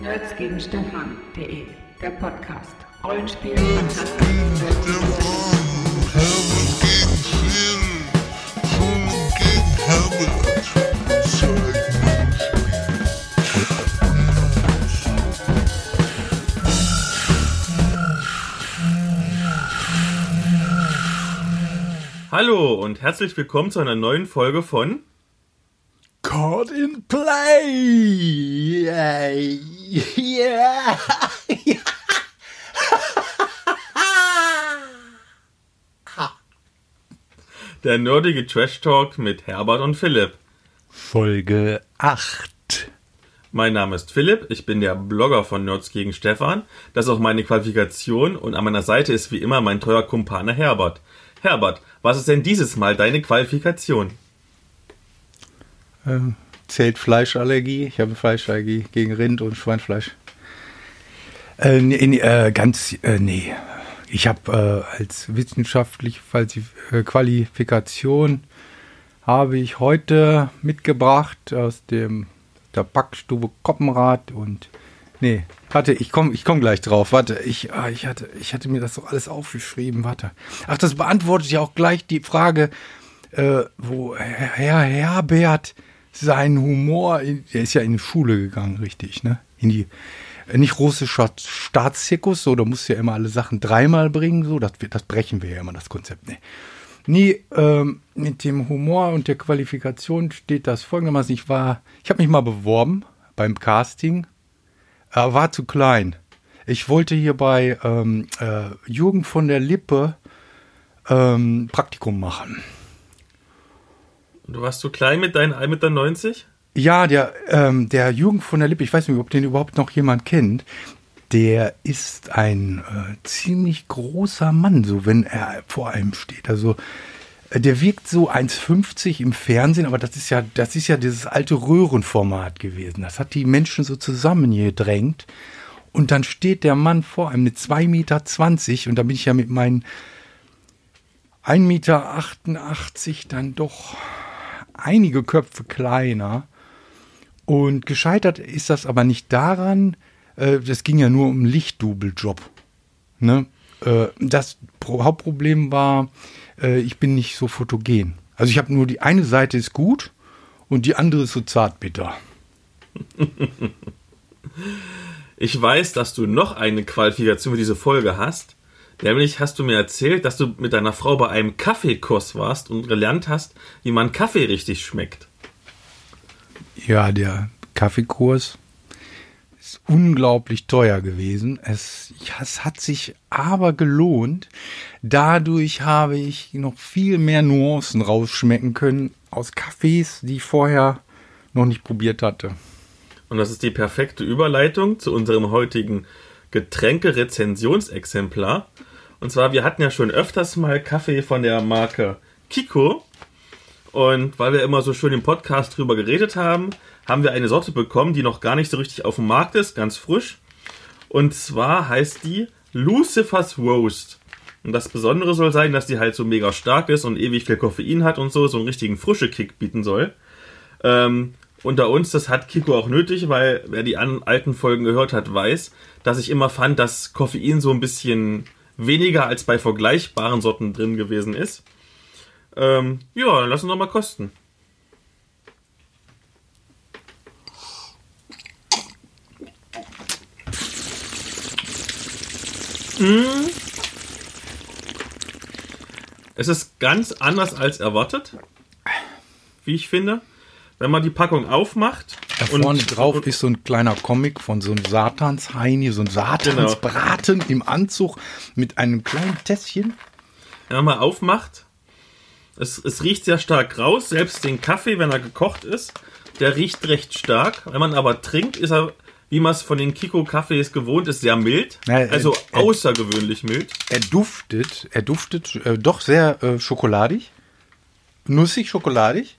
Nerds gegen Stefan.de, der Podcast. Rollenspiel. Hallo und herzlich willkommen zu einer neuen Folge von Caught in Play! Yeah! der nerdige Trash Talk mit Herbert und Philipp. Folge 8. Mein Name ist Philipp, ich bin der Blogger von Nerds gegen Stefan. Das ist auch meine Qualifikation und an meiner Seite ist wie immer mein treuer Kumpane Herbert. Herbert, was ist denn dieses Mal deine Qualifikation? Ähm, zählt Fleischallergie? Ich habe Fleischallergie gegen Rind und Schweinfleisch. Äh, nee, nee, äh, ganz, äh, nee. Ich habe äh, als wissenschaftliche äh, Qualifikation habe ich heute mitgebracht aus dem der Backstube Koppenrad und nee, warte, ich komme ich komm gleich drauf. Warte, ich, ah, ich, hatte, ich hatte mir das doch alles aufgeschrieben. Warte. Ach, das beantwortet ja auch gleich die Frage, äh, wo Herr Herbert seinen Humor, der ist ja in die Schule gegangen, richtig, ne? In die, äh, nicht russischer Staatszirkus, so, da musst du ja immer alle Sachen dreimal bringen, so, das, das brechen wir ja immer, das Konzept, ne? Nee, ähm, mit dem Humor und der Qualifikation steht das folgendermaßen. Ich war, ich habe mich mal beworben beim Casting, aber war zu klein. Ich wollte hier bei ähm, äh, Jürgen von der Lippe ähm, Praktikum machen. Du warst so klein mit deinen 1,90 Meter? Ja, der, ähm, der Jürgen von der Lippe, ich weiß nicht, ob den überhaupt noch jemand kennt, der ist ein äh, ziemlich großer Mann, so wenn er vor einem steht. Also äh, der wirkt so 1,50 im Fernsehen, aber das ist ja, das ist ja dieses alte Röhrenformat gewesen. Das hat die Menschen so zusammengedrängt. Und dann steht der Mann vor einem mit 2,20 Meter und da bin ich ja mit meinen 1,88 Meter dann doch einige Köpfe kleiner. Und gescheitert ist das aber nicht daran, äh, das ging ja nur um Lichtdubeljob. Ne? Äh, das Pro Hauptproblem war, äh, ich bin nicht so fotogen. Also ich habe nur die eine Seite ist gut und die andere ist so zartbitter. Ich weiß, dass du noch eine Qualifikation für diese Folge hast. Nämlich hast du mir erzählt, dass du mit deiner Frau bei einem Kaffeekurs warst und gelernt hast, wie man Kaffee richtig schmeckt. Ja, der Kaffeekurs ist unglaublich teuer gewesen. Es, es hat sich aber gelohnt. Dadurch habe ich noch viel mehr Nuancen rausschmecken können aus Kaffees, die ich vorher noch nicht probiert hatte. Und das ist die perfekte Überleitung zu unserem heutigen Getränke-Rezensionsexemplar. Und zwar, wir hatten ja schon öfters mal Kaffee von der Marke Kiko. Und weil wir immer so schön im Podcast drüber geredet haben, haben wir eine Sorte bekommen, die noch gar nicht so richtig auf dem Markt ist, ganz frisch. Und zwar heißt die Lucifer's Roast. Und das Besondere soll sein, dass die halt so mega stark ist und ewig viel Koffein hat und so, so einen richtigen frische Kick bieten soll. Ähm, unter uns, das hat Kiko auch nötig, weil wer die alten Folgen gehört hat, weiß, dass ich immer fand, dass Koffein so ein bisschen weniger als bei vergleichbaren Sorten drin gewesen ist. Ähm, ja, lass uns doch mal kosten. Mmh. Es ist ganz anders als erwartet, wie ich finde. Wenn man die Packung aufmacht. Da vorne drauf und, ist so ein kleiner Comic von so einem Satansheini, so ein Satansbraten genau. im Anzug mit einem kleinen Tässchen. Wenn man aufmacht, es, es riecht sehr stark raus, selbst den Kaffee, wenn er gekocht ist, der riecht recht stark. Wenn man aber trinkt, ist er wie man es von den Kiko-Kaffees gewohnt ist, sehr mild. Ja, also er, außergewöhnlich mild. Er duftet, er duftet äh, doch sehr äh, schokoladig. Nussig schokoladig.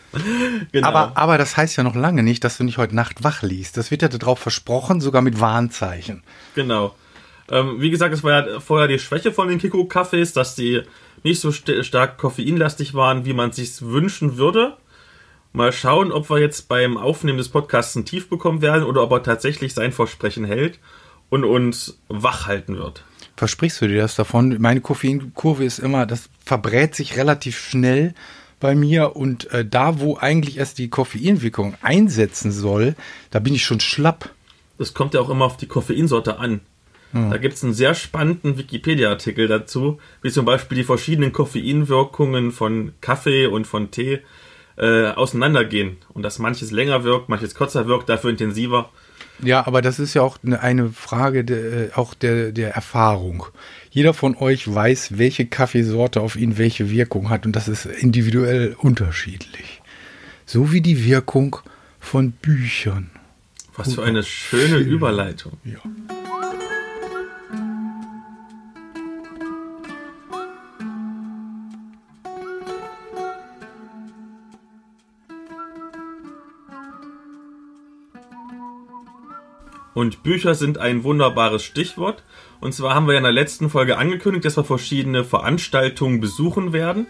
genau. Aber, aber das heißt ja noch lange nicht, dass du nicht heute Nacht wach liest. Das wird ja darauf versprochen, sogar mit Warnzeichen. Genau. Ähm, wie gesagt, es war ja vorher die Schwäche von den Kiko-Kaffees, dass die nicht so st stark koffeinlastig waren, wie man sich wünschen würde. Mal schauen, ob wir jetzt beim Aufnehmen des Podcasts ein Tief bekommen werden oder ob er tatsächlich sein Versprechen hält und uns wach halten wird. Versprichst du dir das davon? Meine Koffeinkurve ist immer, das verbrät sich relativ schnell bei mir und äh, da, wo eigentlich erst die Koffeinwirkung einsetzen soll, da bin ich schon schlapp. Das kommt ja auch immer auf die Koffeinsorte an. Da gibt es einen sehr spannenden Wikipedia-Artikel dazu, wie zum Beispiel die verschiedenen Koffeinwirkungen von Kaffee und von Tee äh, auseinandergehen. Und dass manches länger wirkt, manches kürzer wirkt, dafür intensiver. Ja, aber das ist ja auch eine, eine Frage de, äh, auch der, der Erfahrung. Jeder von euch weiß, welche Kaffeesorte auf ihn welche Wirkung hat und das ist individuell unterschiedlich. So wie die Wirkung von Büchern. Was für eine schöne Schön. Überleitung. Ja. Und Bücher sind ein wunderbares Stichwort. Und zwar haben wir ja in der letzten Folge angekündigt, dass wir verschiedene Veranstaltungen besuchen werden.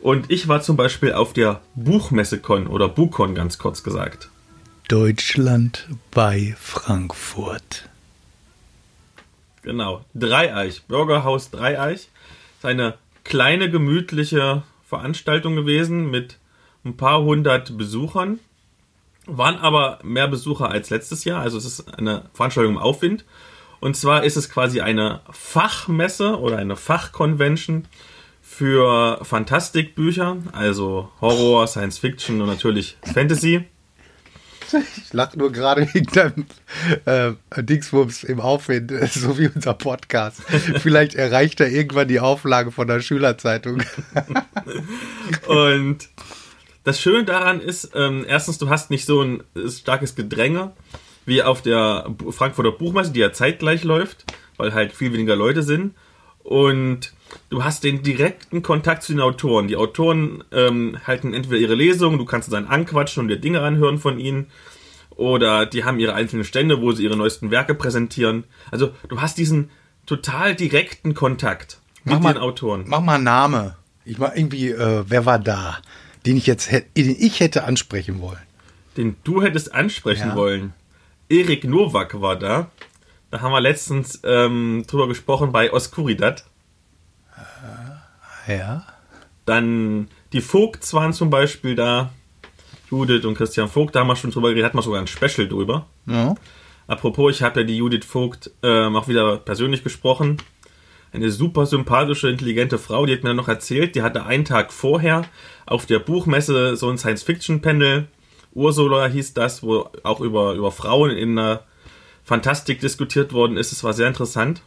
Und ich war zum Beispiel auf der Buchmessekon oder Bukon ganz kurz gesagt. Deutschland bei Frankfurt. Genau, Dreieich, Bürgerhaus Dreieich. Ist eine kleine, gemütliche Veranstaltung gewesen mit ein paar hundert Besuchern. Waren aber mehr Besucher als letztes Jahr. Also es ist eine Veranstaltung im Aufwind. Und zwar ist es quasi eine Fachmesse oder eine Fachconvention für Fantastikbücher, also Horror, Science Fiction und natürlich Fantasy. Ich lache nur gerade wegen deinem äh, Dingsbums im Aufwind, so wie unser Podcast. Vielleicht erreicht er irgendwann die Auflage von der Schülerzeitung. Und das Schöne daran ist, ähm, erstens, du hast nicht so ein starkes Gedränge wie auf der Frankfurter Buchmesse, die ja zeitgleich läuft, weil halt viel weniger Leute sind. Und du hast den direkten Kontakt zu den Autoren. Die Autoren ähm, halten entweder ihre Lesungen, du kannst dann anquatschen und dir Dinge anhören von ihnen. Oder die haben ihre einzelnen Stände, wo sie ihre neuesten Werke präsentieren. Also du hast diesen total direkten Kontakt mit den Autoren. Mach mal einen Name. Ich war irgendwie, äh, wer war da, den ich jetzt hätte, den ich hätte ansprechen wollen. den du hättest ansprechen Ja. wollen. Erik Nowak war da. Da haben wir letztens ähm, drüber gesprochen bei Oscuridad. Ja. Dann die Vogts waren zum Beispiel da. Judith und Christian Vogt, da haben wir schon drüber geredet, hatten wir sogar ein Special drüber. ja. Apropos, ich habe ja die Judith Vogt ähm, auch wieder persönlich gesprochen. Eine super sympathische, intelligente Frau, die hat mir dann noch erzählt, die hatte einen Tag vorher auf der Buchmesse so ein Science-Fiction-Panel. Ursula hieß das, wo auch über, über Frauen in der Fantastik diskutiert worden ist. Es war sehr interessant.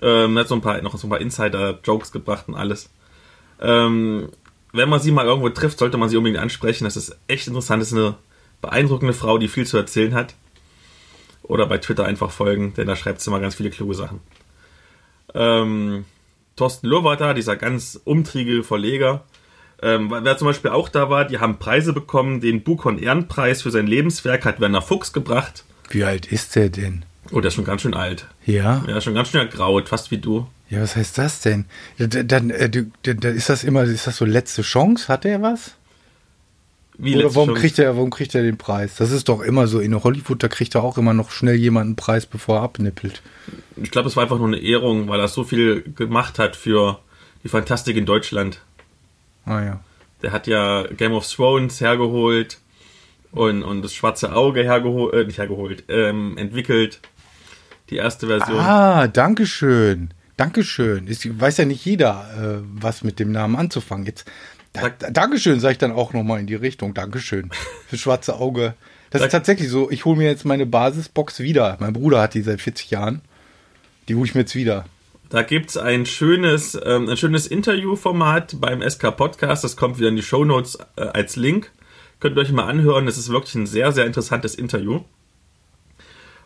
Ähm, hat so ein paar, noch so ein paar Insider-Jokes gebracht und alles. Ähm, wenn man sie mal irgendwo trifft, sollte man sie unbedingt ansprechen. Das ist echt interessant. Das ist eine beeindruckende Frau, die viel zu erzählen hat. Oder bei Twitter einfach folgen, denn da schreibt sie immer ganz viele kluge Sachen. Ähm, Thorsten da, dieser ganz umtriebige Verleger. Ähm, wer zum Beispiel auch da war, die haben Preise bekommen. Den Bukon Ehrenpreis für sein Lebenswerk hat Werner Fuchs gebracht. Wie alt ist der denn? Oh, der ist schon ganz schön alt. Ja. Ja, schon ganz schön ergraut, fast wie du. Ja, was heißt das denn? Ja, d- Dann, äh, du- d- dann ist das immer, ist das so letzte Chance? Hat er was? Wie Oder warum Chance. kriegt er, warum kriegt er den Preis? Das ist doch immer so. In Hollywood, da kriegt er auch immer noch schnell jemanden einen Preis, bevor er abnippelt. Ich glaube, es war einfach nur eine Ehrung, weil er so viel gemacht hat für die Fantastik in Deutschland. Ah ja. Der hat ja Game of Thrones hergeholt und, und das schwarze Auge hergeholt, äh, nicht hergeholt, ähm, entwickelt. Die erste Version. Ah, Dankeschön. Dankeschön. Ist, weiß ja nicht jeder, äh, was mit dem Namen anzufangen. Jetzt, da, da, Dankeschön, sage ich dann auch nochmal in die Richtung. Dankeschön. Für schwarze Auge. Das ist tatsächlich so. Ich hole mir jetzt meine Basisbox wieder. Mein Bruder hat die seit 40 Jahren. Die hole ich mir jetzt wieder. Da gibt's ein schönes, ähm, ein schönes Interviewformat beim SK Podcast. Das kommt wieder in die Shownotes äh, als Link. Könnt ihr euch mal anhören. Das ist wirklich ein sehr, sehr interessantes Interview.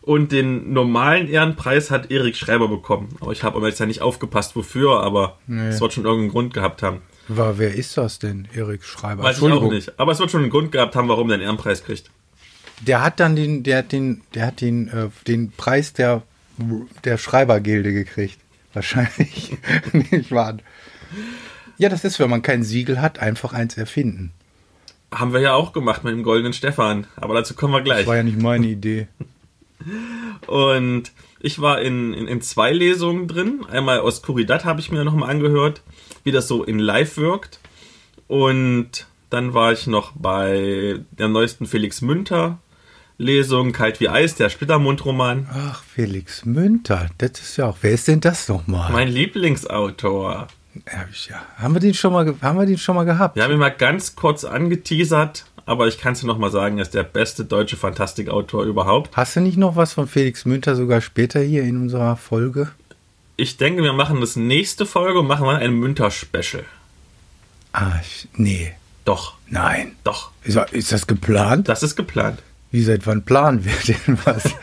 Und den normalen Ehrenpreis hat Erik Schreiber bekommen. Aber ich habe aber jetzt ja nicht aufgepasst, wofür, aber Nee. es wird schon irgendeinen Grund gehabt haben. War, wer ist das denn, Erik Schreiber? Weiß ich auch nicht. Aber es wird schon einen Grund gehabt haben, warum der einen Ehrenpreis kriegt. Der hat dann den, der hat den, der hat den, äh, den Preis der, der Schreibergilde gekriegt. Wahrscheinlich. nicht wahr? Ja, das ist, wenn man kein Siegel hat, einfach eins erfinden. Haben wir ja auch gemacht mit dem Goldenen Stefan. Aber dazu kommen wir gleich. Das war ja nicht meine Idee. Und ich war in, in, in zwei Lesungen drin. Einmal aus Kuridat habe ich mir nochmal angehört, wie das so in Live wirkt. Und dann war ich noch bei der neuesten Felix Münter Lesung, Kalt wie Eis, der Splittermund-Roman. Ach, Felix Münter, das ist ja auch. Wer ist denn das nochmal? Mein Lieblingsautor. Ja, ich- ja. Haben wir den schon mal, haben wir den schon mal gehabt? Wir haben ihn mal ganz kurz angeteasert, aber ich kann es dir nochmal sagen, er ist der beste deutsche Fantastikautor überhaupt. Hast du nicht noch was von Felix Münter sogar später hier in unserer Folge? Ich denke, wir machen das nächste Folge und machen mal ein Münter-Special. Ah, nee, Doch, nein. doch, Ist, ist das geplant? das ist geplant. Wie seit wann planen wir denn was?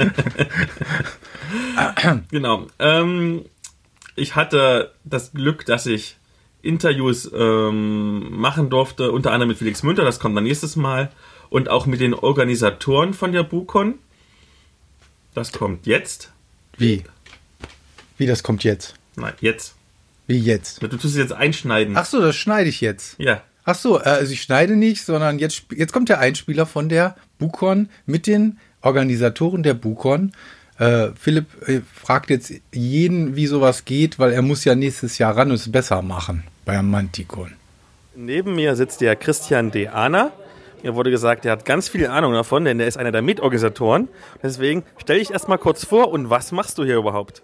Genau. Ähm, ich hatte das Glück, dass ich Interviews ähm, machen durfte, unter anderem mit Felix Münter, das kommt dann nächstes Mal, und auch mit den Organisatoren von der Bukon. Das kommt jetzt. Wie? Wie das kommt jetzt? Nein, jetzt. Wie jetzt? Du tust es jetzt einschneiden. Ach so, das schneide ich jetzt. Ja. Ach so, äh, also ich schneide nicht, sondern jetzt, jetzt kommt der Einspieler von der Bukon mit den Organisatoren der Bukon. Äh, Philipp äh, fragt jetzt jeden, wie sowas geht, weil er muss ja nächstes Jahr ran und es besser machen beim Mantikon. Neben mir sitzt der Christian De Ana. Mir wurde gesagt, er hat ganz viel Ahnung davon, denn er ist einer der Mitorganisatoren. Deswegen stell dich erstmal kurz vor und was machst du hier überhaupt?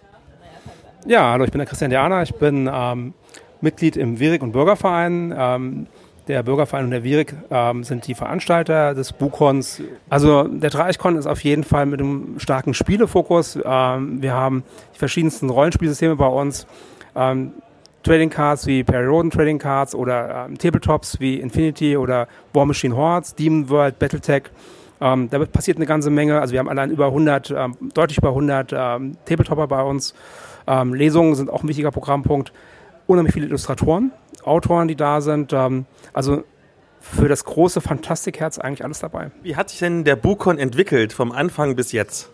Ja, hallo, ich bin der Christian Diana. Ich bin ähm, Mitglied im Virik und Bürgerverein. Ähm, der Bürgerverein und der Virik ähm, sind die Veranstalter des Bukons. Also der Dreichkon ist auf jeden Fall mit einem starken Spielefokus. Ähm, wir haben die verschiedensten Rollenspielsysteme bei uns. Ähm, Trading Cards wie Perry Roden Trading Cards oder ähm, Tabletops wie Infinity oder War Machine Hordes, Demon World, Battletech. Ähm, da passiert eine ganze Menge. Also wir haben allein über 100, ähm, deutlich über 100 ähm, Tabletopper bei uns. Ähm, Lesungen sind auch ein wichtiger Programmpunkt. Unheimlich viele Illustratoren, Autoren, die da sind. Ähm, also für das große Fantastikherz eigentlich alles dabei. Wie hat sich denn der Bukon entwickelt vom Anfang bis jetzt?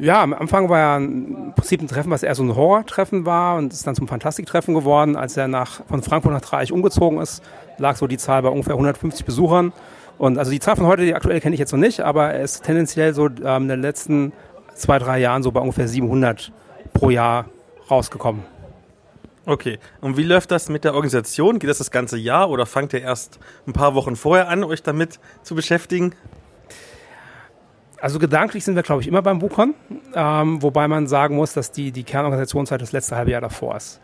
Ja, am Anfang war ja im Prinzip ein Treffen, was eher so ein Horror-Treffen war und ist dann zum Fantastiktreffen geworden. Als er nach, von Frankfurt nach Dreieich umgezogen ist, lag so die Zahl bei ungefähr 150 Besuchern. Und also die Zahl von heute, die aktuell kenne ich jetzt noch nicht, aber er ist tendenziell so ähm, in den letzten zwei, drei Jahren so bei ungefähr 700 pro Jahr rausgekommen. Okay. Und wie läuft das mit der Organisation? Geht das das ganze Jahr oder fangt ihr erst ein paar Wochen vorher an, euch damit zu beschäftigen? Also gedanklich sind wir, glaube ich, immer beim Bukon, ähm, wobei man sagen muss, dass die, die Kernorganisationszeit das letzte halbe Jahr davor ist.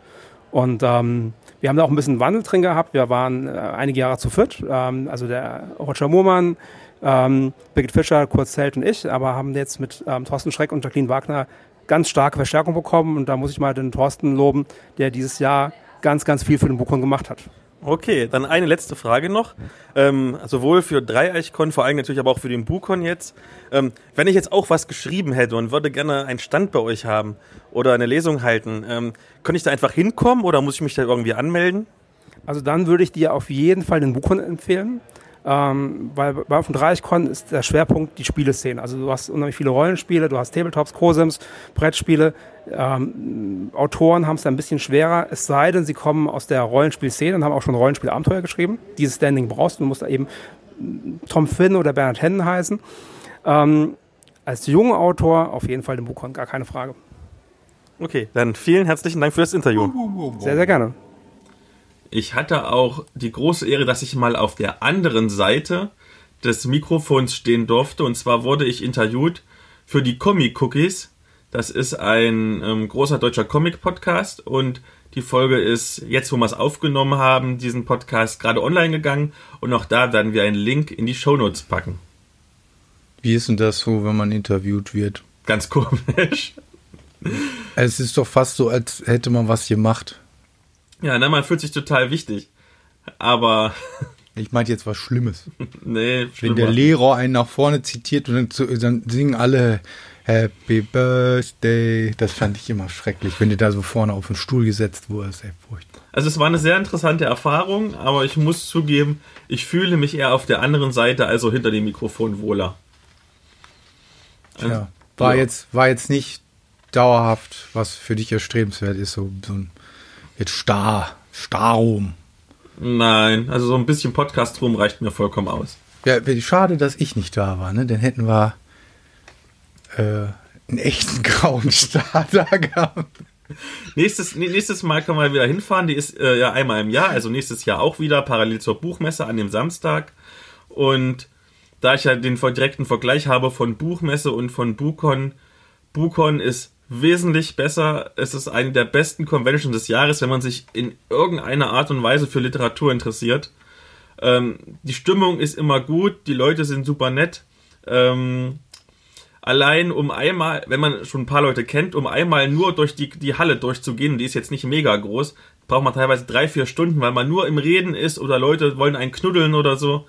Und ähm, wir haben da auch ein bisschen Wandel drin gehabt. Wir waren äh, einige Jahre zu viert, ähm, also der Roger Muhrmann, ähm, Birgit Fischer, Kurt Zelt und ich, aber haben jetzt mit ähm, Thorsten Schreck und Jacqueline Wagner ganz starke Verstärkung bekommen. Und da muss ich mal den Thorsten loben, der dieses Jahr ganz, ganz viel für den Bukon gemacht hat. Okay, dann eine letzte Frage noch. Ähm, sowohl für Dreieichkon, vor allem natürlich aber auch für den Bukon jetzt. Ähm, wenn ich jetzt auch was geschrieben hätte und würde gerne einen Stand bei euch haben oder eine Lesung halten, ähm, könnte ich da einfach hinkommen oder muss ich mich da irgendwie anmelden? Also dann würde ich dir auf jeden Fall den Bukon empfehlen. Ähm, weil bei auf dem Dreichkon ist der Schwerpunkt die Spieleszene. Also du hast unheimlich viele Rollenspiele, du hast Tabletops, Cosims, Brettspiele. Ähm, Autoren haben es da ein bisschen schwerer, es sei denn, sie kommen aus der Rollenspielszene und haben auch schon Rollenspielabenteuer geschrieben. Dieses Standing brauchst du, du musst da eben mm, Tom Finn oder Bernhard Hennen heißen. Ähm, als junger Autor auf jeden Fall den Bukon, gar keine Frage. Okay, dann vielen herzlichen Dank für das Interview. Sehr, sehr gerne. Ich hatte auch die große Ehre, dass ich mal auf der anderen Seite des Mikrofons stehen durfte. Und zwar wurde ich interviewt für die Comic Cookies. Das ist ein ähm, großer deutscher Comic-Podcast und die Folge ist jetzt, wo wir es aufgenommen haben, diesen Podcast gerade online gegangen und auch da werden wir einen Link in die Shownotes packen. Wie ist denn das so, wenn man interviewt wird? Ganz komisch. Es ist doch fast so, als hätte man was gemacht. Ja, na, man fühlt sich total wichtig. Aber Ich meinte jetzt was Schlimmes. Nee, Wenn schlimmer. der Lehrer einen nach vorne zitiert und dann, zu, dann singen alle Happy Birthday. Das fand ich immer schrecklich, wenn du da so vorne auf den Stuhl gesetzt wurdest. Ey, furchtbar. Also es war eine sehr interessante Erfahrung, aber ich muss zugeben, ich fühle mich eher auf der anderen Seite, also hinter dem Mikrofon wohler. Ja. War, Ja. jetzt, war jetzt nicht dauerhaft, was für dich erstrebenswert ist, so, so ein jetzt starr, starrum. Nein, also so ein bisschen Podcast rum reicht mir vollkommen aus. Ja, wäre schade, dass ich nicht da war, ne? Dann hätten wir äh, einen echten grauen Star da gehabt. Nächstes, nächstes Mal können wir wieder hinfahren. Die ist äh, ja einmal im Jahr, also nächstes Jahr auch wieder, parallel zur Buchmesse an dem Samstag. Und da ich ja den direkten Vergleich habe von Buchmesse und von Bucon, Bucon ist wesentlich besser. Es ist eine der besten Conventions des Jahres, wenn man sich in irgendeiner Art und Weise für Literatur interessiert. Ähm, die Stimmung ist immer gut, die Leute sind super nett. Ähm, allein um einmal, wenn man schon ein paar Leute kennt, um einmal nur durch die, die Halle durchzugehen, die ist jetzt nicht mega groß, braucht man teilweise drei, vier Stunden, weil man nur im Reden ist oder Leute wollen einen knuddeln oder so.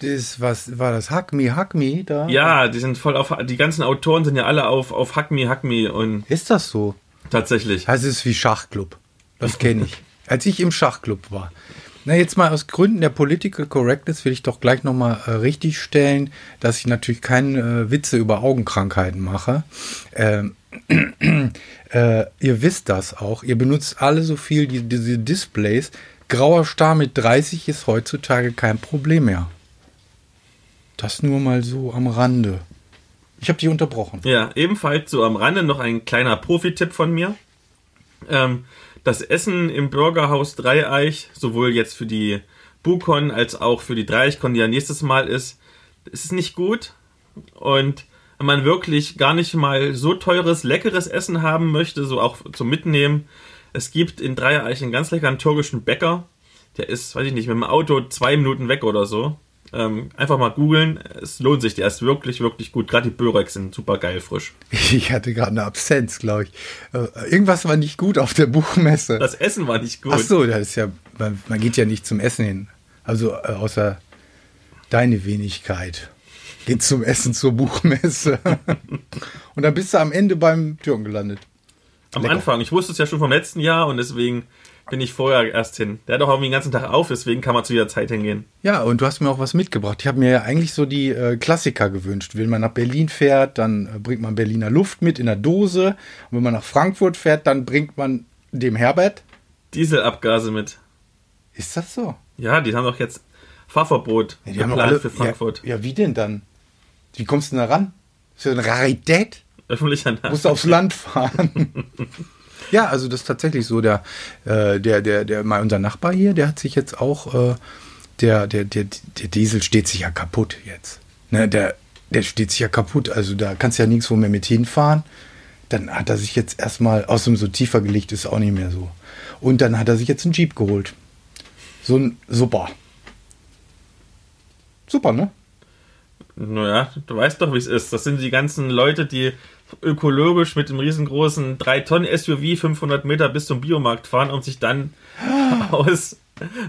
Das, was war das? Hack me, hack me da? Ja, die sind voll auf, die ganzen Autoren sind ja alle auf, auf Hack Me, Hack Me und Ist das so? tatsächlich. Das ist wie Schachclub. Das kenne ich. Als ich im Schachclub war. Na, jetzt mal aus Gründen der Political Correctness will ich doch gleich nochmal äh, richtig stellen, dass ich natürlich keine äh, Witze über Augenkrankheiten mache. Ähm, äh, ihr wisst das auch. Ihr benutzt alle so viel die, diese Displays. Grauer Star mit 30 ist heutzutage kein Problem mehr. Das nur mal so am Rande. Ich habe dich unterbrochen. Ja, ebenfalls so am Rande noch ein kleiner Profi-Tipp von mir. Ähm, das Essen im Bürgerhaus Dreieich, sowohl jetzt für die Bukon als auch für die Dreieichkon, die ja nächstes Mal ist, ist nicht gut. Und wenn man wirklich gar nicht mal so teures, leckeres Essen haben möchte, so auch zum Mitnehmen, es gibt in Dreieich einen ganz leckeren türkischen Bäcker. Der ist, weiß ich nicht, mit dem Auto zwei Minuten weg oder so. Ähm, einfach mal googeln. Es lohnt sich. Der ist wirklich, wirklich gut. Gerade die Böreks sind super geil frisch. Ich hatte gerade eine Absenz, glaube ich. Äh, irgendwas war nicht gut auf der Buchmesse. Das Essen war nicht gut. Ach so, das ist ja, man, man geht ja nicht zum Essen hin. Also äh, außer deine Wenigkeit geht zum Essen zur Buchmesse. Und dann bist du am Ende beim Türken gelandet. Am lecker. Anfang. Ich wusste es ja schon vom letzten Jahr und deswegen bin ich vorher erst hin. Der hat auch irgendwie den ganzen Tag auf, deswegen kann man zu jeder Zeit hingehen. Ja, und du hast mir auch was mitgebracht. Ich habe mir ja eigentlich so die äh, Klassiker gewünscht. Wenn man nach Berlin fährt, dann äh, bringt man Berliner Luft mit in der Dose. Und wenn man nach Frankfurt fährt, dann bringt man dem Herbert. Dieselabgase mit. Ist das so? Ja, die haben doch jetzt Fahrverbot Ja, die haben alle, für Frankfurt. Ja, ja, wie denn dann? Wie kommst du denn da ran? Ist ja eine Rarität. Öffentlicher Musst du aufs Land fahren. ja, also das ist tatsächlich so. Der, äh, der, der, der, mal unser Nachbar hier, der hat sich jetzt auch, äh, der, der, der, der Diesel steht sich ja kaputt jetzt. Ne, der, der steht sich ja kaputt. Also da kannst du ja nirgendwo mehr mit hinfahren. Dann hat er sich jetzt erstmal, außerdem so tiefer gelegt ist auch nicht mehr so. Und dann hat er sich jetzt einen Jeep geholt. So ein Super. Super, ne? Naja, du weißt doch, wie es ist. Das sind die ganzen Leute, die ökologisch mit dem riesengroßen 3-Tonnen-SUV 500 Meter bis zum Biomarkt fahren und sich dann aus,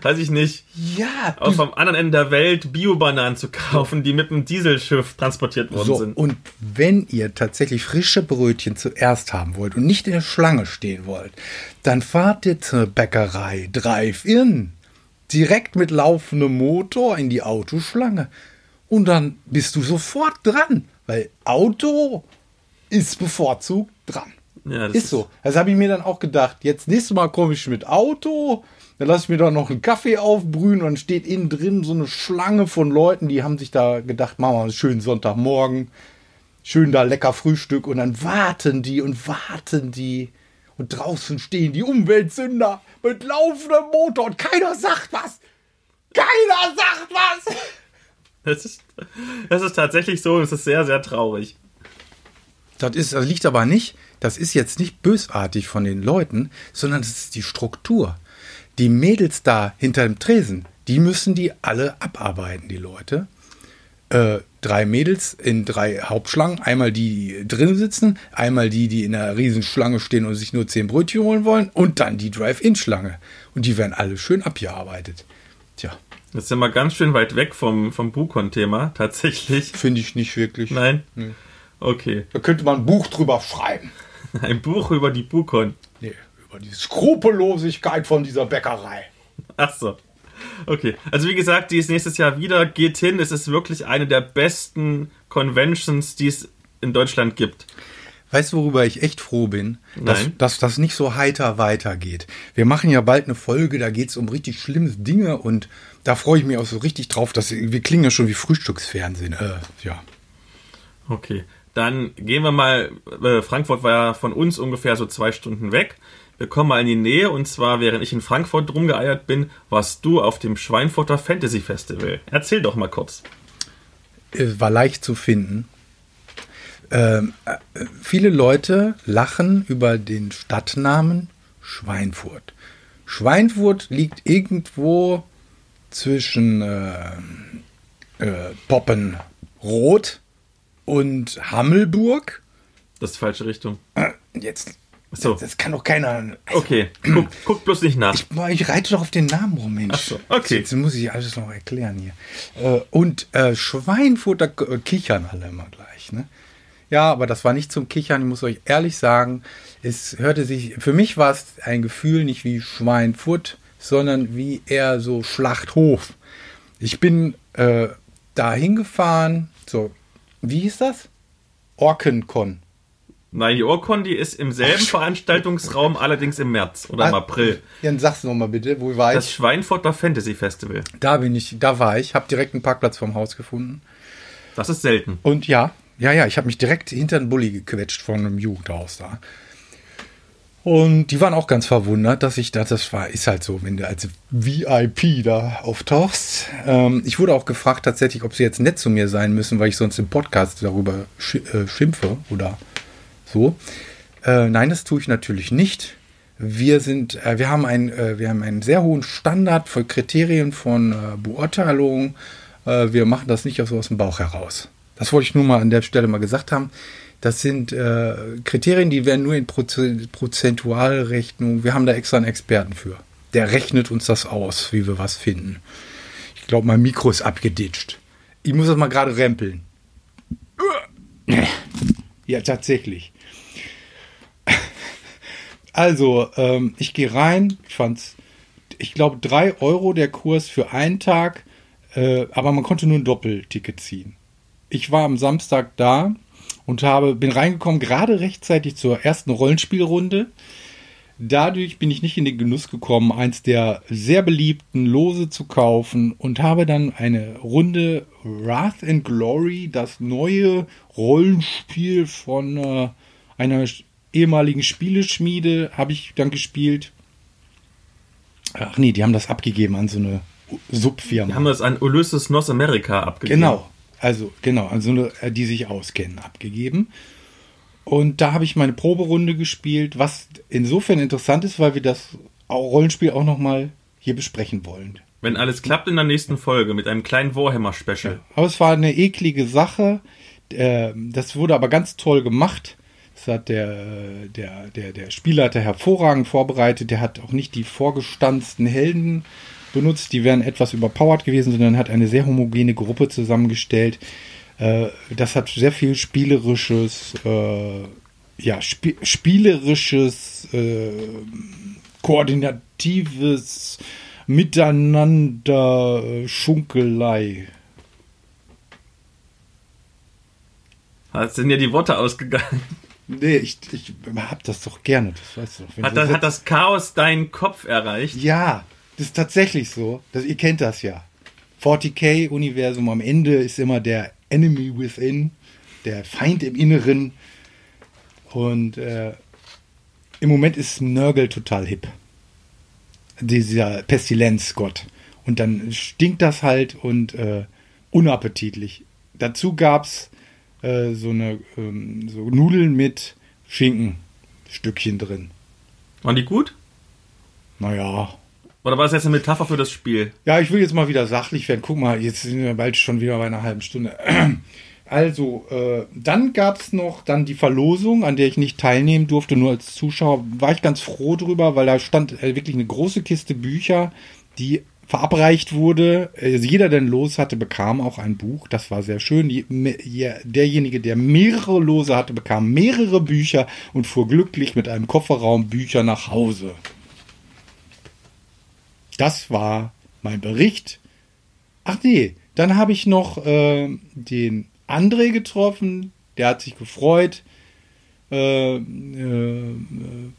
weiß ich nicht, Ja, aus vom anderen Ende der Welt Biobananen zu kaufen, die mit einem Dieselschiff transportiert worden So, sind. und wenn ihr tatsächlich frische Brötchen zuerst haben wollt und nicht in der Schlange stehen wollt, dann fahrt ihr zur Bäckerei Drive-In. Direkt mit laufendem Motor in die Autoschlange. Und dann bist du sofort dran, weil Auto ist bevorzugt dran. Ja, das ist so. Das habe ich mir dann auch gedacht. Jetzt nächstes Mal komme ich mit Auto, dann lasse ich mir da noch einen Kaffee aufbrühen und dann steht innen drin so eine Schlange von Leuten, die haben sich da gedacht, machen wir einen schönen Sonntagmorgen, schön da lecker Frühstück und dann warten die und warten die. Und draußen stehen die Umweltsünder mit laufendem Motor und keiner sagt was. Keiner sagt was. Das ist, das ist tatsächlich so, es ist sehr, sehr traurig. Das, ist, das liegt aber nicht, das ist jetzt nicht bösartig von den Leuten, sondern das ist die Struktur. Die Mädels da hinter dem Tresen, die müssen die alle abarbeiten, die Leute. Äh, drei Mädels in drei Hauptschlangen. Einmal die, die drin sitzen, einmal die, die in einer riesen Schlange stehen und sich nur zehn Brötchen holen wollen und dann die Drive-In-Schlange. Und die werden alle schön abgearbeitet. Tja, Jetzt sind wir ganz schön weit weg vom, vom Bukon-Thema, tatsächlich. finde ich nicht wirklich. Nein? Nee. Okay. Da könnte man ein Buch drüber schreiben. Ein Buch über die Bukon. Nee, über die Skrupellosigkeit von dieser Bäckerei. Ach so. Okay. Also wie gesagt, die ist nächstes Jahr wieder. Geht hin. Es ist wirklich eine der besten Conventions, die es in Deutschland gibt. Weißt du, worüber ich echt froh bin? Dass, Nein. dass das nicht so heiter weitergeht. Wir machen ja bald eine Folge, da geht es um richtig schlimme Dinge und da freue ich mich auch so richtig drauf. Dass, wir klingen ja schon wie Frühstücksfernsehen. Äh, ja. Okay. Dann gehen wir mal. Äh, Frankfurt war ja von uns ungefähr so zwei Stunden weg. Wir kommen mal in die Nähe und zwar, während ich in Frankfurt rumgeeiert bin, warst du auf dem Schweinfurter Fantasy Festival. Erzähl doch mal kurz. Es war leicht zu finden. Ähm, äh, viele Leute lachen über den Stadtnamen Schweinfurt. Schweinfurt liegt irgendwo zwischen äh, äh, Poppenrot und Hammelburg. Das ist die falsche Richtung. Jetzt, so. das kann doch keiner. Okay. Guck, guck bloß nicht nach. Boah, ich reite doch auf den Namen rum, Mensch. Ach so, okay. Jetzt muss ich alles noch erklären hier. Äh, und äh, Schweinfurt, da äh, kichern alle immer gleich. Ne? Ja, aber das war nicht zum Kichern. Ich muss euch ehrlich sagen, es hörte sich, für mich war es ein Gefühl nicht wie Schweinfurt, sondern wie eher so Schlachthof. Ich bin äh, da hingefahren, so, wie hieß das? Orkencon. Nein, die Orcon, die ist im selben Veranstaltungsraum, allerdings im März oder im April. Ja, dann sag's noch mal bitte, wo war ich? Das Schweinfurter Fantasy Festival. Da bin ich, da war ich, habe direkt einen Parkplatz vom Haus gefunden. Das ist selten. Und ja, ja, ja, ich habe mich direkt hinter den Bulli gequetscht von einem Jugendhaus da. Und die waren auch ganz verwundert, dass ich da, das war, ist halt so, wenn du als VIP da auftauchst. Ähm, ich wurde auch gefragt tatsächlich, ob sie jetzt nett zu mir sein müssen, weil ich sonst im Podcast darüber schi äh, schimpfe oder so. Äh, nein, das tue ich natürlich nicht. Wir sind, äh, wir haben ein, äh, wir haben einen sehr hohen Standard für Kriterien von äh, Beurteilung. Äh, wir machen das nicht so aus dem Bauch heraus. Das wollte ich nur mal an der Stelle mal gesagt haben. Das sind äh, Kriterien, die werden nur in Proze- Prozentualrechnung. Wir haben da extra einen Experten für. Der rechnet uns das aus, wie wir was finden. Ich glaube, mein Mikro ist abgeditscht. Ich muss das mal gerade rempeln. Ja, tatsächlich. Also, ähm, ich gehe rein. Ich fand's, ich glaube, drei Euro der Kurs für einen Tag, äh, aber man konnte nur ein Doppelticket ziehen. Ich war am Samstag da und habe, bin reingekommen, gerade rechtzeitig zur ersten Rollenspielrunde. Dadurch bin ich nicht in den Genuss gekommen, eins der sehr beliebten Lose zu kaufen und habe dann eine Runde Wrath and Glory, das neue Rollenspiel von äh, einer ehemaligen Spieleschmiede, habe ich dann gespielt. Ach nee, die haben das abgegeben an so eine Subfirma. Wir haben das an Ulysses North America abgegeben. Genau, also genau, an so eine, äh, die sich auskennen, abgegeben. Und da habe ich meine Proberunde gespielt, was insofern interessant ist, weil wir das Rollenspiel auch nochmal hier besprechen wollen. Wenn alles klappt in der nächsten Folge mit einem kleinen Warhammer-Special. Aber es war eine eklige Sache. Äh, Das wurde aber ganz toll gemacht. Das hat der, der, der, der Spielleiter hervorragend vorbereitet. Der hat auch nicht die vorgestanzten Helden benutzt, die wären etwas überpowered gewesen, sondern hat eine sehr homogene Gruppe zusammengestellt. Äh, Das hat sehr viel spielerisches, äh, ja, sp spielerisches, äh, koordinatives Miteinander, äh, Schunkelei. Da sind ja die Worte ausgegangen. Nee, ich, ich hab das doch gerne, das weißt du doch. Hat das, hat das Chaos deinen Kopf erreicht? Ja, das ist tatsächlich so. Das, ihr kennt das ja. 40k-Universum am Ende ist immer der Enemy within, der Feind im Inneren. Und äh, im Moment ist Nörgel total hip. Dieser Pestilenzgott. Und dann stinkt das halt und äh, unappetitlich. Dazu gab's äh, so eine ähm, so Nudeln mit Schinkenstückchen drin. Waren die gut? Naja, Oder war das jetzt eine Metapher für das Spiel? Ja, ich will jetzt mal wieder sachlich werden. Guck mal, jetzt sind wir bald schon wieder bei einer halben Stunde. Also, äh, dann gab es noch dann die Verlosung, an der ich nicht teilnehmen durfte, nur als Zuschauer. War ich ganz froh drüber, weil da stand äh, wirklich eine große Kiste Bücher, die verabreicht wurde. Also jeder, der Los hatte, bekam auch ein Buch. Das war sehr schön. Derjenige, der mehrere Lose hatte, bekam mehrere Bücher und fuhr glücklich mit einem Kofferraum Bücher nach Hause. Das war mein Bericht. Ach nee, dann habe ich noch äh, den André getroffen. Der hat sich gefreut, äh, äh,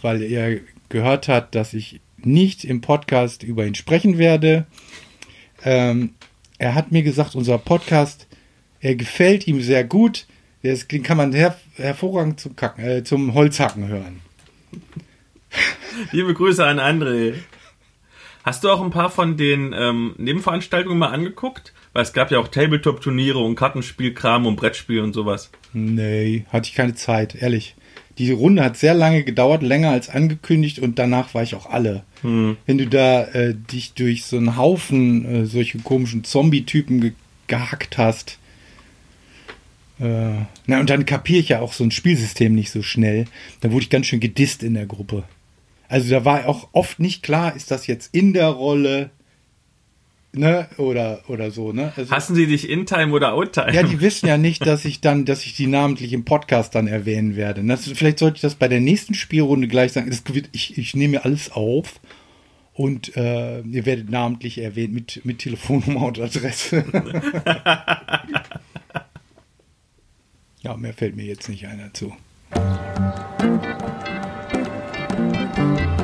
weil er gehört hat, dass ich nicht im Podcast über ihn sprechen werde. Ähm, er hat mir gesagt, unser Podcast, er gefällt ihm sehr gut. Den kann man her hervorragend zum, Kacken, äh, zum Holzhacken hören. Liebe Grüße an André. Hast du auch ein paar von den ähm, Nebenveranstaltungen mal angeguckt? Weil es gab ja auch Tabletop-Turniere und Kartenspielkram und Brettspiel und sowas. Nee, hatte ich keine Zeit, ehrlich. Die Runde hat sehr lange gedauert, länger als angekündigt und danach war ich auch alle. Wenn du da äh, dich durch so einen Haufen äh, solche komischen Zombie-Typen ge gehackt hast. Äh, na, und dann kapiere ich ja auch so ein Spielsystem nicht so schnell. Da wurde ich ganz schön gedisst in der Gruppe. Also da war auch oft nicht klar, ist das jetzt in der Rolle, ne, oder, oder so, ne? Also, Hassen sie dich in-time oder out-time? ja, die wissen ja nicht, dass ich dann, dass ich die namentlich im Podcast dann erwähnen werde. Das, vielleicht sollte ich das bei der nächsten Spielrunde gleich sagen. Das, ich, ich nehme mir alles auf und äh, ihr werdet namentlich erwähnt mit, mit Telefonnummer und Adresse. ja, mehr fällt mir jetzt nicht einer zu. Thank you.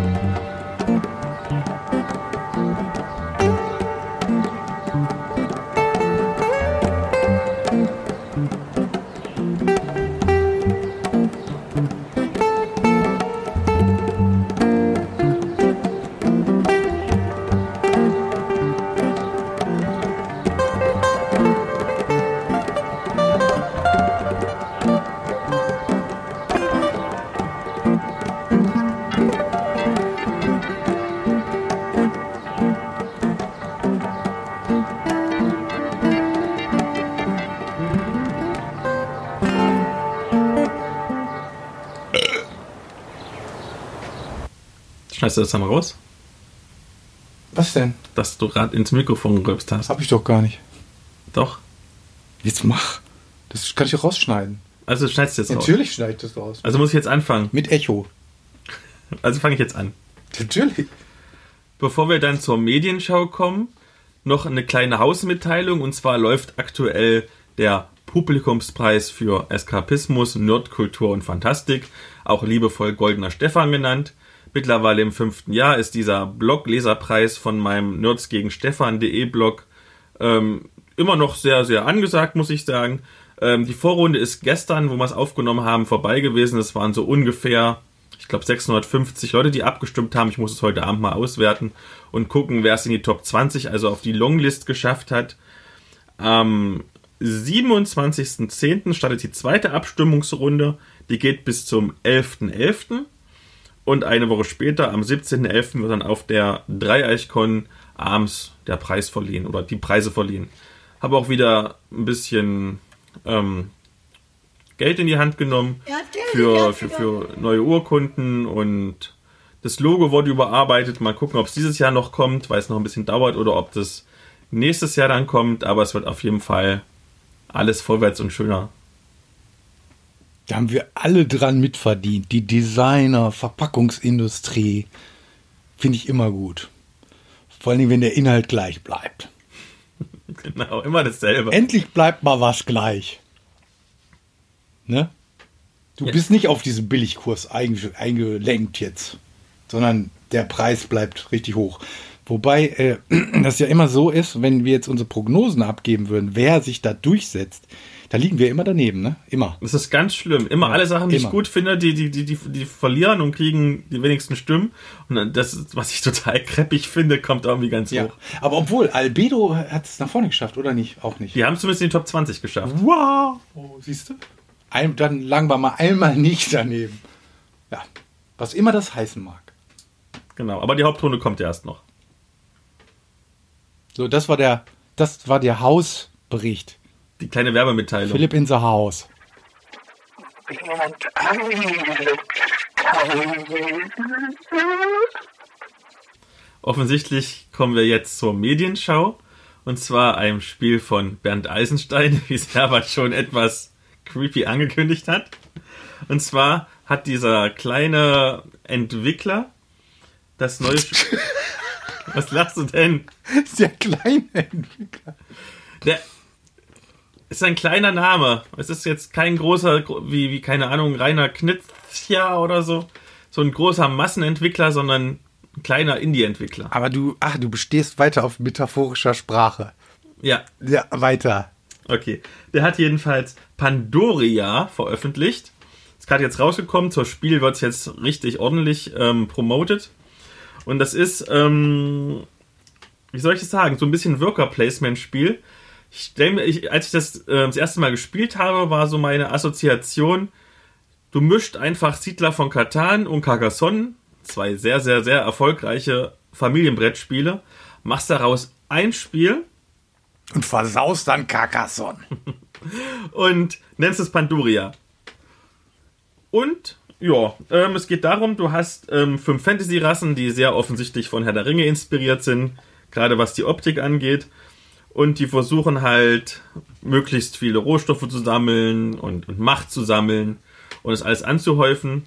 Schneidest du das dann raus? Was denn? Dass du gerade ins Mikrofon gerülpst hast. Hab ich doch gar nicht. Doch. Jetzt mach. Das kann ich doch rausschneiden. Also schneidest du jetzt raus. Natürlich schneide ich das raus. Also muss ich jetzt anfangen. Mit Echo. Also fange ich jetzt an. Natürlich. Bevor wir dann zur Medienschau kommen, noch eine kleine Hausmitteilung. Und zwar läuft aktuell der Publikumspreis für Eskapismus, Nerdkultur und Fantastik, auch liebevoll Goldener Stefan genannt. Mittlerweile im fünften Jahr ist dieser Blog-Leserpreis von meinem Nerds gegen Stefan.de Blog ähm, immer noch sehr, sehr angesagt, muss ich sagen. Ähm, die Vorrunde ist gestern, wo wir es aufgenommen haben, vorbei gewesen. Es waren so ungefähr, ich glaube, 650 Leute, die abgestimmt haben. Ich muss es heute Abend mal auswerten und gucken, wer es in die Top 20, also auf die Longlist geschafft hat. Am 27.10. startet die zweite Abstimmungsrunde. Die geht bis zum 11.11. Und eine Woche später, am 17.11., wird dann auf der Dreieichkon abends der Preis verliehen oder die Preise verliehen. Habe auch wieder ein bisschen ähm, Geld in die Hand genommen für, für, für neue Urkunden und das Logo wurde überarbeitet. Mal gucken, ob es dieses Jahr noch kommt, weil es noch ein bisschen dauert oder ob das nächstes Jahr dann kommt. Aber es wird auf jeden Fall alles vorwärts und schöner. Da haben wir alle dran mitverdient. Die Designer, Verpackungsindustrie. Finde ich immer gut. Vor allem, wenn der Inhalt gleich bleibt. Genau, immer dasselbe. Endlich bleibt mal was gleich. Ne? Du Ja. bist nicht auf diesen Billigkurs einge eingelenkt jetzt, sondern der Preis bleibt richtig hoch. Wobei äh, das ja immer so ist, wenn wir jetzt unsere Prognosen abgeben würden, wer sich da durchsetzt, da liegen wir immer daneben, ne? Immer. Das ist ganz schlimm. Immer Ja, alle Sachen, die ich immer. gut finde, die, die, die, die, die verlieren und kriegen die wenigsten Stimmen. Und dann das, ist, was ich total kreppig finde, kommt irgendwie ganz Ja. hoch. Aber obwohl, Albedo hat es nach vorne geschafft, oder nicht? Auch nicht. Die haben zumindest in die Top 20 geschafft. Wow! siehst du? Ein, dann lagen wir mal einmal nicht daneben. Ja. Was immer das heißen mag. Genau. Aber die Hauptrunde kommt ja erst noch. So, das war der, das war der Hausbericht. Die kleine Werbemitteilung. Philipp in the House. offensichtlich kommen wir jetzt zur Medienschau. Und zwar einem Spiel von Bernd Eisenstein, wie es Herbert schon etwas creepy angekündigt hat. Und zwar hat dieser kleine Entwickler das neue Spiel. Was lachst du denn? Sehr kleine Entwickler. Der ist ein kleiner Name. Es ist jetzt kein großer, wie, wie keine Ahnung, Rainer Knitzja oder so. So ein großer Massenentwickler, sondern ein kleiner Indie-Entwickler. Aber du, ach, du bestehst weiter auf metaphorischer Sprache. Ja, Ja, weiter. okay. Der hat jedenfalls Pandoria veröffentlicht. Ist gerade jetzt rausgekommen. Zur Spiel wird es jetzt richtig ordentlich ähm, promoted. Und das ist, ähm, wie soll ich das sagen, so ein bisschen Worker-Placement-Spiel. Ich stell mir, ich, als ich das äh, das erste Mal gespielt habe, war so meine Assoziation, du mischt einfach Siedler von Katan und Carcassonne, zwei sehr, sehr, sehr erfolgreiche Familienbrettspiele, machst daraus ein Spiel Und versaust dann Carcassonne. und nennst es Pandoria. Und ja, ähm, es geht darum, du hast ähm, fünf Fantasy-Rassen, die sehr offensichtlich von Herr der Ringe inspiriert sind, gerade was die Optik angeht. Und die versuchen halt, möglichst viele Rohstoffe zu sammeln und, und Macht zu sammeln und es alles anzuhäufen,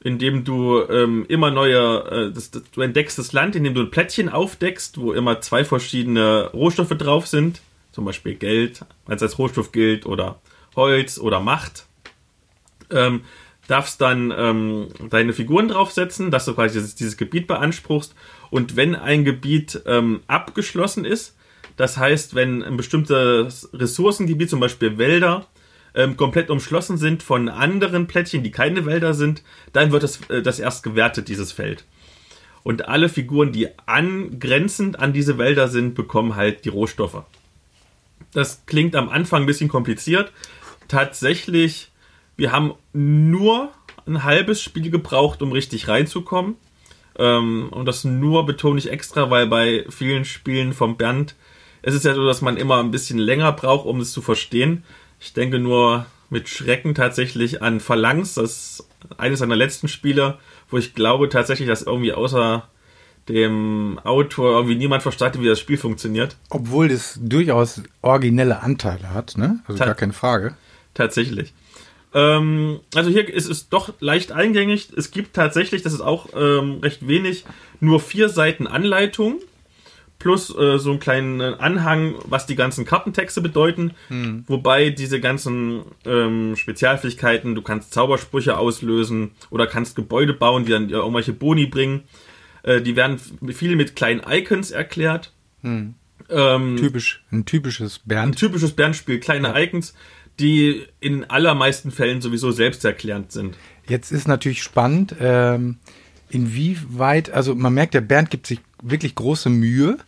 indem du ähm, immer neue, äh, das, das, du entdeckst das Land, indem du ein Plättchen aufdeckst, wo immer zwei verschiedene Rohstoffe drauf sind, zum Beispiel Geld, als als Rohstoff gilt, oder Holz oder Macht. Ähm, darfst dann ähm, deine Figuren draufsetzen, dass du quasi dieses, dieses Gebiet beanspruchst. Und wenn ein Gebiet ähm, abgeschlossen ist, das heißt, wenn ein bestimmtes Ressourcengebiet, zum Beispiel Wälder, ähm, komplett umschlossen sind von anderen Plättchen, die keine Wälder sind, dann wird das, äh, das erst gewertet, dieses Feld. Und alle Figuren, die angrenzend an diese Wälder sind, bekommen halt die Rohstoffe. Das klingt am Anfang ein bisschen kompliziert. Tatsächlich, wir haben nur ein halbes Spiel gebraucht, um richtig reinzukommen. Ähm, und das nur betone ich extra, weil bei vielen Spielen vom Bernd es ist ja so, dass man immer ein bisschen länger braucht, um es zu verstehen. Ich denke nur mit Schrecken tatsächlich an Phalanx, das ist eines seiner letzten Spiele, wo ich glaube tatsächlich, dass irgendwie außer dem Autor irgendwie niemand verstanden, wie das Spiel funktioniert. Obwohl das durchaus originelle Anteile hat, ne? Also Ta- gar keine Frage. Tatsächlich. Ähm, also hier ist es doch leicht eingängig. Es gibt tatsächlich, das ist auch ähm, recht wenig, nur vier Seiten Anleitung plus äh, so einen kleinen Anhang, was die ganzen Kartentexte bedeuten. Wobei diese ganzen ähm, Spezialfähigkeiten, du kannst Zaubersprüche auslösen oder kannst Gebäude bauen, die dann dir irgendwelche Boni bringen. Äh, die werden viel mit kleinen Icons erklärt. Ähm, Typisch, ein typisches ein Bernd. typisches Bernspiel, kleine Icons, die in allermeisten Fällen sowieso selbsterklärend sind. Jetzt ist natürlich spannend, ähm, inwieweit, also man merkt, der Bernd gibt sich wirklich große Mühe,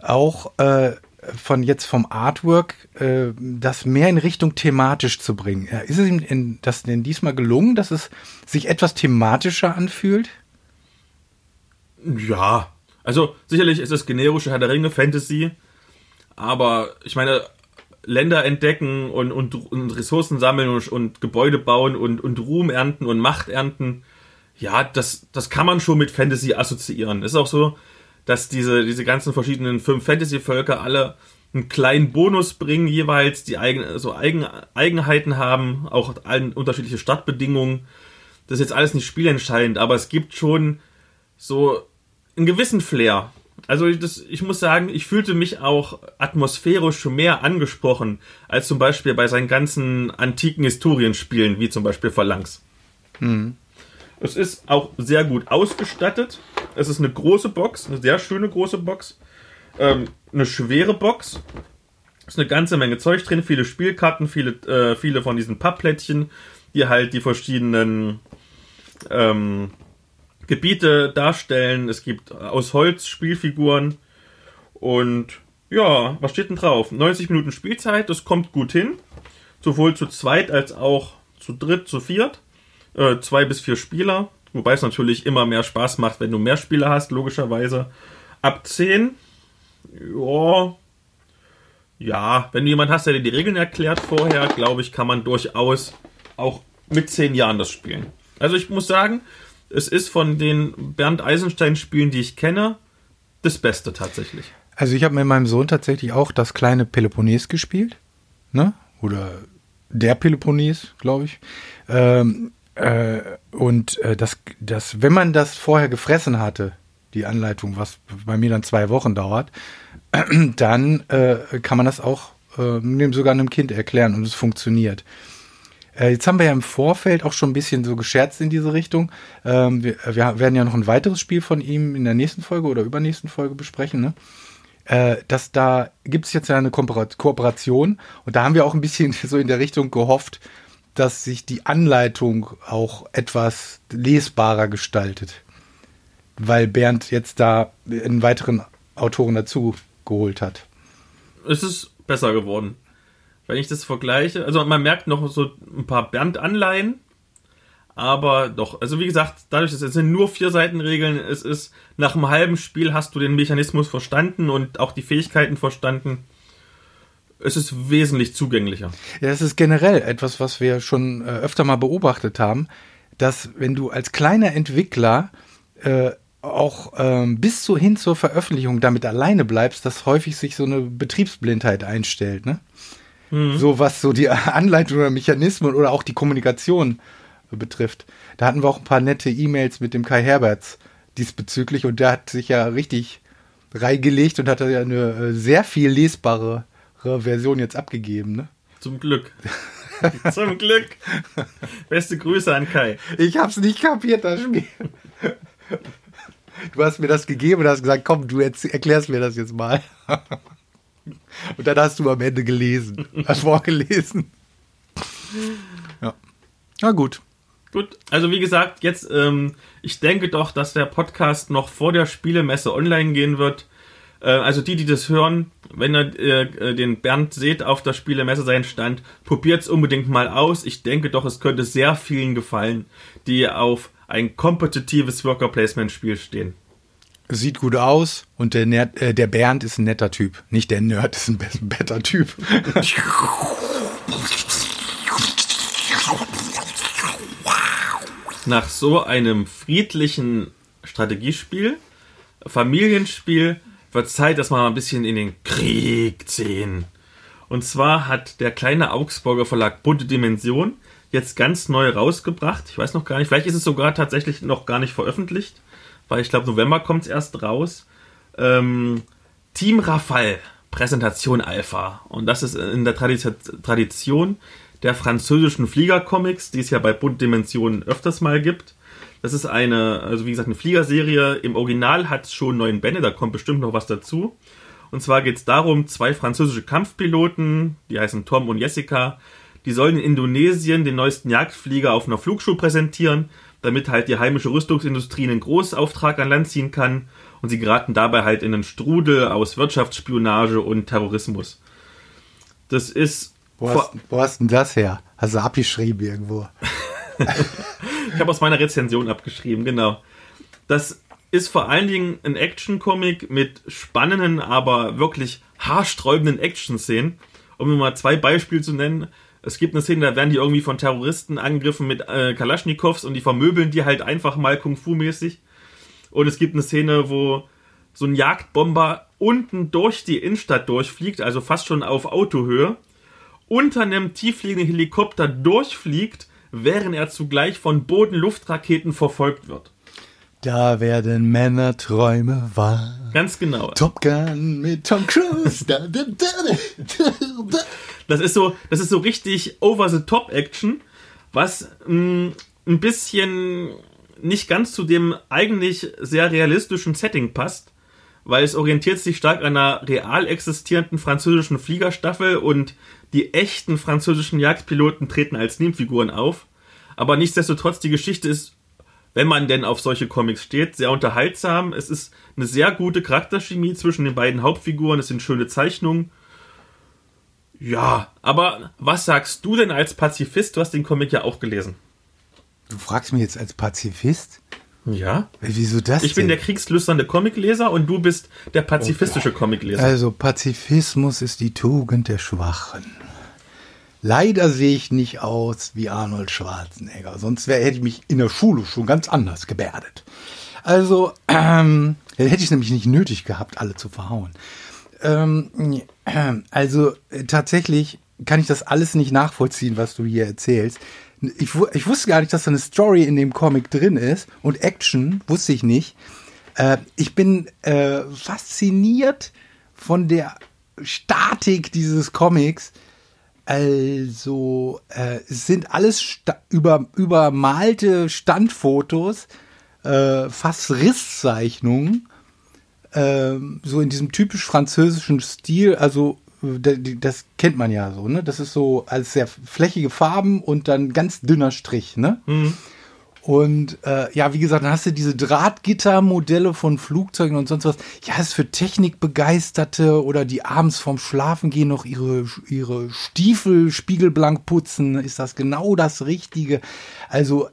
auch äh, von jetzt vom Artwork äh, das mehr in Richtung thematisch zu bringen. Ist es ihm in, das denn diesmal gelungen, dass es sich etwas thematischer anfühlt? Ja, also sicherlich ist es generische Herr der Ringe, Fantasy, aber ich meine, Länder entdecken und, und, und Ressourcen sammeln und, und Gebäude bauen und, und Ruhm ernten und Macht ernten, ja, das, das kann man schon mit Fantasy assoziieren. Ist auch so, dass diese, diese ganzen verschiedenen fünf Fantasy-Völker alle einen kleinen Bonus bringen, jeweils, die eigen, so eigen, Eigenheiten haben, auch allen unterschiedliche Startbedingungen. Das ist jetzt alles nicht spielentscheidend, aber es gibt schon so einen gewissen Flair. Also das, ich muss sagen, ich fühlte mich auch atmosphärisch schon mehr angesprochen, als zum Beispiel bei seinen ganzen antiken Historienspielen, wie zum Beispiel Phalanx. Es ist auch sehr gut ausgestattet. Es ist eine große Box, eine sehr schöne große Box. Ähm, eine schwere Box. Es ist eine ganze Menge Zeug drin, viele Spielkarten, viele, äh, viele von diesen Pappplättchen, die halt die verschiedenen ähm, Gebiete darstellen. Es gibt aus Holz Spielfiguren. Und ja, was steht denn drauf? 90 Minuten Spielzeit, das kommt gut hin. Sowohl zu zweit als auch zu dritt, zu viert. Äh, zwei bis vier Spieler. Wobei es natürlich immer mehr Spaß macht, wenn du mehr Spieler hast, logischerweise. Ab 10, ja. Ja, wenn du jemanden hast, der dir die Regeln erklärt vorher, glaube ich, kann man durchaus auch mit 10 Jahren das spielen. Also ich muss sagen, es ist von den Bernd Eisenstein-Spielen, die ich kenne, das Beste tatsächlich. Also ich habe mit meinem Sohn tatsächlich auch das kleine Peloponnes gespielt, ne? Oder der Peloponnes, glaube ich. Ähm, äh, und äh, das, das, wenn man das vorher gefressen hatte, die Anleitung, was bei mir dann zwei Wochen dauert, dann äh, kann man das auch äh, sogar einem Kind erklären und es funktioniert. Äh, jetzt haben wir ja im Vorfeld auch schon ein bisschen so gescherzt in diese Richtung. Ähm, wir, wir, werden ja noch ein weiteres Spiel von ihm in der nächsten Folge oder übernächsten Folge besprechen. Ne? Äh, dass da gibt es jetzt ja eine Kooperation und da haben wir auch ein bisschen so in der Richtung gehofft, dass sich die Anleitung auch etwas lesbarer gestaltet. Weil Bernd jetzt da einen weiteren Autoren dazu geholt hat. Es ist besser geworden wenn ich das vergleiche, also man merkt noch so ein paar Bernd-Anleihen, aber doch, also wie gesagt, dadurch, dass es sind nur vier Seitenregeln, es ist nach einem halben Spiel hast du den Mechanismus verstanden und auch die Fähigkeiten verstanden. Es ist wesentlich zugänglicher. Ja, es ist generell etwas, was wir schon äh, öfter mal beobachtet haben, dass wenn du als kleiner Entwickler äh, auch ähm, bis zu hin zur Veröffentlichung damit alleine bleibst, dass häufig sich so eine Betriebsblindheit einstellt. Ne? Mhm. So was so die Anleitung oder Mechanismen oder auch die Kommunikation betrifft. Da hatten wir auch ein paar nette E-Mails mit dem Kai Herberts diesbezüglich und der hat sich ja richtig reingelegt und hat ja eine äh, sehr viel lesbare Version jetzt abgegeben. Ne? Zum Glück. Zum Glück. Beste Grüße an Kai. Ich hab's nicht kapiert, das Spiel. Du hast mir das gegeben und hast gesagt, komm, du erklärst mir das jetzt mal. Und dann hast du am Ende gelesen, hast vorgelesen. Ja. Na gut. Gut, also wie gesagt, jetzt, ähm, ich denke doch, dass der Podcast noch vor der Spielemesse online gehen wird. Äh, also die, die das hören, wenn ihr äh, den Bernd seht auf der Spielemesse seinen Stand, probiert es unbedingt mal aus. Ich denke doch, es könnte sehr vielen gefallen, die auf ein kompetitives Worker Placement Spiel stehen. Sieht gut aus und der, Nerd, äh, der Bernd ist ein netter Typ. Nicht der Nerd ist ein better Typ. Nach so einem friedlichen Strategiespiel, Familienspiel, wird Zeit, dass wir mal ein bisschen in den Krieg ziehen. Und zwar hat der kleine Augsburger Verlag Bunte Dimension jetzt ganz neu rausgebracht. Ich weiß noch gar nicht, vielleicht ist es sogar tatsächlich noch gar nicht veröffentlicht weil ich glaube, November kommt es erst raus. Ähm, Team Rafale, Präsentation Alpha. Und das ist in der Tradition, Tradition der französischen Fliegercomics, die es ja bei Bund Dimensionen öfters mal gibt. Das ist eine, also wie gesagt, eine Fliegerserie. Im Original hat es schon neun Bände, da kommt bestimmt noch was dazu. Und zwar geht es darum, zwei französische Kampfpiloten, die heißen Tom und Jessica, die sollen in Indonesien den neuesten Jagdflieger auf einer Flugshow präsentieren damit halt die heimische Rüstungsindustrie einen Großauftrag an Land ziehen kann und sie geraten dabei halt in einen Strudel aus Wirtschaftsspionage und Terrorismus. Das ist. Wo hast, wo hast denn das her? Hast du abgeschrieben irgendwo? ich habe aus meiner Rezension abgeschrieben, genau. Das ist vor allen Dingen ein Action-Comic mit spannenden, aber wirklich haarsträubenden Action-Szenen. Um nur mal zwei Beispiele zu nennen. Es gibt eine Szene, da werden die irgendwie von Terroristen angegriffen mit äh, Kalaschnikows und die vermöbeln die halt einfach mal Kung-Fu-mäßig. Und es gibt eine Szene, wo so ein Jagdbomber unten durch die Innenstadt durchfliegt, also fast schon auf Autohöhe, unter einem tieffliegenden Helikopter durchfliegt, während er zugleich von Boden-Luftraketen verfolgt wird. Da werden Männer Träume wahr. Ganz genau. Top Gun mit Tom Cruise. das ist so, das ist so richtig over the top Action, was mh, mm, ein bisschen nicht ganz zu dem eigentlich sehr realistischen Setting passt, weil es orientiert sich stark an einer real existierenden französischen Fliegerstaffel und die echten französischen Jagdpiloten treten als Nebenfiguren auf. Aber nichtsdestotrotz, die Geschichte ist wenn man denn auf solche Comics steht, sehr unterhaltsam. Es ist eine sehr gute Charakterchemie zwischen den beiden Hauptfiguren. Es sind schöne Zeichnungen. Ja, aber was sagst du denn als Pazifist? Du hast den Comic ja auch gelesen. Du fragst mich jetzt als Pazifist? Ja. Wieso das? Ich bin der kriegslüsternde Comicleser und du bist der pazifistische Comicleser. Also Pazifismus ist die Tugend der Schwachen. Leider sehe ich nicht aus wie Arnold Schwarzenegger. Sonst wär, hätte ich mich in der Schule schon ganz anders gebärdet. Also, ähm, hätte ich es nämlich nicht nötig gehabt, alle zu verhauen. Ähm, äh, also, äh, tatsächlich kann ich das alles nicht nachvollziehen, was du hier erzählst. Ich, ich wusste gar nicht, dass da eine Story in dem Comic drin ist und Action wusste ich nicht. Äh, ich bin äh, fasziniert von der Statik dieses Comics. Also, äh, es sind alles sta über, übermalte Standfotos, äh, fast Risszeichnungen, ähm, so in diesem typisch französischen Stil. Also, äh, das kennt man ja so, ne? Das ist so als sehr flächige Farben und dann ganz dünner Strich, ne? Und äh, ja, wie gesagt, dann hast du diese Drahtgittermodelle von Flugzeugen und sonst was. Ja, ist für Technikbegeisterte oder die abends vorm Schlafen gehen noch ihre, ihre Stiefel spiegelblank putzen. Ist das genau das Richtige? Also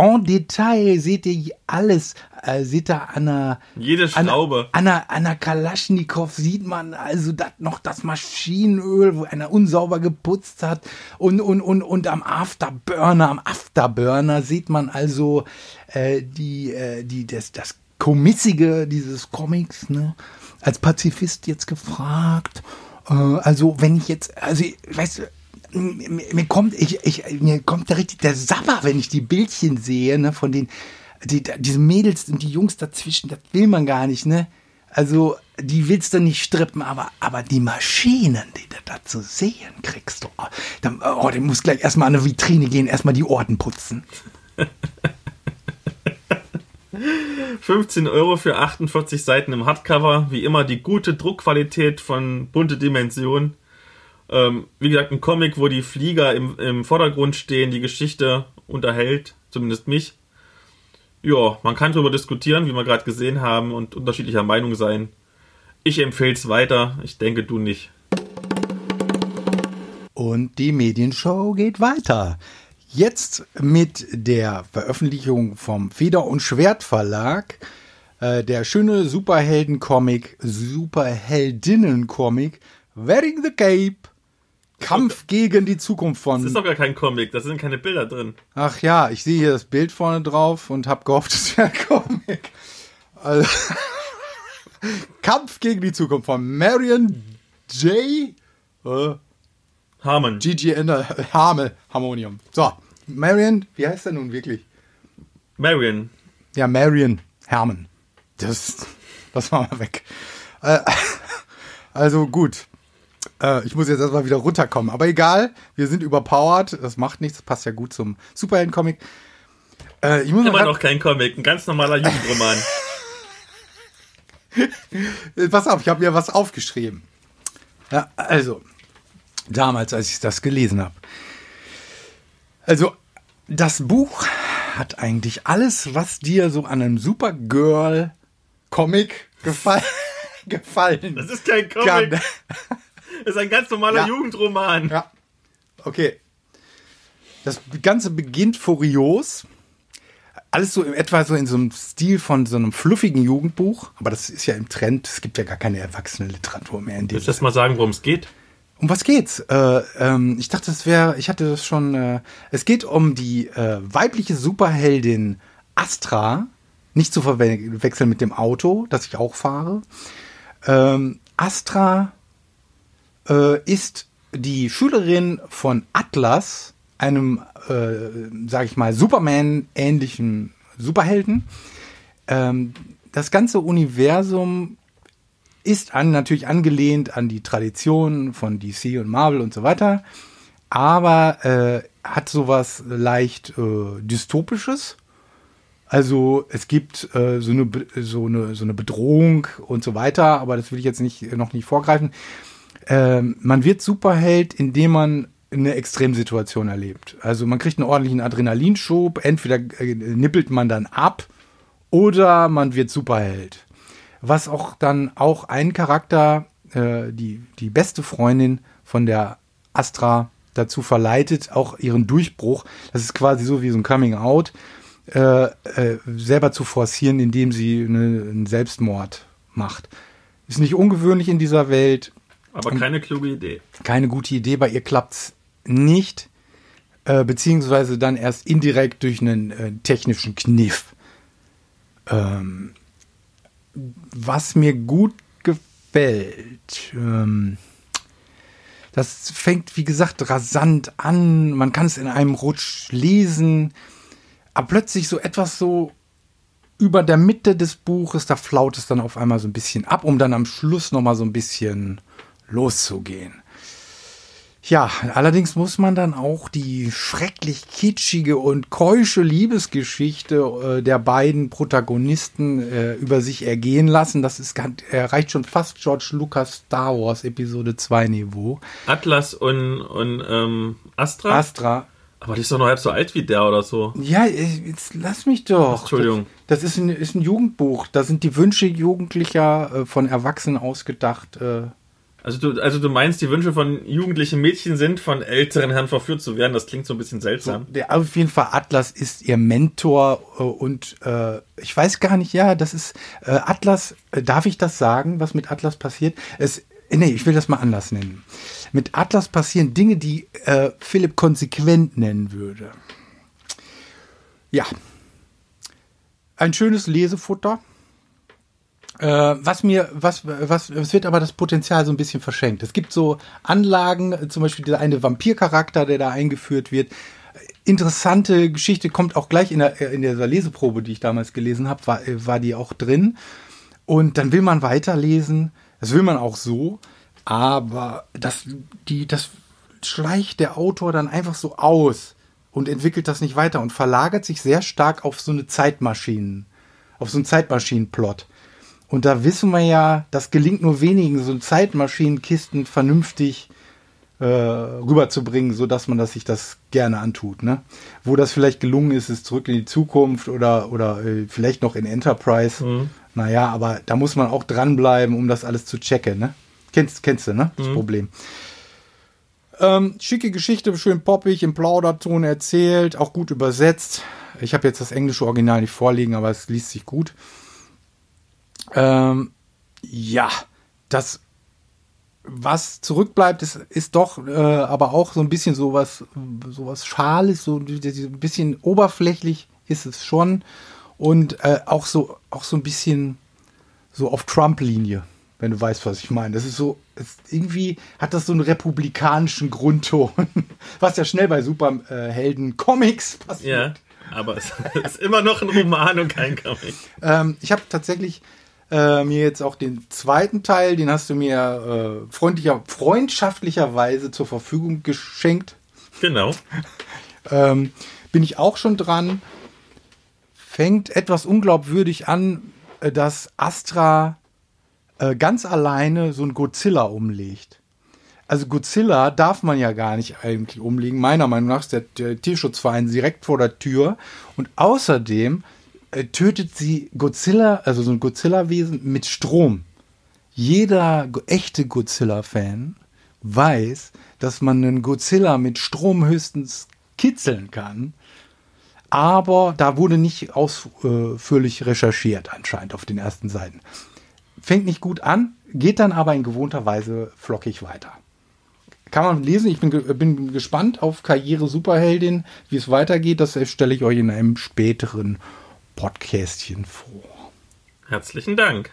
en Detail seht ihr alles. Äh, seht ihr an einer, Jede Schraube. an an einer Kalaschnikow sieht man also dat, noch das Maschinenöl, wo einer unsauber geputzt hat. Und, und, und, und am Afterburner, am Afterburner sieht man also äh, die, äh, die, das, das Komissige dieses Comics, ne? Als Pazifist jetzt gefragt. Äh, also, wenn ich jetzt, also, weißt du, mir, kommt ich, ich mir kommt da richtig der Sabber, wenn ich die Bildchen sehe, ne, von den die, diese Mädels und die Jungs dazwischen, das will man gar nicht, ne? Also, die willst du nicht strippen, aber, aber die Maschinen, die du da zu sehen kriegst, oh, dann, oh, du musst gleich erstmal an eine Vitrine gehen, erstmal die Orden putzen. 15 Euro für 48 Seiten im Hardcover. Wie immer die gute Druckqualität von bunte Dimension. Ähm, wie gesagt, ein Comic, wo die Flieger im, im Vordergrund stehen, die Geschichte unterhält, zumindest mich. Ja, man kann darüber diskutieren, wie wir gerade gesehen haben, und unterschiedlicher Meinung sein. Ich empfehle es weiter, ich denke du nicht. Und die Medienshow geht weiter. Jetzt mit der Veröffentlichung vom Feder- und Schwert Verlag. Äh, der schöne Superhelden-Comic, Superheldinnen-Comic, Wearing the Cape. Kampf gegen die Zukunft Das ist von. doch gar kein Comic, da sind keine Bilder drin. Ach ja, ich sehe hier das Bild vorne drauf und habe gehofft, es wäre ein Comic. Also, Kampf gegen die Zukunft von Marion J. Äh, Harmon. Gigi Ender, Hamel, Harmonium. So, Marion, wie heißt er nun wirklich? Marion. Ja, Marion Herman. Das, das war mal weg. Äh, also gut. Äh, ich muss jetzt erstmal wieder runterkommen. Aber egal, wir sind überpowered. Das macht nichts. Das passt ja gut zum Superhelden-Comic. Äh, ich muss Immer noch kein Comic, ein ganz normaler Jugendroman. Äh, Pass auf, ich habe mir was aufgeschrieben. Ja, also, damals, als ich das gelesen habe. Also, das Buch hat eigentlich alles, was dir so an einem Supergirl-Comic gefall gefallen Das ist kein kann. Das ist ein ganz normaler Ja. Jugendroman. Ja, okay. Das Ganze beginnt furios. Alles so in etwa so in so einem Stil von so einem fluffigen Jugendbuch. Aber das ist ja im Trend. Es gibt ja gar keine erwachsene Literatur mehr in dem Willst du jetzt mal sagen, worum es geht? Um was geht's? Äh, ähm, ich dachte, es wäre, ich hatte das schon. Äh, es geht um die äh, weibliche Superheldin Astra, nicht zu verwechseln mit dem Auto, das ich auch fahre. Ähm, Astra äh, ist die Schülerin von Atlas, einem, äh, sag ich mal, Superman-ähnlichen Superhelden. Ähm, das ganze Universum ist an, natürlich angelehnt an die Tradition von DC und Marvel und so weiter, aber äh, hat sowas leicht äh, dystopisches. Also es gibt äh, so, eine, so, eine, so eine Bedrohung und so weiter, aber das will ich jetzt nicht, noch nicht vorgreifen. Ähm, man wird Superheld, indem man eine Extremsituation erlebt. Also man kriegt einen ordentlichen Adrenalinschub, entweder äh, nippelt man dann ab oder man wird Superheld. Was auch dann auch ein Charakter, äh, die, die beste Freundin von der Astra dazu verleitet, auch ihren Durchbruch, das ist quasi so wie so ein Coming Out, äh, äh, selber zu forcieren, indem sie eine, einen Selbstmord macht. Ist nicht ungewöhnlich in dieser Welt, Aber keine kluge Idee. keine gute Idee. Bei ihr klappt's nicht, äh, beziehungsweise dann erst indirekt durch einen äh, technischen Kniff. Ähm, was mir gut gefällt, ähm, das fängt, wie gesagt, rasant an. Man kann es in einem Rutsch lesen. Aber plötzlich so etwas so über der Mitte des Buches, da flaut es dann auf einmal so ein bisschen ab, um dann am Schluss nochmal so ein bisschen loszugehen. Ja, allerdings muss man dann auch die schrecklich kitschige und keusche Liebesgeschichte äh, der beiden Protagonisten äh, über sich ergehen lassen. Das ist erreicht schon fast George Lucas Star Wars Episode 2 Niveau. Atlas und, und ähm, Astra? Astra. Aber die ist doch noch halb so alt wie der oder so. Ja, jetzt lass mich doch. Entschuldigung. Das, das ist, ein, ist ein Jugendbuch. Da sind die Wünsche Jugendlicher äh, von Erwachsenen ausgedacht. Äh, also du, also du meinst, die Wünsche von jugendlichen Mädchen sind, von älteren Herren verführt zu werden. Das klingt so ein bisschen seltsam. So, der, auf jeden Fall Atlas ist ihr Mentor äh, und äh, ich weiß gar nicht, ja, das ist äh, Atlas, äh, darf ich das sagen, was mit Atlas passiert? Es, nee, ich will das mal anders nennen. Mit Atlas passieren Dinge, die äh, Philipp konsequent nennen würde. Ja. Ein schönes Lesefutter äh, was mir, was, was, es wird aber das Potenzial so ein bisschen verschenkt. Es gibt so Anlagen, zum Beispiel dieser eine Vampircharakter, der da eingeführt wird. Interessante Geschichte kommt auch gleich in der, in der Leseprobe, die ich damals gelesen habe, war, war die auch drin. Und dann will man weiterlesen. Das will man auch so. Aber das, die, das schleicht der Autor dann einfach so aus und entwickelt das nicht weiter und verlagert sich sehr stark auf so eine Zeitmaschinen, auf so einen Zeitmaschinenplot. Und da wissen wir ja, das gelingt nur wenigen, so Zeitmaschinenkisten vernünftig äh, rüberzubringen, sodass man das sich das gerne antut. Ne? Wo das vielleicht gelungen ist, ist zurück in die Zukunft oder, oder äh, vielleicht noch in Enterprise. Mhm. Naja, aber da muss man auch dranbleiben, um das alles zu checken. Ne? Kennst, kennst du, ne? Das mhm. Problem. Ähm, schicke Geschichte, schön poppig, im Plauderton erzählt, auch gut übersetzt. Ich habe jetzt das englische Original nicht vorliegen, aber es liest sich gut. Ähm, ja, das, was zurückbleibt, ist, ist doch äh, aber auch so ein bisschen sowas, sowas Schales, so ein bisschen oberflächlich ist es schon. Und äh, auch so, auch so ein bisschen so auf Trump-Linie, wenn du weißt, was ich meine. Das ist so, ist, irgendwie hat das so einen republikanischen Grundton, was ja schnell bei Superhelden-Comics passiert. Ja, aber es ist immer noch ein Roman und kein Comic. Ähm, ich habe tatsächlich äh, mir jetzt auch den zweiten Teil, den hast du mir äh, freundlicher, freundschaftlicherweise zur Verfügung geschenkt. Genau. ähm, bin ich auch schon dran. Fängt etwas unglaubwürdig an, äh, dass Astra äh, ganz alleine so ein Godzilla umlegt. Also Godzilla darf man ja gar nicht eigentlich umlegen. Meiner Meinung nach ist der, der Tierschutzverein direkt vor der Tür. Und außerdem äh, tötet sie Godzilla, also so ein Godzilla-Wesen mit Strom. Jeder echte Godzilla-Fan weiß, dass man einen Godzilla mit Strom höchstens kitzeln kann. Aber da wurde nicht ausführlich recherchiert, anscheinend auf den ersten Seiten. Fängt nicht gut an, geht dann aber in gewohnter Weise flockig weiter. Kann man lesen, ich bin, bin gespannt auf Karriere Superheldin, wie es weitergeht. Das stelle ich euch in einem späteren Podcastchen vor. Herzlichen Dank.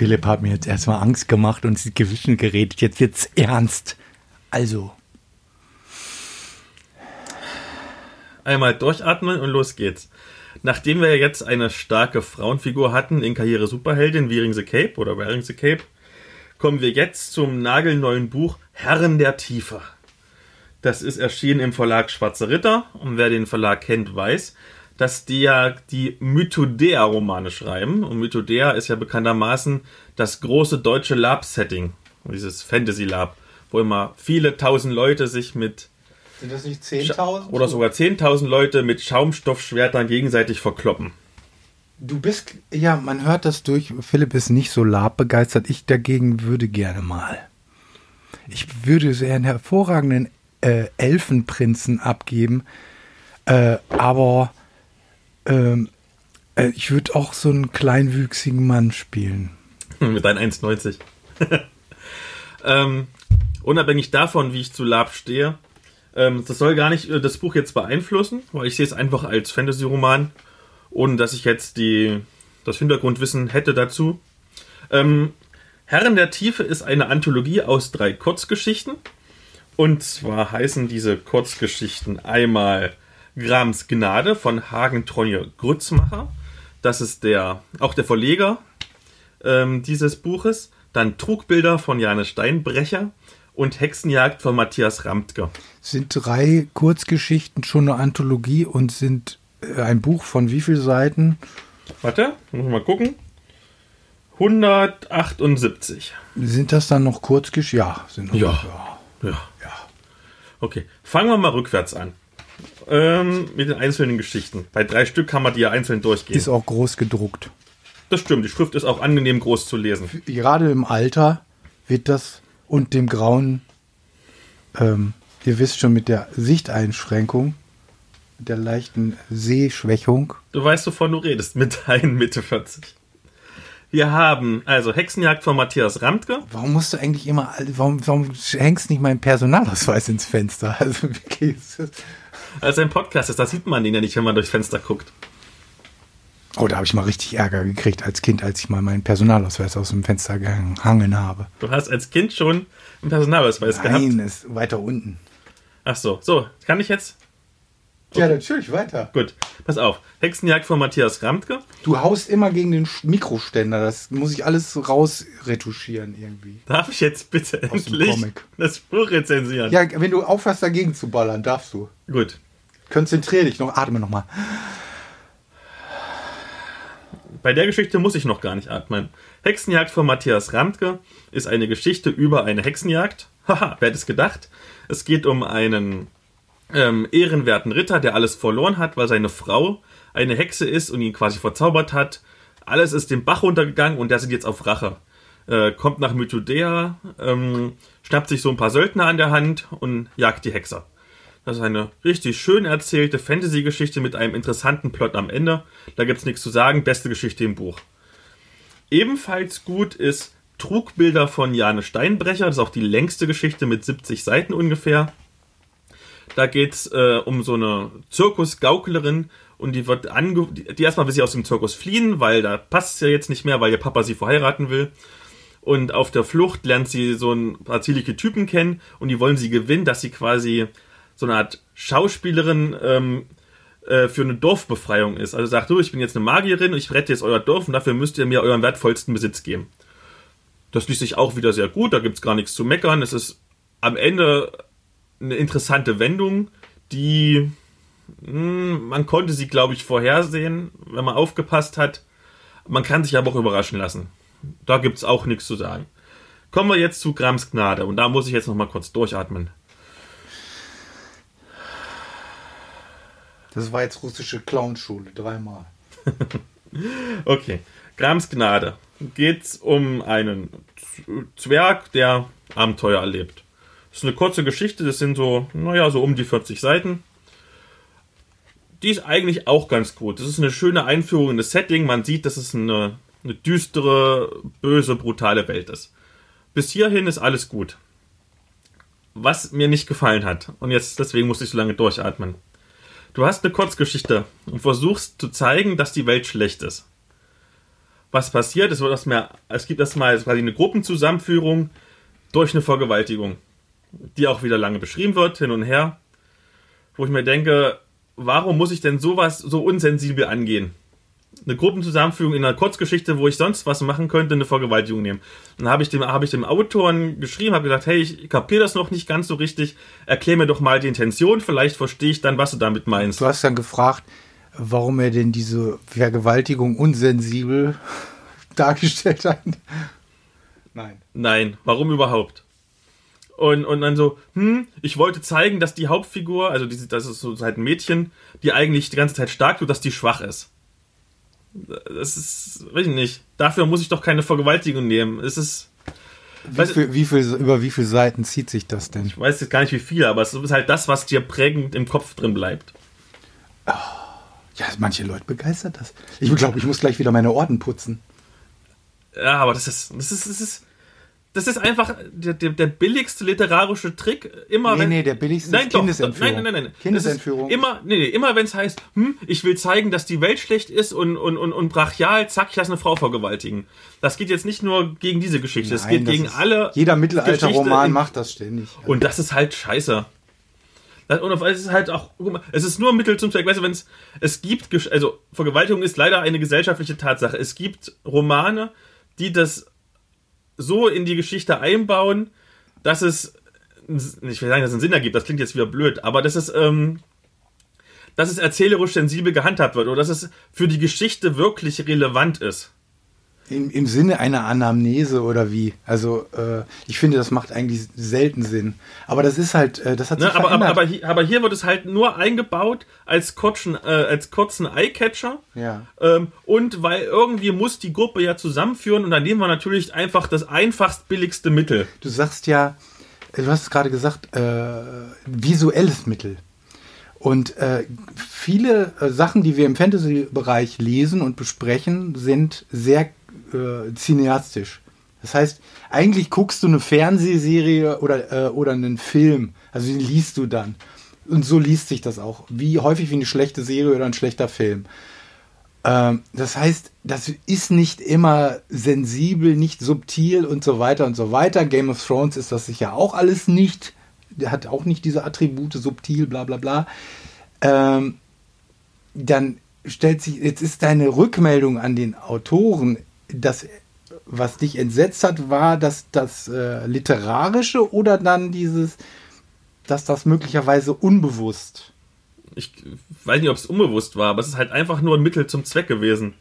Philipp hat mir jetzt erstmal Angst gemacht und sie Gewissen geredet. Jetzt wird's ernst. Also. Einmal durchatmen und los geht's. Nachdem wir jetzt eine starke Frauenfigur hatten in Karriere Superheldin Wearing the Cape oder Wearing the Cape, kommen wir jetzt zum nagelneuen Buch Herren der Tiefe. Das ist erschienen im Verlag Schwarze Ritter und wer den Verlag kennt, weiß, dass die ja die Mythodea-Romane schreiben. Und Mythodea ist ja bekanntermaßen das große deutsche Lab-Setting, dieses Fantasy-Lab, wo immer viele tausend Leute sich mit Sind das nicht Scha- Oder sogar 10.000 Leute mit Schaumstoffschwertern gegenseitig verkloppen. Du bist, ja, man hört das durch. Philipp ist nicht so labbegeistert. Ich dagegen würde gerne mal. Ich würde sehr einen hervorragenden äh, Elfenprinzen abgeben, äh, aber ähm, äh, ich würde auch so einen kleinwüchsigen Mann spielen. Mit deinen 1,90. ähm, unabhängig davon, wie ich zu Lab stehe, ähm, das soll gar nicht äh, das Buch jetzt beeinflussen, weil ich sehe es einfach als Fantasy-Roman, ohne dass ich jetzt die, das Hintergrundwissen hätte dazu. Ähm, Herren der Tiefe ist eine Anthologie aus drei Kurzgeschichten. Und zwar heißen diese Kurzgeschichten einmal Grams Gnade von Hagen Tronje Grützmacher. Das ist der, auch der Verleger ähm, dieses Buches. Dann Trugbilder von Jane Steinbrecher und Hexenjagd von Matthias Ramtke. Sind drei Kurzgeschichten schon eine Anthologie und sind äh, ein Buch von wie vielen Seiten? Warte, muss mal gucken. 178. Sind das dann noch Kurzgeschichten? Ja, sind noch. Ja. Ja. ja. Okay, fangen wir mal rückwärts an. Ähm, mit den einzelnen Geschichten. Bei drei Stück kann man die ja einzeln durchgehen. Ist auch groß gedruckt. das stimmt, die Schrift ist auch angenehm groß zu lesen. Gerade im Alter wird das und dem grauen, ähm, ihr wisst schon, mit der Sichteinschränkung, mit der leichten Sehschwächung. Du weißt, wovon du redest, mit deinen Mitte 40. Wir haben also Hexenjagd von Matthias Ramtke. Warum musst du eigentlich immer, warum, warum hängst nicht meinen Personalausweis ins Fenster? Also wirklich, Also ein Podcast ist, da sieht man den ja nicht, wenn man durchs Fenster guckt. Oh, da habe ich mal richtig Ärger gekriegt als Kind, als ich mal meinen Personalausweis aus dem Fenster gehangen habe. Du hast als Kind schon einen Personalausweis gehabt. Nein, ist weiter unten. Ach so, so, kann ich jetzt? Ja, natürlich, weiter. Gut, pass auf. Hexenjagd von Matthias Ramtke. Du haust immer gegen den Mikroständer. Das muss ich alles rausretuschieren irgendwie. Darf ich jetzt bitte Aus endlich das Buch rezensieren? Ja, wenn du aufhörst, dagegen zu ballern, darfst du. Gut. Konzentrier dich noch, atme noch mal. Bei der Geschichte muss ich noch gar nicht atmen. Hexenjagd von Matthias Ramtke ist eine Geschichte über eine Hexenjagd. Haha, wer hätte es gedacht? Es geht um einen ähm, ehrenwerten Ritter, der alles verloren hat, weil seine Frau eine Hexe ist und ihn quasi verzaubert hat. Alles ist den Bach runtergegangen und der sind jetzt auf Rache. Äh, kommt nach Mythodea, ähm, schnappt sich so ein paar Söldner an der Hand und jagt die Hexer. Das ist eine richtig schön erzählte Fantasy-Geschichte mit einem interessanten Plot am Ende. Da gibt's nichts zu sagen. Beste Geschichte im Buch. Ebenfalls gut ist Trugbilder von Jane Steinbrecher. Das ist auch die längste Geschichte mit 70 Seiten ungefähr. Da geht's äh, um so eine Zirkusgauklerin und die wird ange die, erstmal will sie aus dem Zirkus fliehen, weil da passt es ja jetzt nicht mehr, weil ihr Papa sie verheiraten will. Und auf der Flucht lernt sie so ein paar zierliche Typen kennen und die wollen sie gewinnen, dass sie quasi so eine Art Schauspielerin ähm, äh, für eine Dorfbefreiung ist. Also sagt du, ich bin jetzt eine Magierin und ich rette jetzt euer Dorf und dafür müsst ihr mir euren wertvollsten Besitz geben. Das liest sich auch wieder sehr gut, da gibt's gar nichts zu meckern. Es ist am Ende eine interessante Wendung, die mh, man konnte sie, glaube ich, vorhersehen, wenn man aufgepasst hat. Man kann sich aber auch überraschen lassen. Da gibt's auch nichts zu sagen. Kommen wir jetzt zu Grams Gnade und da muss ich jetzt noch mal kurz durchatmen. Das war jetzt russische Clownschule, dreimal. Okay, Grams Gnade. Geht's um einen Zwerg, der Abenteuer erlebt. Ist eine kurze Geschichte, das sind so, naja, so um die 40 Seiten. Die ist eigentlich auch ganz gut. Das ist eine schöne Einführung in das Setting. Man sieht, dass es eine, eine düstere, böse, brutale Welt ist. Bis hierhin ist alles gut. Was mir nicht gefallen hat, und jetzt deswegen musste ich so lange durchatmen. Du hast eine Kurzgeschichte und versuchst zu zeigen, dass die Welt schlecht ist. Was passiert? Es, wird erstmal, es gibt erstmal quasi eine Gruppenzusammenführung durch eine Vergewaltigung, die auch wieder lange beschrieben wird, hin und her. Wo ich mir denke, warum muss ich denn sowas so unsensibel angehen? Eine Gruppenzusammenführung in einer Kurzgeschichte, wo ich sonst was machen könnte, eine Vergewaltigung nehmen. Dann habe ich dem, habe ich dem Autoren geschrieben, habe gesagt, hey, ich kapiere das noch nicht ganz so richtig. Erklär mir doch mal die Intention, vielleicht verstehe ich dann, was du damit meinst. Du hast dann gefragt, warum er denn diese Vergewaltigung unsensibel dargestellt hat. Nein. Nein, warum überhaupt? Und, und dann so, hm, ich wollte zeigen, dass die Hauptfigur, also diese, das ist so halt ein Mädchen, die eigentlich die ganze Zeit stark tut, dass die schwach ist. Das ist, weiß ich nicht. Dafür muss ich doch keine Vergewaltigung nehmen. Es ist, Wie viel, wie viel, über wie viele Seiten zieht sich das denn? ich weiß jetzt gar nicht wie viel, aber es ist halt das, was dir prägend im Kopf drin bleibt. Ja, manche Leute begeistert das. Ich glaube, ich muss gleich wieder meine Orden putzen. Ja, aber das ist, das ist, das ist, das ist einfach der, der, der billigste literarische Trick. Immer Nee, wenn, nee, der billigste nein, ist doch, Kindesentführung. Nein, nein, nein, nein. Kindesentführung. Das immer, nee, nee, immer wenn es heißt, hm, ich will zeigen, dass die Welt schlecht ist und, und, und, und brachial, zack, ich lasse eine Frau vergewaltigen. Das geht jetzt nicht nur gegen diese Geschichte, es Nein, geht das gegen ist- alle. Jeder Mittelalterroman macht das ständig. Und das ist halt scheiße. Das- Und es ist halt auch, guck mal, es ist nur ein Mittel zum Zweck. Weißt du, wenn es, es gibt, also Vergewaltigung ist leider eine gesellschaftliche Tatsache. Es gibt Romane, die das so in die Geschichte einbauen, dass es, ich will sagen, dass es einen Sinn ergibt, das klingt jetzt wieder blöd, aber dass es, ähm, dass es erzählerisch sensibel gehandhabt wird oder dass es für die Geschichte wirklich relevant ist. Im, Im Sinne einer Anamnese oder wie? Also, äh, ich finde, das macht eigentlich selten Sinn. Aber das ist halt, äh, das hat sich Ne, aber, aber, verändert. aber, hier, aber hier wird es halt nur eingebaut als kurzen, äh, als kurzen Eyecatcher. Ja. Ähm, und weil irgendwie muss die Gruppe ja zusammenführen und dann nehmen wir natürlich einfach das einfachst billigste Mittel. Du sagst ja, äh, du hast es gerade gesagt, äh, visuelles Mittel. Und äh, viele äh, Sachen, die wir im Fantasy-Bereich lesen und besprechen, sind sehr äh, cineastisch. Das heißt, eigentlich guckst du eine Fernsehserie oder, äh, oder einen Film, also den liest du dann. Und so liest sich das auch. Wie häufig wie eine schlechte Serie oder ein schlechter Film. Ähm, das heißt, das ist nicht immer sensibel, nicht subtil und so weiter und so weiter. Game of Thrones ist das sicher auch alles nicht. Der hat auch nicht diese Attribute, subtil, bla bla bla. Ähm, dann stellt sich, jetzt ist deine Rückmeldung an den Autoren, das, was dich entsetzt hat, war das, das äh, Literarische oder dann dieses, dass das möglicherweise unbewusst Ich weiß nicht, ob es unbewusst war, aber es ist halt einfach nur ein Mittel zum Zweck gewesen.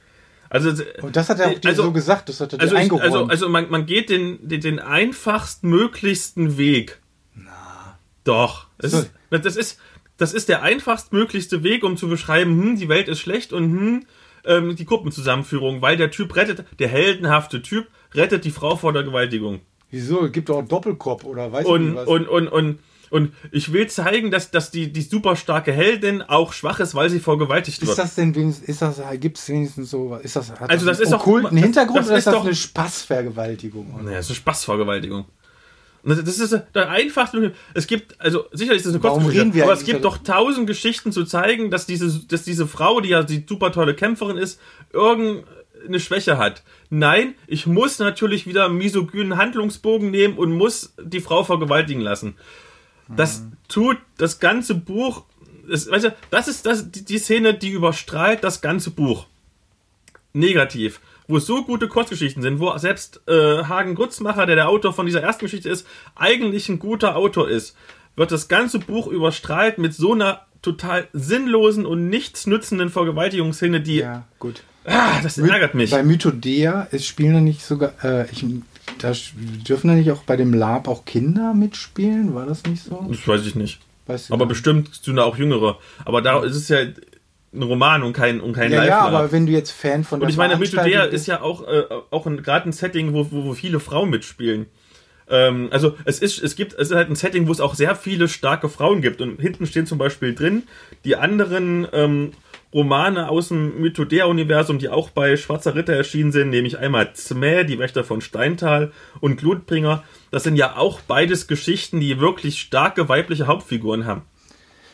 Also, Und das hat er auch dir Also- so gesagt, das hat er also, dir ich, eingeräumt. also, also man, man geht den, den, den einfachst möglichsten Weg. Na. Doch. Das, So. ist, das, ist, das ist der einfachst möglichste Weg, um zu beschreiben, hm, die Welt ist schlecht und hm, ähm, die Gruppenzusammenführung, weil der Typ rettet, der heldenhafte Typ rettet die Frau vor der Gewaltigung. Wieso? Es gibt doch einen Doppelkopf oder weiß ich Und, nicht was. und, und, und, und ich will zeigen, dass, dass die, die super starke Heldin auch schwach ist, weil sie vergewaltigt wird. ist das denn wenigstens, ist das, gibt es wenigstens so, ist das, hat Also das einen ist doch- okkulten das- Hintergrund das oder ist das doch- eine Spaßvergewaltigung? Oder? Naja, das ist eine Spaßvergewaltigung. Das ist der einfachste. Es gibt, also sicherlich ist das eine Kurzgeschichte, aber es gibt doch tausend Geschichten zu zeigen, dass diese, dass diese Frau, die ja die super tolle Kämpferin ist, irgendeine Schwäche hat. Nein, ich muss natürlich wieder einen misogynen Handlungsbogen nehmen und muss die Frau vergewaltigen lassen. Das tut das ganze Buch. Das, weißt du, das ist das, die, die Szene, die überstrahlt das ganze Buch negativ, wo es so gute Kurzgeschichten sind, wo selbst äh, Hagen Grutzmacher, der der Autor von dieser ersten Geschichte ist, eigentlich ein guter Autor ist, wird das ganze Buch überstrahlt mit so einer total sinnlosen und nichtsnützenden Vergewaltigungsszene, die Ja, gut. ah, das ärgert mich. Bei Mythodea ist spielen da nicht sogar, äh, ich, da dürfen da nicht auch bei dem Lab auch Kinder mitspielen? War das nicht so? Das weiß ich nicht. Weißt du Aber bestimmt sind da auch Jüngere. Aber da ist es ja ein Roman und kein, und kein Ja, ja, Live-Lab. aber wenn du jetzt Fan von der Und ich meine, Mythodea ist ja auch, äh, auch ein, gerade ein Setting, wo, wo, wo viele Frauen mitspielen. Ähm, also es ist, es gibt, es ist halt ein Setting, wo es auch sehr viele starke Frauen gibt. Und hinten stehen zum Beispiel drin die anderen ähm, Romane aus dem Mythodea-Universum, die auch bei Schwarzer Ritter erschienen sind, nämlich einmal Zmäh, die Wächter von Steintal und Glutbringer. Das sind ja auch beides Geschichten, die wirklich starke weibliche Hauptfiguren haben.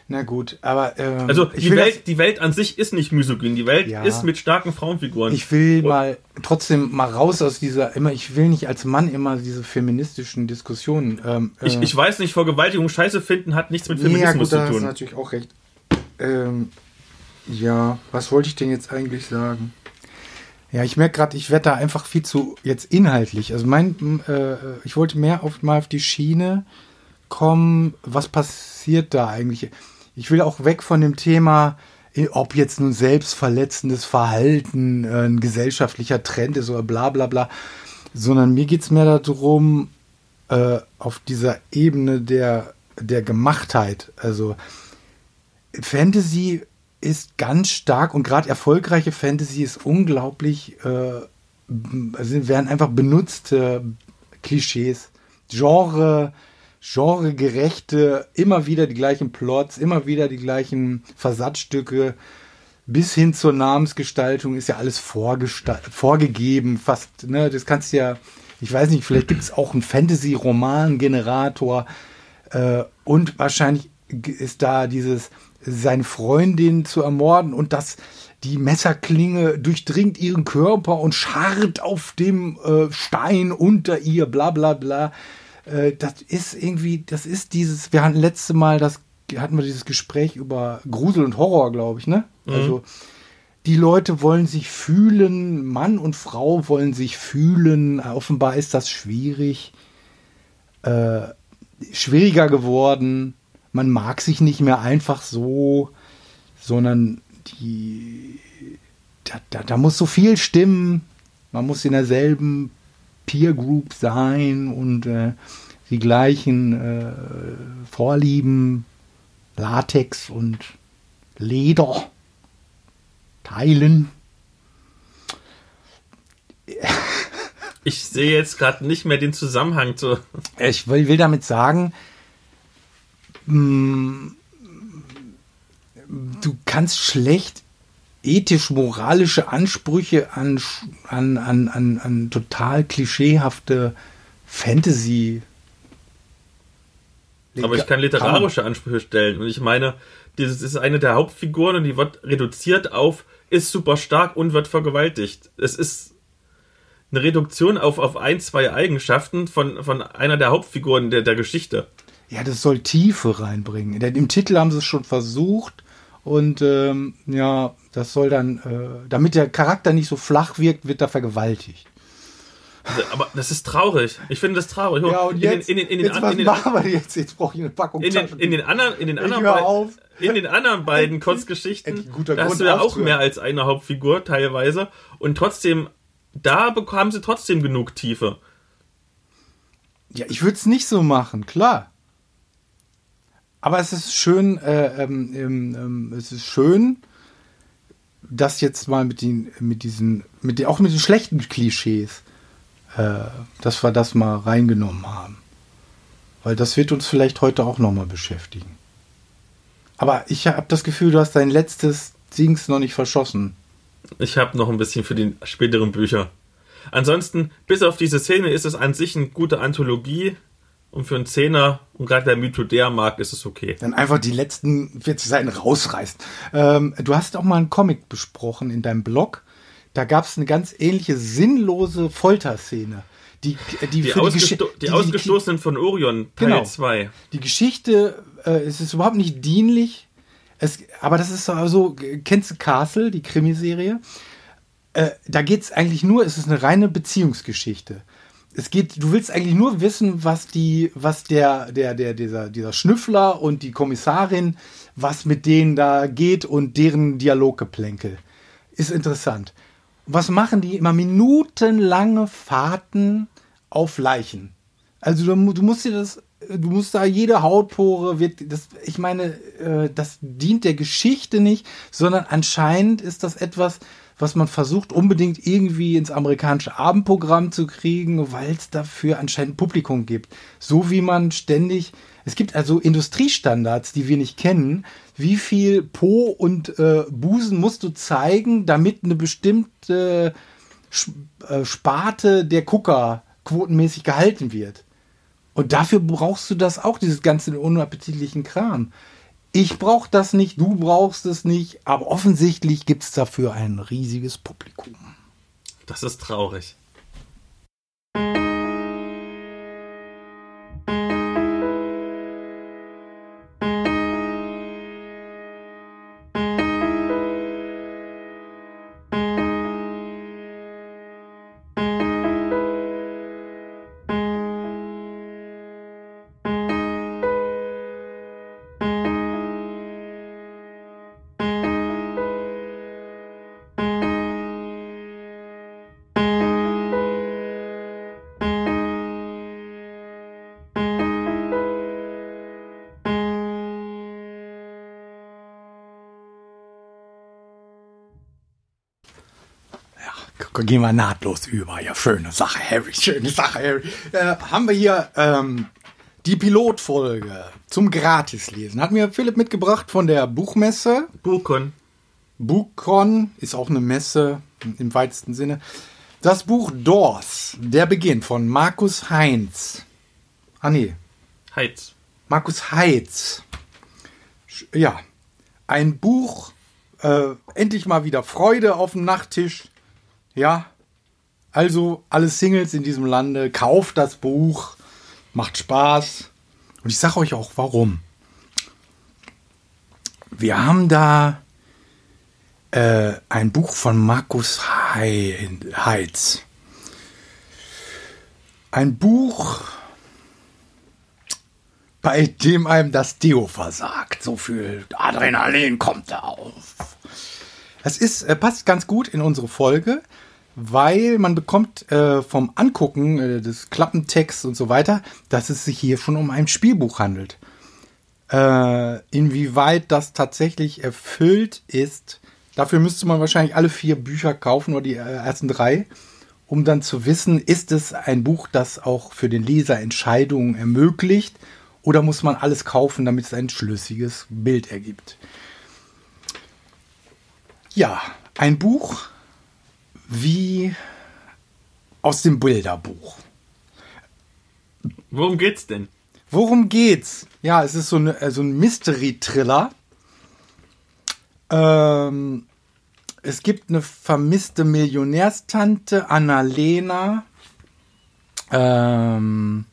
Na gut, aber ähm, Also die Welt, die Welt an sich ist nicht misogyn. Die Welt Ja. ist mit starken Frauenfiguren. Ich will mal trotzdem mal raus aus dieser immer. Ich will nicht als Mann immer diese feministischen Diskussionen. Ähm, Ich, äh, ich weiß nicht, Vergewaltigung scheiße finden hat nichts mit ja, Feminismus gut, da zu tun. natürlich auch recht. Ähm, ja, was wollte ich denn jetzt eigentlich sagen? Ja, ich merke gerade, ich werde da einfach viel zu jetzt inhaltlich. Also mein, äh, ich wollte mehr auf mal auf die Schiene kommen. Was passiert da eigentlich? Ich will auch weg von dem Thema, eh, ob jetzt nun selbstverletzendes Verhalten äh, ein gesellschaftlicher Trend ist oder bla bla bla, sondern mir geht es mehr darum, äh, auf dieser Ebene der, der Gemachtheit. Also Fantasy ist ganz stark und gerade erfolgreiche Fantasy ist unglaublich, äh, also werden einfach benutzte Klischees, Genre, genregerechte, immer wieder die gleichen Plots, immer wieder die gleichen Versatzstücke, bis hin zur Namensgestaltung ist ja alles vorgegeben, fast, ne, das kannst du ja, ich weiß nicht, vielleicht gibt es auch einen Fantasy-Roman-Generator äh, und wahrscheinlich ist da dieses, seine Freundin zu ermorden und das, die Messerklinge durchdringt ihren Körper und scharrt auf dem äh, Stein unter ihr, bla bla bla. Äh, das ist irgendwie, das ist dieses, wir hatten letzte Mal das, hatten wir dieses Gespräch über Grusel und Horror, glaube ich, ne? Mhm. Also die Leute wollen sich fühlen, Mann und Frau wollen sich fühlen. Offenbar ist das schwierig, äh, schwieriger geworden. Man mag sich nicht mehr einfach so, sondern die, da, da, da muss so viel stimmen. Man muss in derselben Peer Group sein und äh, die gleichen äh, Vorlieben, Latex und Leder teilen. Ich sehe jetzt gerade nicht mehr den Zusammenhang zu. Ich will, will damit sagen, mh, mm, du kannst schlecht ethisch-moralische Ansprüche an, an, an, an, an total klischeehafte Fantasy. Aber ich kann literarische Ansprüche stellen. Und ich meine, dieses ist eine der Hauptfiguren und die wird reduziert auf, ist super stark und wird vergewaltigt. Es ist eine Reduktion auf, auf ein, zwei Eigenschaften von, von einer der Hauptfiguren der, der Geschichte. Ja, das soll Tiefe reinbringen. Im Titel haben sie es schon versucht und ähm, ja, das soll dann, äh, damit der Charakter nicht so flach wirkt, wird er vergewaltigt. Aber das ist traurig. Ich finde das traurig. Ja, und jetzt, in den, in den, jetzt, was in den, machen wir jetzt? Jetzt brauche ich eine Packung in den, in den anderen, in den anderen, in den anderen beiden Kurzgeschichten, da hast du ja auch mehr als eine Hauptfigur teilweise. Und trotzdem, da bekommen sie trotzdem genug Tiefe. Ja, ich würde es nicht so machen, klar. Aber es ist schön, äh, ähm, ähm, ähm, es ist schön, das jetzt mal mit den, mit diesen, mit den, auch mit den schlechten Klischees, äh, dass wir das mal reingenommen haben. Weil das wird uns vielleicht heute auch nochmal beschäftigen. Aber ich habe das Gefühl, du hast dein letztes Dings noch nicht verschossen. Ich habe noch ein bisschen für die späteren Bücher. Ansonsten, bis auf diese Szene ist es an sich eine gute Anthologie. Und für einen Zehner, und gerade wer Mythodea mag, ist es okay. Dann einfach die letzten 40 Seiten rausreißt. Ähm, du hast auch mal einen Comic besprochen in deinem Blog. Da gab es eine ganz ähnliche sinnlose Folterszene. Die, die, die, ausgesto die, die, Ausgestoßenen von Orion, Teil 2. Genau. Die Geschichte, äh, es ist überhaupt nicht dienlich. Es, aber das ist so, kennst du Castle, die Krimiserie? Äh, da geht es eigentlich nur, es ist eine reine Beziehungsgeschichte es geht, du willst eigentlich nur wissen, was die, was der, der, der, dieser, dieser Schnüffler und die Kommissarin, was mit denen da geht und deren Dialoggeplänkel. Ist interessant. Was machen die? Immer minutenlange Fahrten auf Leichen. Also du, du musst dir das, du musst da jede Hautpore wird, das, ich meine, äh, das dient der Geschichte nicht, sondern anscheinend ist das etwas, was man versucht unbedingt irgendwie ins amerikanische Abendprogramm zu kriegen, weil es dafür anscheinend Publikum gibt. So wie man ständig, es gibt also Industriestandards, die wir nicht kennen. Wie viel Po und äh, Busen musst du zeigen, damit eine bestimmte äh, Sparte der Gucker quotenmäßig gehalten wird? Und dafür brauchst du das auch, dieses ganze unappetitlichen Kram. Ich brauche das nicht, du brauchst es nicht, aber offensichtlich gibt es dafür ein riesiges Publikum. Das ist traurig. Gehen wir nahtlos über. Ja, schöne Sache, Harry, schöne Sache, Harry. Äh, haben wir hier ähm, die Pilotfolge zum Gratislesen. Hat mir Philipp mitgebracht von der Buchmesse. Bukon. Bukon ist auch eine Messe im weitesten Sinne. Das Buch Doors, der Beginn von Markus Heinz. Ah nee, Heiz. Markus Heitz. Ja, ein Buch, äh, endlich mal wieder Freude auf dem Nachttisch. Ja, also alle Singles in diesem Lande, kauft das Buch, macht Spaß. Und ich sage euch auch warum. Wir haben da äh, ein Buch von Markus Hei- Heitz. Ein Buch, bei dem einem das Deo versagt. So viel Adrenalin kommt da auf. Es ist, äh, passt ganz gut in unsere Folge, weil man bekommt äh, vom Angucken äh, des Klappentexts und so weiter, dass es sich hier schon um ein Spielbuch handelt. Äh, inwieweit das tatsächlich erfüllt ist, dafür müsste man wahrscheinlich alle vier Bücher kaufen oder die äh, ersten drei, um dann zu wissen, ist es ein Buch, das auch für den Leser Entscheidungen ermöglicht oder muss man alles kaufen, damit es ein schlüssiges Bild ergibt. Ja, ein Buch wie aus dem Bilderbuch. Worum geht's denn? Worum geht's? Ja, es ist so, eine, äh, so ein Mystery-Thriller. Ähm, es gibt eine vermisste Millionärstante, Annalena, ähm,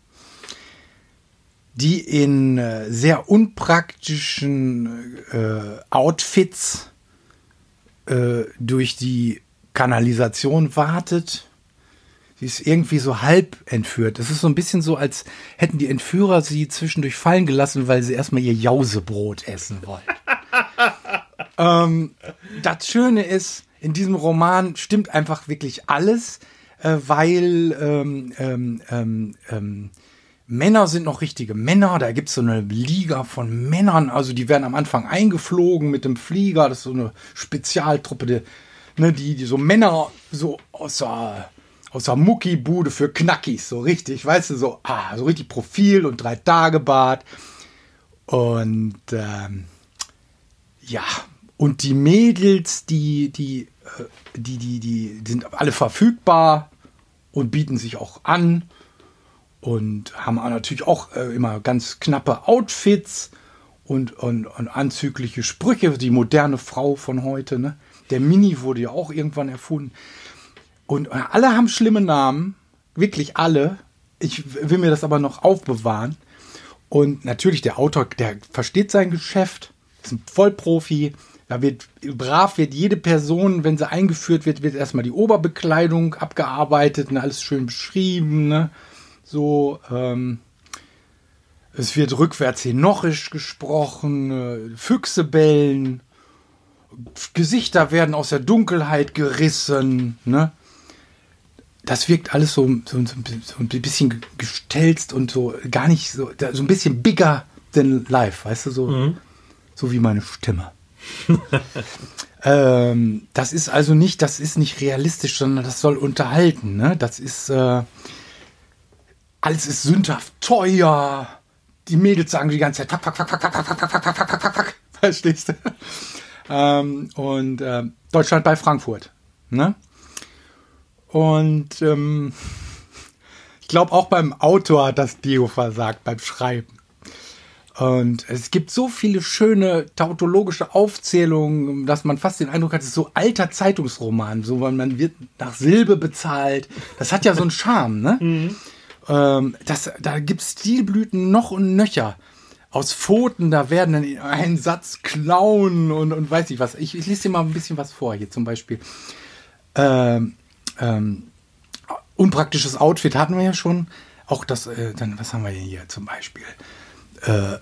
die in äh, sehr unpraktischen äh, Outfits äh, durch die Kanalisation wartet. Sie ist irgendwie so halb entführt. Es ist so ein bisschen so, als hätten die Entführer sie zwischendurch fallen gelassen, weil sie erstmal ihr Jausebrot essen wollen. ähm, das Schöne ist, in diesem Roman stimmt einfach wirklich alles, äh, weil ähm, ähm, ähm, ähm, Männer sind noch richtige Männer. Da gibt es so eine Liga von Männern. Also die werden am Anfang eingeflogen mit dem Flieger. Das ist so eine Spezialtruppe, die, ne, die, die so Männer so aus der, Muckibude für Knackis, so richtig, weißt du, so, ah, so richtig Profil und drei Tage Bart. Und ähm, ja, und die Mädels, die, die, äh, die, die, die sind alle verfügbar und bieten sich auch an und haben natürlich auch äh, immer ganz knappe Outfits und, und, und anzügliche Sprüche. Die moderne Frau von heute, ne? Der Mini wurde ja auch irgendwann erfunden. Und äh, alle haben schlimme Namen, wirklich alle. Ich will mir das aber noch aufbewahren. Und natürlich der Autor, der versteht sein Geschäft, ist ein Vollprofi. Da wird brav wird jede Person, wenn sie eingeführt wird, wird erstmal die Oberbekleidung abgearbeitet und alles schön beschrieben. Ne? So, ähm, es wird rückwärts henochisch gesprochen, äh, Füchse bellen, Gesichter werden aus der Dunkelheit gerissen. Ne? Das wirkt alles so, so, so, ein bisschen gestelzt und so gar nicht so, so ein bisschen bigger than life, weißt du, so, so wie meine Stimme. ähm, das ist also nicht, das ist nicht realistisch, sondern das soll unterhalten. Ne? Das ist äh, alles ist sündhaft teuer. Die Mädels sagen die ganze Zeit, fuck, fuck, fuck, fuck, fuck, fuck, fuck, fuck, fuck, fuck, fuck, fuck. Verstehst du? Ähm, und äh, Deutschland bei Frankfurt. Ne? Und ähm, ich glaube, auch beim Autor hat das Dio versagt, beim Schreiben. Und es gibt so viele schöne tautologische Aufzählungen, dass man fast den Eindruck hat, es ist so alter Zeitungsroman, so weil man wird nach Silbe bezahlt. Das hat ja so einen Charme, ne? Ähm, das, da gibt es Stilblüten noch und nöcher. Aus Pfoten, da werden dann ein Satz klauen und, und weiß ich was. Ich, ich lese dir mal ein bisschen was vor hier zum Beispiel. Ähm, ähm, unpraktisches Outfit hatten wir ja schon. Auch das, äh, dann, was haben wir hier zum Beispiel? Äh,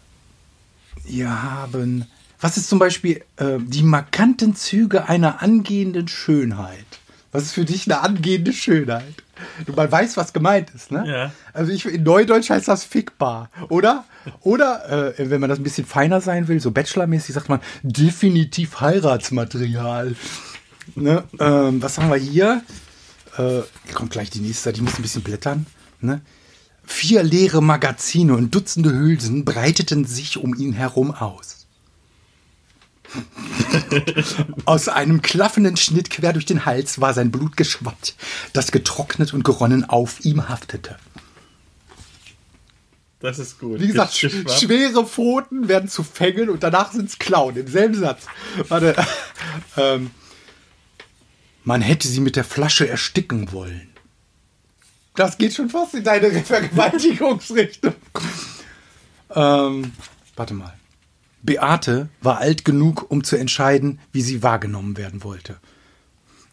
wir haben, was ist zum Beispiel äh, die markanten Züge einer angehenden Schönheit? Was ist für dich eine angehende Schönheit? Du mal weißt, was gemeint ist, ne? Ja. Also ich, in Neudeutsch heißt das fickbar, oder? Oder, äh, wenn man das ein bisschen feiner sein will, so Bachelormäßig, sagt man definitiv Heiratsmaterial. Ne? Ähm, was haben wir hier? äh, hier kommt gleich die nächste, die muss ein bisschen blättern. Ne? Vier leere Magazine und Dutzende Hülsen breiteten sich um ihn herum aus. Aus einem klaffenden Schnitt quer durch den Hals war sein Blut geschwappt, das getrocknet und geronnen auf ihm haftete. Das ist gut. Wie gesagt, sch schwere Pfoten werden zu Fängeln und danach sind es Klauen. Im selben Satz. Warte. ähm, man hätte sie mit der Flasche ersticken wollen. Das geht schon fast in deine Vergewaltigungsrichtung. ähm, warte mal. Beate war alt genug, um zu entscheiden, wie sie wahrgenommen werden wollte.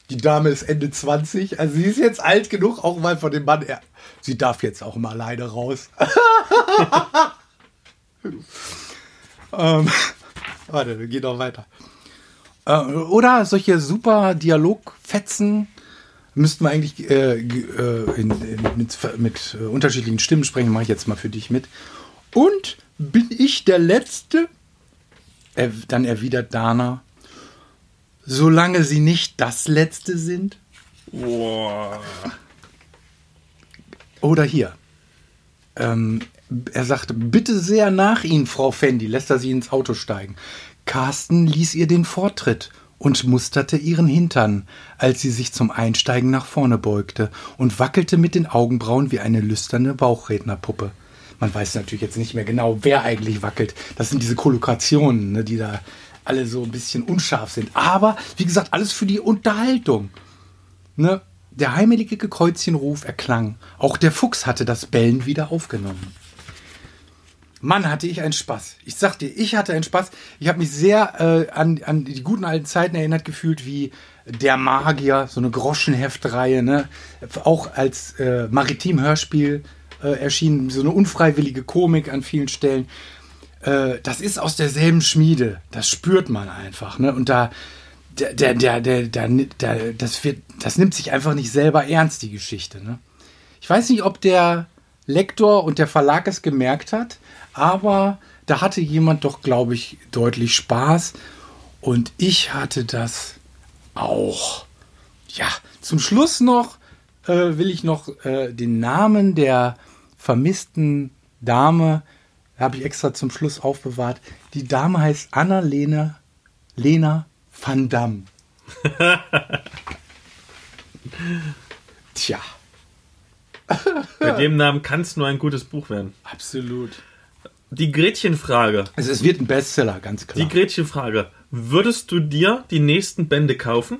Die Dame ist Ende 20, also sie ist jetzt alt genug, auch mal von dem Mann. Er, sie darf jetzt auch mal alleine raus. ähm, warte, gehen noch weiter. Äh, oder solche super Dialogfetzen müssten wir eigentlich äh, äh, in, in, mit, mit äh, unterschiedlichen Stimmen sprechen. Mache ich jetzt mal für dich mit. Und bin ich der Letzte? Er, dann erwidert Dana, solange sie nicht das Letzte sind. Boah. Oder hier. Ähm, er sagt, bitte sehr nach Ihnen, Frau Fendi, lässt er sie ins Auto steigen. Carsten ließ ihr den Vortritt und musterte ihren Hintern, als sie sich zum Einsteigen nach vorne beugte und wackelte mit den Augenbrauen wie eine lüsterne Bauchrednerpuppe. Man weiß natürlich jetzt nicht mehr genau, wer eigentlich wackelt. Das sind diese Kollokationen, ne, die da alle so ein bisschen unscharf sind. Aber, wie gesagt, alles für die Unterhaltung. Ne? Der heimelige Kreuzchenruf erklang. Auch der Fuchs hatte das Bellen wieder aufgenommen. Mann, hatte ich einen Spaß. Ich sag dir, ich hatte einen Spaß. Ich habe mich sehr äh, an, an die guten alten Zeiten erinnert gefühlt, wie Der Magier, so eine Groschenheftreihe, ne? Auch als äh, Maritim-Hörspiel äh, erschienen, so eine unfreiwillige Komik an vielen Stellen. Äh, das ist aus derselben Schmiede. Das spürt man einfach, ne? Und da, der, der, der, der, der, das wird, das nimmt sich einfach nicht selber ernst, die Geschichte, ne? Ich weiß nicht, ob der Lektor und der Verlag es gemerkt hat, aber da hatte jemand doch, glaube ich, deutlich Spaß. Und ich hatte das auch. Ja, zum Schluss noch äh, will ich noch äh, den Namen der vermissten Dame, habe ich extra zum Schluss aufbewahrt. Die Dame heißt Anna-Lena Lena van Damme. Tja, Mit dem Namen kann es nur ein gutes Buch werden. absolut. Die Gretchenfrage. Also es wird ein Bestseller, ganz klar. Die Gretchenfrage. Würdest du dir die nächsten Bände kaufen?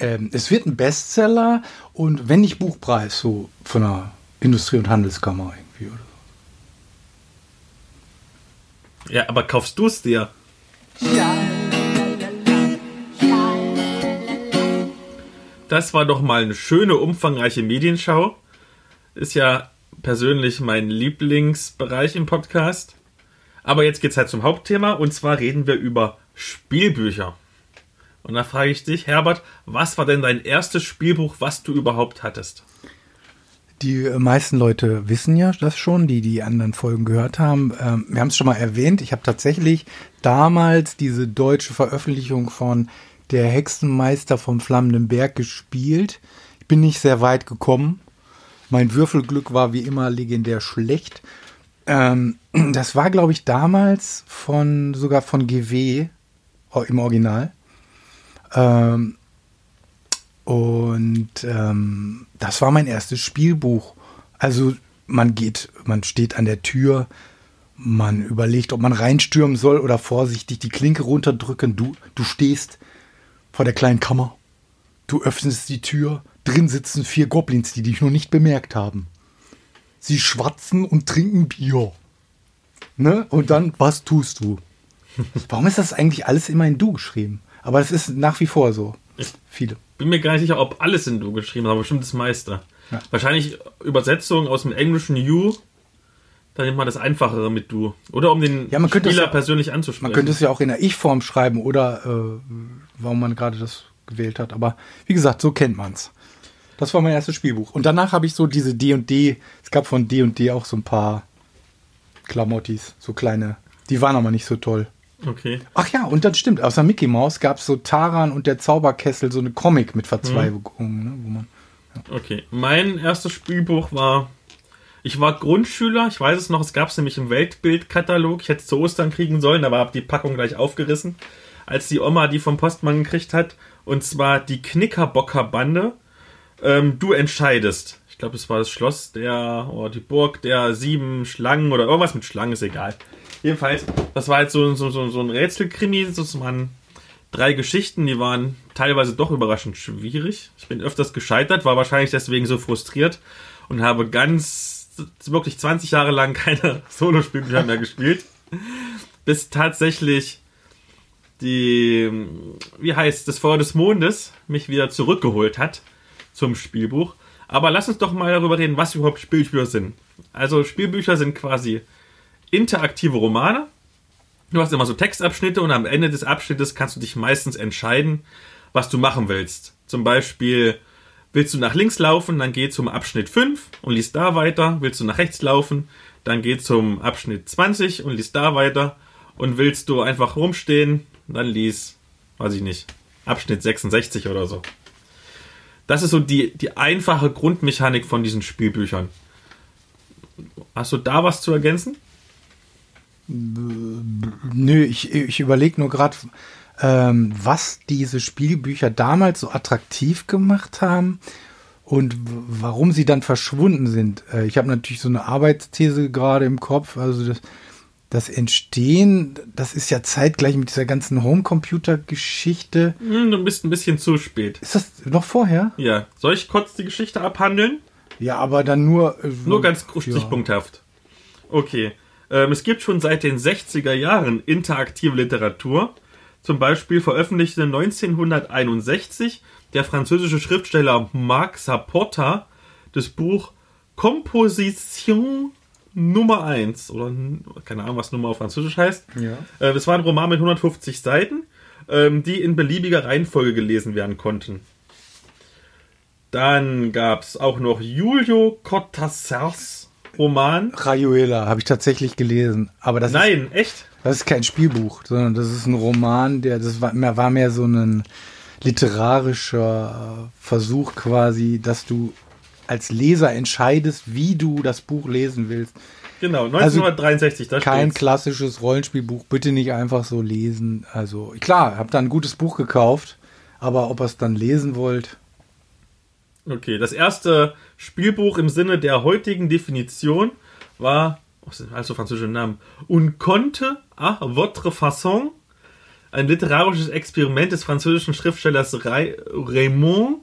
Ähm, es wird ein Bestseller und wenn nicht Buchpreis, so von der Industrie- und Handelskammer irgendwie. Oder? so. Ja, aber kaufst du es dir? Das war doch mal eine schöne, umfangreiche Medienschau. Ist ja persönlich mein Lieblingsbereich im Podcast. Aber jetzt geht's halt zum Hauptthema und zwar reden wir über Spielbücher. Und da frage ich dich, Herbert, was war denn dein erstes Spielbuch, was du überhaupt hattest? Die meisten Leute wissen ja das schon, die die anderen Folgen gehört haben. Ähm, wir haben es schon mal erwähnt. Ich habe tatsächlich damals diese deutsche Veröffentlichung von Der Hexenmeister vom Flammenden Berg gespielt. Ich bin nicht sehr weit gekommen. Mein Würfelglück war wie immer legendär schlecht. Ähm, das war, glaube ich, damals von sogar von GW im Original. Ähm, und ähm, das war mein erstes Spielbuch. Also man geht, man steht an der Tür, man überlegt, ob man reinstürmen soll oder vorsichtig die Klinke runterdrücken. Du, du stehst vor der kleinen Kammer. Du öffnest die Tür. Drin sitzen vier Goblins, die dich noch nicht bemerkt haben. Sie schwatzen und trinken Bier. Ne? Und dann, was tust du? Warum ist das eigentlich alles immer in Du geschrieben? Aber es ist nach wie vor so. Viele. Bin mir gar nicht sicher, ob alles in Du geschrieben ist, aber bestimmt das meiste. Ja. Wahrscheinlich Übersetzung aus dem englischen You. Da nimmt man das Einfachere mit Du. Oder um den Ja, man Spieler es ja- persönlich anzusprechen. Man könnte es ja auch in der Ich-Form schreiben oder äh, warum man gerade das gewählt hat. Aber wie gesagt, so kennt man's. Das war mein erstes Spielbuch. Und danach habe ich so diese D&D, es gab von D&D auch so ein paar Klamottis, so kleine. Die waren aber nicht so toll. Okay. Ach ja, und das stimmt. Außer Mickey Mouse gab es so Taran und der Zauberkessel, so eine Comic mit Verzweigungen. Ne, wo man, Okay. Mein erstes Spielbuch war. Ich war Grundschüler, ich weiß es noch, es gab es nämlich im Weltbildkatalog. Ich hätte es zu Ostern kriegen sollen, aber habe die Packung gleich aufgerissen, als die Oma die vom Postmann gekriegt hat. Und zwar die Knickerbocker-Bande. Ähm, du entscheidest. Ich glaube, es war das Schloss der, oder die Burg der sieben Schlangen oder irgendwas mit Schlangen, ist egal. Jedenfalls, das war halt so, so, so, so ein Rätselkrimi. Das waren drei Geschichten, die waren teilweise doch überraschend schwierig. Ich bin öfters gescheitert, war wahrscheinlich deswegen so frustriert und habe ganz, wirklich 20 Jahre lang keine Solospielbücher mehr gespielt. Bis tatsächlich die, wie heißt das Feuer des Mondes mich wieder zurückgeholt hat zum Spielbuch. Aber lass uns doch mal darüber reden, was überhaupt Spielbücher sind. Also Spielbücher sind quasi interaktive Romane. Du hast immer so Textabschnitte und am Ende des Abschnittes kannst du dich meistens entscheiden, was du machen willst. Zum Beispiel willst du nach links laufen, dann geh zum Abschnitt 5 und liest da weiter. Willst du nach rechts laufen, dann geh zum Abschnitt 20 und liest da weiter. Und willst du einfach rumstehen, dann lies, weiß ich nicht, Abschnitt 66 oder so. Das ist so die, die einfache Grundmechanik von diesen Spielbüchern. Hast du da was zu ergänzen? Nö, ich, ich überlege nur gerade, ähm, was diese Spielbücher damals so attraktiv gemacht haben und warum sie dann verschwunden sind. Äh, ich habe natürlich so eine Arbeitsthese gerade im Kopf. Also das, das Entstehen, das ist ja zeitgleich mit dieser ganzen Homecomputer-Geschichte. Hm, du bist ein bisschen zu spät. Ist das noch vorher? Ja, soll ich kurz die Geschichte abhandeln? Ja, aber dann nur. äh, Nur ganz ja. stichpunkthaft. Okay. Ähm, es gibt schon seit den 60er Jahren interaktive Literatur. Zum Beispiel veröffentlichte 1961 der französische Schriftsteller Marc Saporta das Buch Composition Nummer 1. Oder keine Ahnung, was Nummer auf Französisch heißt. Ja. Äh, das war ein Roman mit 150 Seiten, ähm, die in beliebiger Reihenfolge gelesen werden konnten. Dann gab es auch noch Julio Cortázars Roman. Rayuela habe ich tatsächlich gelesen. Aber das ist Nein, echt? Das ist kein Spielbuch, sondern das ist ein Roman, der das war mehr, war mehr so ein literarischer äh, Versuch quasi, dass du als Leser entscheidest, wie du das Buch lesen willst. Genau, 1963, da Kein steht's. klassisches Rollenspielbuch, bitte nicht einfach so lesen. Also klar, hab da ein gutes Buch gekauft, aber ob ihr es dann lesen wollt, Okay, das erste Spielbuch im Sinne der heutigen Definition war, also französische Namen? Un conte à votre façon, ein literarisches Experiment des französischen Schriftstellers Ray- Raymond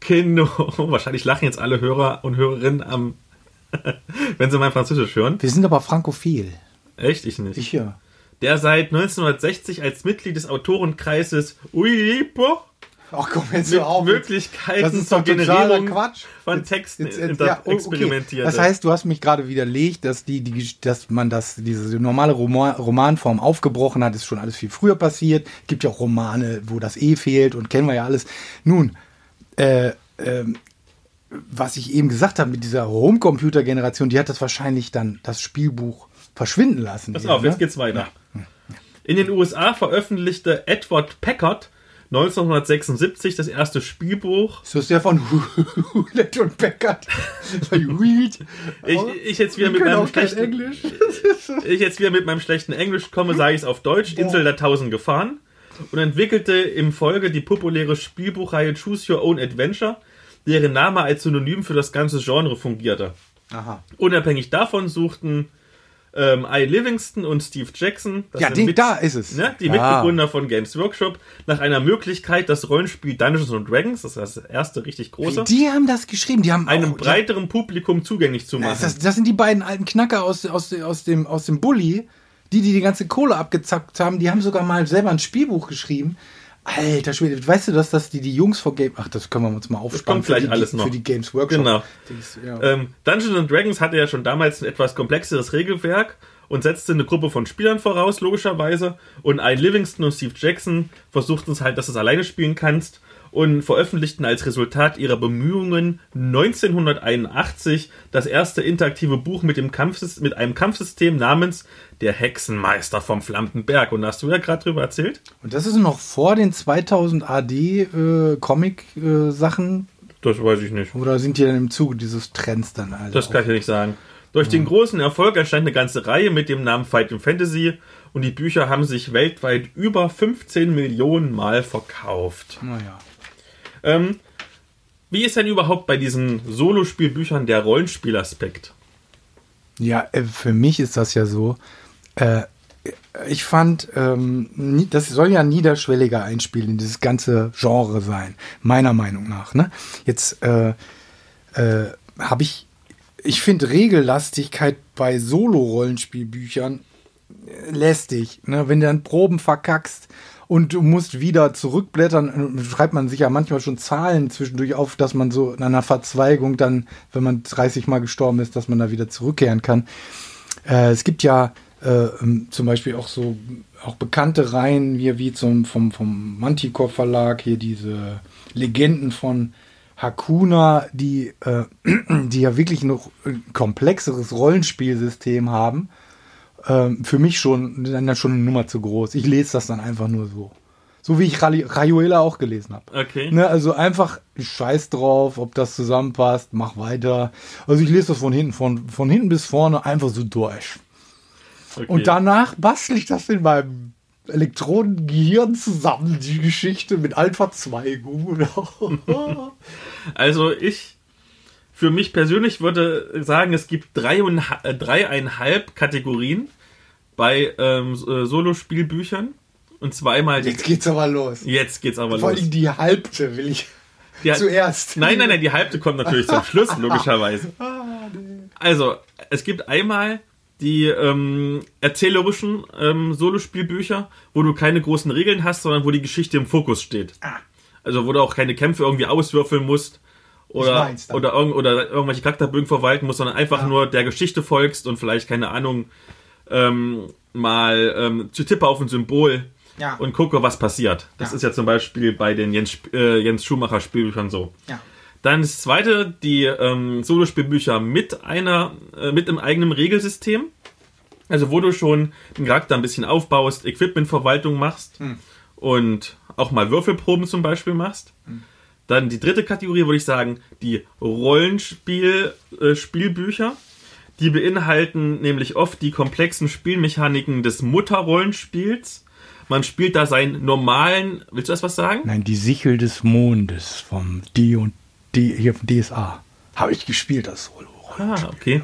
Queneau. Wahrscheinlich lachen jetzt alle Hörer und Hörerinnen am, wenn sie mein Französisch hören. wir sind aber frankophil. Echt? Ich nicht. Ich ja. der seit 1960 als Mitglied des Autorenkreises Uipo Ach komm, jetzt mit auf. Möglichkeiten Das ist zur doch totaler Generierung Quatsch. von Jetzt- Texten jetzt- jetzt- inter- ja, okay. experimentiert. Das heißt, du hast mich gerade widerlegt, dass die, die, dass man das, diese normale Roman, Romanform aufgebrochen hat, ist schon alles viel früher passiert. Gibt ja auch Romane, wo das E fehlt und kennen wir ja alles. Nun, äh, ähm, was ich eben gesagt habe mit dieser Homecomputer-Generation, die hat das wahrscheinlich dann das Spielbuch verschwinden lassen. Pass auf, jetzt ne? geht's weiter. In den USA veröffentlichte Edward Packard 1976 das erste Spielbuch. Ist das der von Hewlett und Packard? Ich, ich jetzt wieder mit meinem schlechten Englisch. ich jetzt wieder mit meinem schlechten Englisch komme, sage ich es auf Deutsch, Insel der tausend Gefahren und entwickelte im Folge die populäre Spielbuchreihe Choose Your Own Adventure, deren Name als Synonym für das ganze Genre fungierte. Aha. Unabhängig davon suchten ähm, I. Livingston und Steve Jackson, Ja, mit- da ist es. ne, die ja. Mitbegründer von Games Workshop, nach einer Möglichkeit, das Rollenspiel Dungeons and Dragons, das ist das erste richtig große, Die haben das geschrieben. Die haben einem auch, breiteren Publikum zugänglich zu machen. Das, das sind die beiden alten Knacker aus, aus, aus, dem, aus dem Bulli, die, die die ganze Kohle abgezackt haben. Die haben sogar mal selber ein Spielbuch geschrieben. Alter Schwede, weißt du, dass das die, die Jungs vor Game... Ach, das können wir uns mal aufsparen. kommt für die, alles noch. Für die Games Workshop. Genau. Ja. Ähm, Dungeons and Dragons hatte ja schon damals ein etwas komplexeres Regelwerk und setzte eine Gruppe von Spielern voraus, logischerweise. Und ein Livingston und Steve Jackson versuchten es halt, dass du es alleine spielen kannst. Und veröffentlichten als Resultat ihrer Bemühungen 1981 das erste interaktive Buch mit, dem Kampfsys mit einem Kampfsystem namens Der Hexenmeister vom Flammenberg. Und da hast du ja gerade drüber erzählt? Und das ist noch vor den 2000 AD äh, Comic-Sachen Das weiß ich nicht. oder sind die dann im Zuge dieses Trends dann alle? Das kann ich dir nicht sagen. Durch den großen Erfolg erscheint eine ganze Reihe mit dem Namen Fighting Fantasy und die Bücher haben sich weltweit über 15 Millionen Mal verkauft. Naja. Ähm, wie ist denn überhaupt bei diesen Solospielbüchern der Rollenspielaspekt? Ja, äh, für mich ist das ja so. Äh, ich fand, ähm, das soll ja niederschwelliger einspielen, in dieses ganze Genre sein, meiner Meinung nach. Ne? Jetzt äh, äh, habe ich, ich finde Regellastigkeit bei Solo-Rollenspielbüchern äh, lästig. Ne? Wenn du dann Proben verkackst und du musst wieder zurückblättern, schreibt man sich ja manchmal schon Zahlen zwischendurch auf, dass man so in einer Verzweigung dann, wenn man 30 Mal gestorben ist, dass man da wieder zurückkehren kann. Äh, es gibt ja äh, ähm, zum Beispiel auch so auch bekannte Reihen hier wie zum vom vom Manticore Verlag hier diese Legenden von Hakuna, die äh, die ja wirklich noch ein komplexeres Rollenspielsystem haben. Ähm, für mich schon dann schon eine Nummer zu groß. Ich lese das dann einfach nur so. So wie ich Rayuela auch gelesen habe. Okay. Ne, also einfach scheiß drauf, ob das zusammenpasst, mach weiter. Also ich lese das von hinten, von, von hinten bis vorne einfach so durch. okay. Und danach bastel ich das in meinem Elektronengehirn zusammen, die Geschichte mit Alpha-Verzweigungen. Also ich, für mich persönlich würde sagen, es gibt äh, dreieinhalb Kategorien bei ähm, äh, Solospielbüchern. Und zwar einmal die, Jetzt geht's aber los. jetzt geht's aber Vor los. allem die halbte will ich Die- zuerst. Nein, nein, nein, die halbte kommt natürlich zum Schluss, logischerweise. Also, es gibt einmal die ähm, erzählerischen ähm, Solospielbücher, wo du keine großen Regeln hast, sondern wo die Geschichte im Fokus steht. Also wo du auch keine Kämpfe irgendwie auswürfeln musst oder, oder, irgend, oder irgendwelche Charakterbögen verwalten musst, sondern einfach Ja. nur der Geschichte folgst und vielleicht, keine Ahnung, ähm, mal ähm, zu tippe auf ein Symbol Ja. und gucke, was passiert. Das Ja. ist ja zum Beispiel bei den Jens, äh, Jens Schumacher Spielbüchern so. Ja. Dann das zweite, die ähm, Solospielbücher mit einer, äh, mit einem eigenen Regelsystem. Also wo du schon den Charakter ein bisschen aufbaust, Equipmentverwaltung machst und auch mal Würfelproben zum Beispiel machst. Dann die dritte Kategorie würde ich sagen, die Rollenspiel äh. Die beinhalten nämlich oft die komplexen Spielmechaniken des Mutterrollenspiels. Man spielt da seinen normalen, willst du das was sagen? Nein, die Sichel des Mondes vom D und D hier vom DSA. Habe ich gespielt, das Solo. Ah, okay.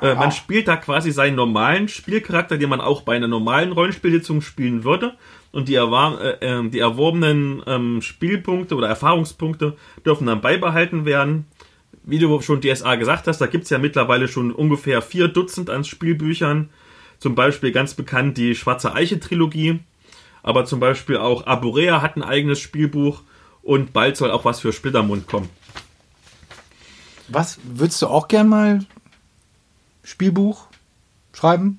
Äh, man spielt da quasi seinen normalen Spielcharakter, den man auch bei einer normalen Rollenspielsitzung spielen würde. Und die, erwar äh, ähm, die erworbenen ähm, Spielpunkte oder Erfahrungspunkte dürfen dann beibehalten werden. Wie du schon DSA gesagt hast, da gibt's ja mittlerweile schon ungefähr vier Dutzend an Spielbüchern. Zum Beispiel ganz bekannt die Schwarze Eiche-Trilogie. Aber zum Beispiel auch Aborea hat ein eigenes Spielbuch. Und bald soll auch was für Splittermund kommen. Was würdest du auch gern mal Spielbuch schreiben?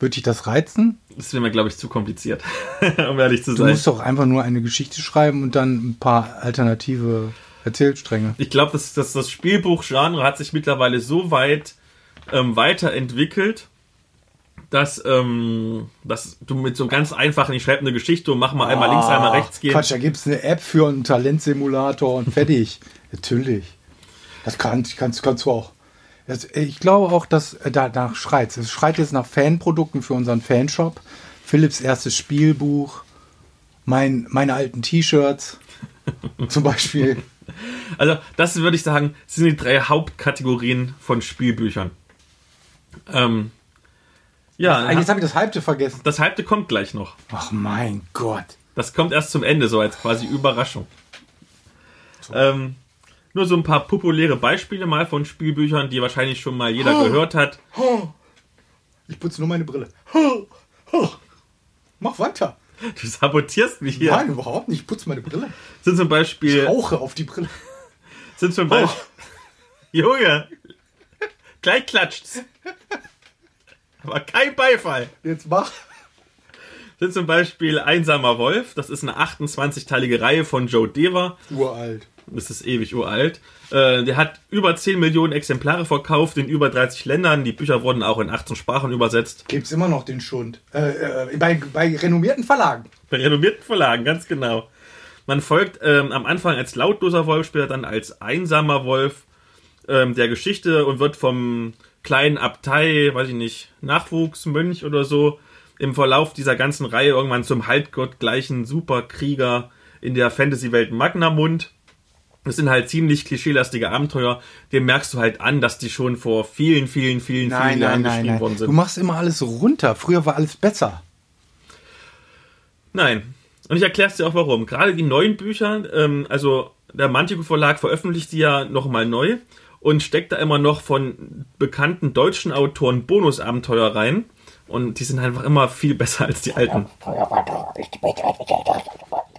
Würde dich das reizen? Das wäre mir, glaube ich, zu kompliziert, um ehrlich zu Du sein. musst doch einfach nur eine Geschichte schreiben und dann ein paar alternative Erzählstränge. Ich glaube, das, das, das Spielbuch-Genre hat sich mittlerweile so weit ähm, weiterentwickelt, dass, ähm, dass du mit so ganz einfachen, ich schreibe eine Geschichte und mach mal einmal links, einmal rechts gehen. Ah, Quatsch, da gibt es eine App für einen Talentsimulator und fertig. Natürlich. Das kann, kannst, kannst du auch. Das, ich glaube auch, dass äh, danach schreit. Es schreit jetzt nach Fanprodukten für unseren Fanshop. Philips erstes Spielbuch, mein, meine alten T-Shirts zum Beispiel. Also, das würde ich sagen, sind die drei Hauptkategorien von Spielbüchern. Ähm, ja, Jetzt habe ich das Halbte vergessen. das halbte kommt gleich noch. Ach mein Gott. Das kommt erst zum Ende, so als quasi Überraschung. Ähm, nur so ein paar populäre Beispiele mal von Spielbüchern, die wahrscheinlich schon mal jeder Oh. gehört hat. Ich putze nur meine Brille. Mach weiter. Du sabotierst mich hier. Nein, überhaupt nicht. Ich putze meine Brille. Sind zum Beispiel, Rauche auf die Brille. sind zum Beispiel, Junge, gleich klatscht's. Aber kein Beifall. Jetzt mach. sind zum Beispiel Einsamer Wolf. Das ist eine 28-teilige Reihe von Joe Dever. Uralt. Das ist ewig uralt. Äh, der hat über 10 Millionen Exemplare verkauft in über 30 Ländern. Die Bücher wurden auch in 18 Sprachen übersetzt. Gibt's immer noch den Schund. Äh, äh, bei, bei renommierten Verlagen. Bei renommierten Verlagen, ganz genau. Man folgt ähm, am Anfang als lautloser Wolf, später dann als einsamer Wolf ähm, der Geschichte und wird vom kleinen Abtei, weiß ich nicht, Nachwuchsmönch oder so, im Verlauf dieser ganzen Reihe irgendwann zum halbgottgleichen Superkrieger in der Fantasy-Welt Magnamund. Das sind halt ziemlich klischeelastige Abenteuer. Dem merkst du halt an, dass die schon vor vielen, vielen, vielen, vielen Jahren geschrieben worden sind. Du machst immer alles runter. Früher war alles besser. Nein. Und ich erkläre es dir auch warum. Gerade die neuen Bücher, ähm, also der Mantico Verlag veröffentlicht die ja nochmal neu und steckt da immer noch von bekannten deutschen Autoren Bonusabenteuer rein. Und die sind einfach immer viel besser als die alten.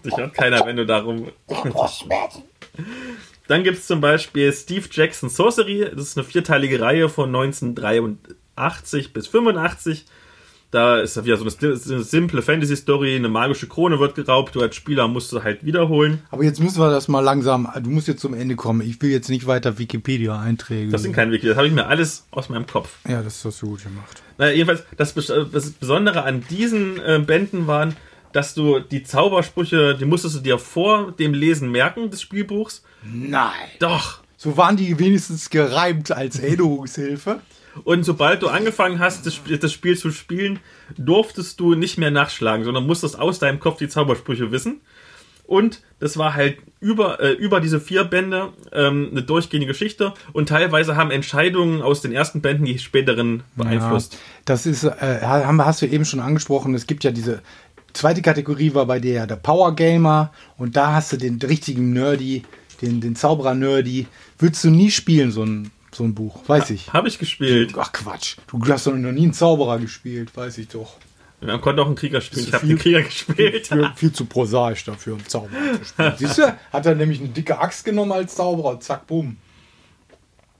Dich hört keiner, wenn du darum. Dann gibt es zum Beispiel Steve Jackson Sorcery. Das ist eine vierteilige Reihe von 1983 bis 85. Da ist ja wieder so eine, eine simple Fantasy-Story, eine magische Krone wird geraubt, du als Spieler musst du halt wiederholen. Aber jetzt müssen wir das mal langsam, du musst jetzt zum Ende kommen. Ich will jetzt nicht weiter Wikipedia-Einträge. Das sind keine Wiki, das habe ich mir alles aus meinem Kopf. Ja, das hast du gut gemacht. Naja, jedenfalls, das, das Besondere an diesen äh, Bänden waren, dass du die Zaubersprüche, die musstest du dir vor dem Lesen merken des Spielbuchs. Nein. Doch. So waren die wenigstens gereimt als Erinnerungshilfe. Und sobald du angefangen hast, das, Sp- das Spiel zu spielen, durftest du nicht mehr nachschlagen, sondern musstest aus deinem Kopf die Zaubersprüche wissen. Und das war halt über, äh, über diese vier Bände ähm, eine durchgehende Geschichte und teilweise haben Entscheidungen aus den ersten Bänden die späteren beeinflusst. Ja, das ist, äh, hast du eben schon angesprochen, es gibt ja diese zweite Kategorie war bei dir ja der Power Gamer und da hast du den richtigen Nerdy, den, den Zauberer Nerdy. Würdest du nie spielen, so ein, so ein Buch, weiß ich. Habe ich gespielt. Ach Quatsch, du hast doch noch nie einen Zauberer gespielt, weiß ich doch. Man konnte auch einen Krieger spielen. Ich habe den Krieger gespielt. Viel, viel zu prosaisch dafür, einen Zauberer zu spielen. Siehst du, hat er nämlich eine dicke Axt genommen als Zauberer, zack, bumm.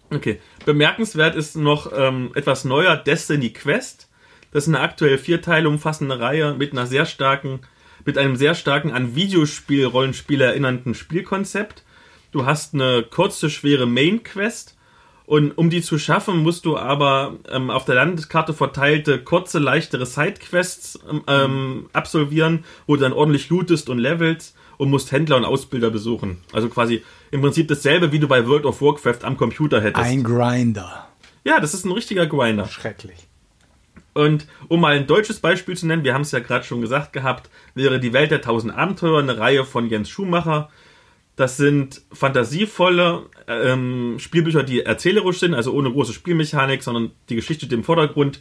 Okay. Bemerkenswert ist noch ähm, etwas neuer Destiny Quest. Das ist eine aktuell vier Teile umfassende Reihe mit einer sehr starken, mit einem sehr starken an Videospiel-Rollenspiel erinnernden Spielkonzept. Du hast eine kurze, schwere Main-Quest und um die zu schaffen, musst du aber ähm, auf der Landeskarte verteilte, kurze, leichtere Sidequests ähm, ähm, absolvieren, wo du dann ordentlich lootest und levelst und musst Händler und Ausbilder besuchen. Also quasi im Prinzip dasselbe, wie du bei World of Warcraft am Computer hättest. Ein Grinder. Ja, das ist ein richtiger Grinder. Schrecklich. Und um mal ein deutsches Beispiel zu nennen, wir haben es ja gerade schon gesagt gehabt, wäre die Welt der tausend Abenteuer eine Reihe von Jens Schumacher. Das sind fantasievolle ähm, Spielbücher, die erzählerisch sind, also ohne große Spielmechanik, sondern die Geschichte steht im Vordergrund.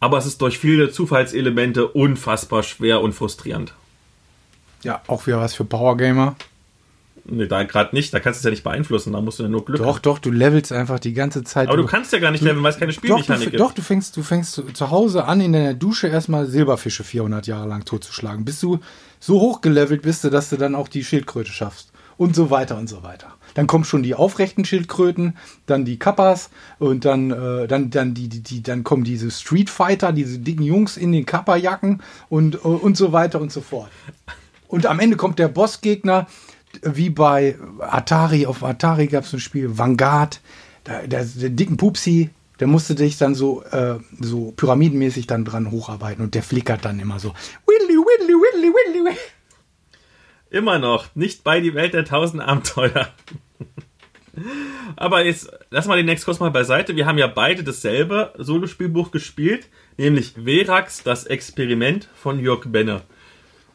Aber es ist durch viele Zufallselemente unfassbar schwer und frustrierend. Ja, auch wieder was für Power Gamer. Nee, da gerade nicht, da kannst du es ja nicht beeinflussen, da musst du ja nur Glück Doch, doch, du levelst einfach die ganze Zeit. Aber du kannst ja gar nicht leveln, weil es keine doch, du, Spielmechanik gibt. doch, du fängst, du fängst zu- zu Hause an, in deiner Dusche erstmal Silberfische 400 Jahre lang totzuschlagen, bis du so hoch gelevelt bist, dass du dann auch die Schildkröte schaffst. Und so weiter und so weiter. Dann kommen schon die aufrechten Schildkröten, dann die Kappas und dann, äh, dann, dann, die, die, die, dann kommen diese Street Fighter, diese dicken Jungs in den Kappa-Jacken und, äh, und so weiter und so fort. Und am Ende kommt der Bossgegner, wie bei Atari. Auf Atari gab es ein Spiel, Vanguard. Da, der, der dicken Pupsi, der musste dich dann so, äh, so pyramidenmäßig dann dran hocharbeiten und der flickert dann immer so. Whiddly, whiddly, whiddly, whiddly, whiddly. Immer noch nicht bei die Welt der tausend Abenteuer. Aber jetzt lass mal den Next kurz mal beiseite. Wir haben ja beide dasselbe Solospielbuch gespielt, nämlich Verax, das Experiment von Jörg Benner.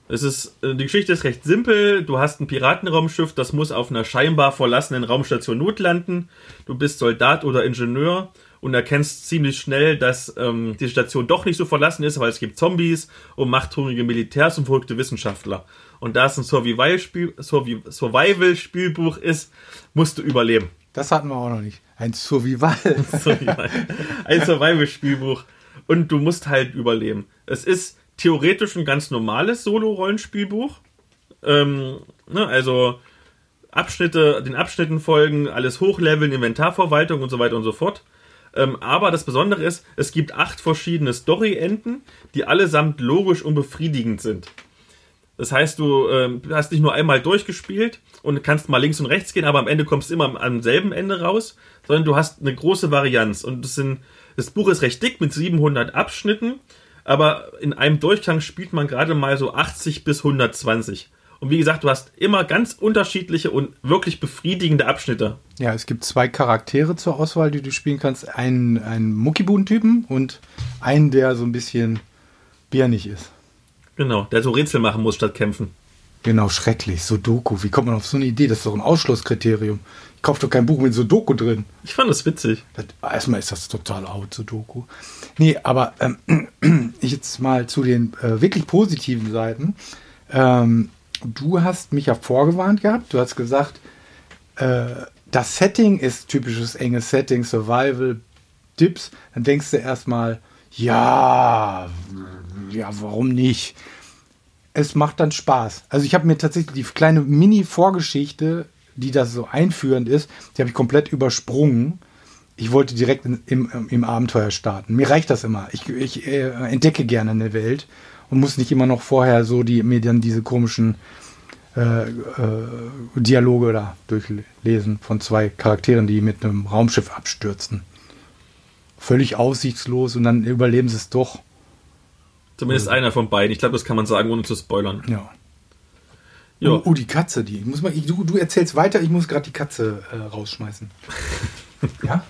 Es ist, äh, die Geschichte ist recht simpel. Du hast ein Piratenraumschiff, das muss auf einer scheinbar verlassenen Raumstation notlanden. Du bist Soldat oder Ingenieur und erkennst ziemlich schnell, dass ähm, die Station doch nicht so verlassen ist, weil es gibt Zombies und machthungrige Militärs und verrückte Wissenschaftler. Und da es ein Survival-Spiel- Survi- Survival-Spielbuch ist, musst du überleben. Das hatten wir auch noch nicht. Ein Survival. Survival. Ein Survival-Spielbuch. Und du musst halt überleben. Es ist theoretisch ein ganz normales Solo-Rollenspielbuch. Ähm, ne, also Abschnitte, den Abschnitten folgen, alles hochleveln, Inventarverwaltung und so weiter und so fort. Ähm, aber das Besondere ist, es gibt acht verschiedene Story-Enden, die allesamt logisch und befriedigend sind. Das heißt, du ähm, hast nicht nur einmal durchgespielt und kannst mal links und rechts gehen, aber am Ende kommst du immer am, am selben Ende raus, sondern du hast eine große Varianz. Und das, sind, das Buch ist recht dick mit 700 Abschnitten, aber in einem Durchgang spielt man gerade mal so 80 bis 120. Und wie gesagt, du hast immer ganz unterschiedliche und wirklich befriedigende Abschnitte. Ja, es gibt zwei Charaktere zur Auswahl, die du spielen kannst. Einen, einen Muckibuhn-Typen und einen, der so ein bisschen bärnig ist. Genau, der so Rätsel machen muss statt kämpfen. Genau, schrecklich. Sudoku. Wie kommt man auf so eine Idee? Das ist doch ein Ausschlusskriterium. Ich kaufe doch kein Buch mit Sudoku drin. Ich fand das witzig. Das, erstmal ist das total out, Sudoku. Nee, aber ähm, jetzt mal zu den äh, wirklich positiven Seiten. Ähm, du hast mich ja vorgewarnt gehabt. Du hast gesagt, äh, das Setting ist typisches enges Setting, Survival, Tipps. Dann denkst du erstmal, ja, ja, warum nicht? Es macht dann Spaß. Also ich habe mir tatsächlich die kleine Mini-Vorgeschichte, die das so einführend ist, die habe ich komplett übersprungen. Ich wollte direkt in, im, im Abenteuer starten. Mir reicht das immer. Ich, ich äh, entdecke gerne eine Welt und muss nicht immer noch vorher so die, mir dann diese komischen äh, äh, Dialoge da durchlesen von zwei Charakteren, die mit einem Raumschiff abstürzen. Völlig aussichtslos und dann überleben sie es doch. Zumindest einer von beiden. Ich glaube, das kann man sagen, ohne zu spoilern. Ja. Ja. Oh, oh, die Katze, die. Ich muss mal, ich, du, du erzählst weiter, ich muss gerade die Katze äh, rausschmeißen. ja?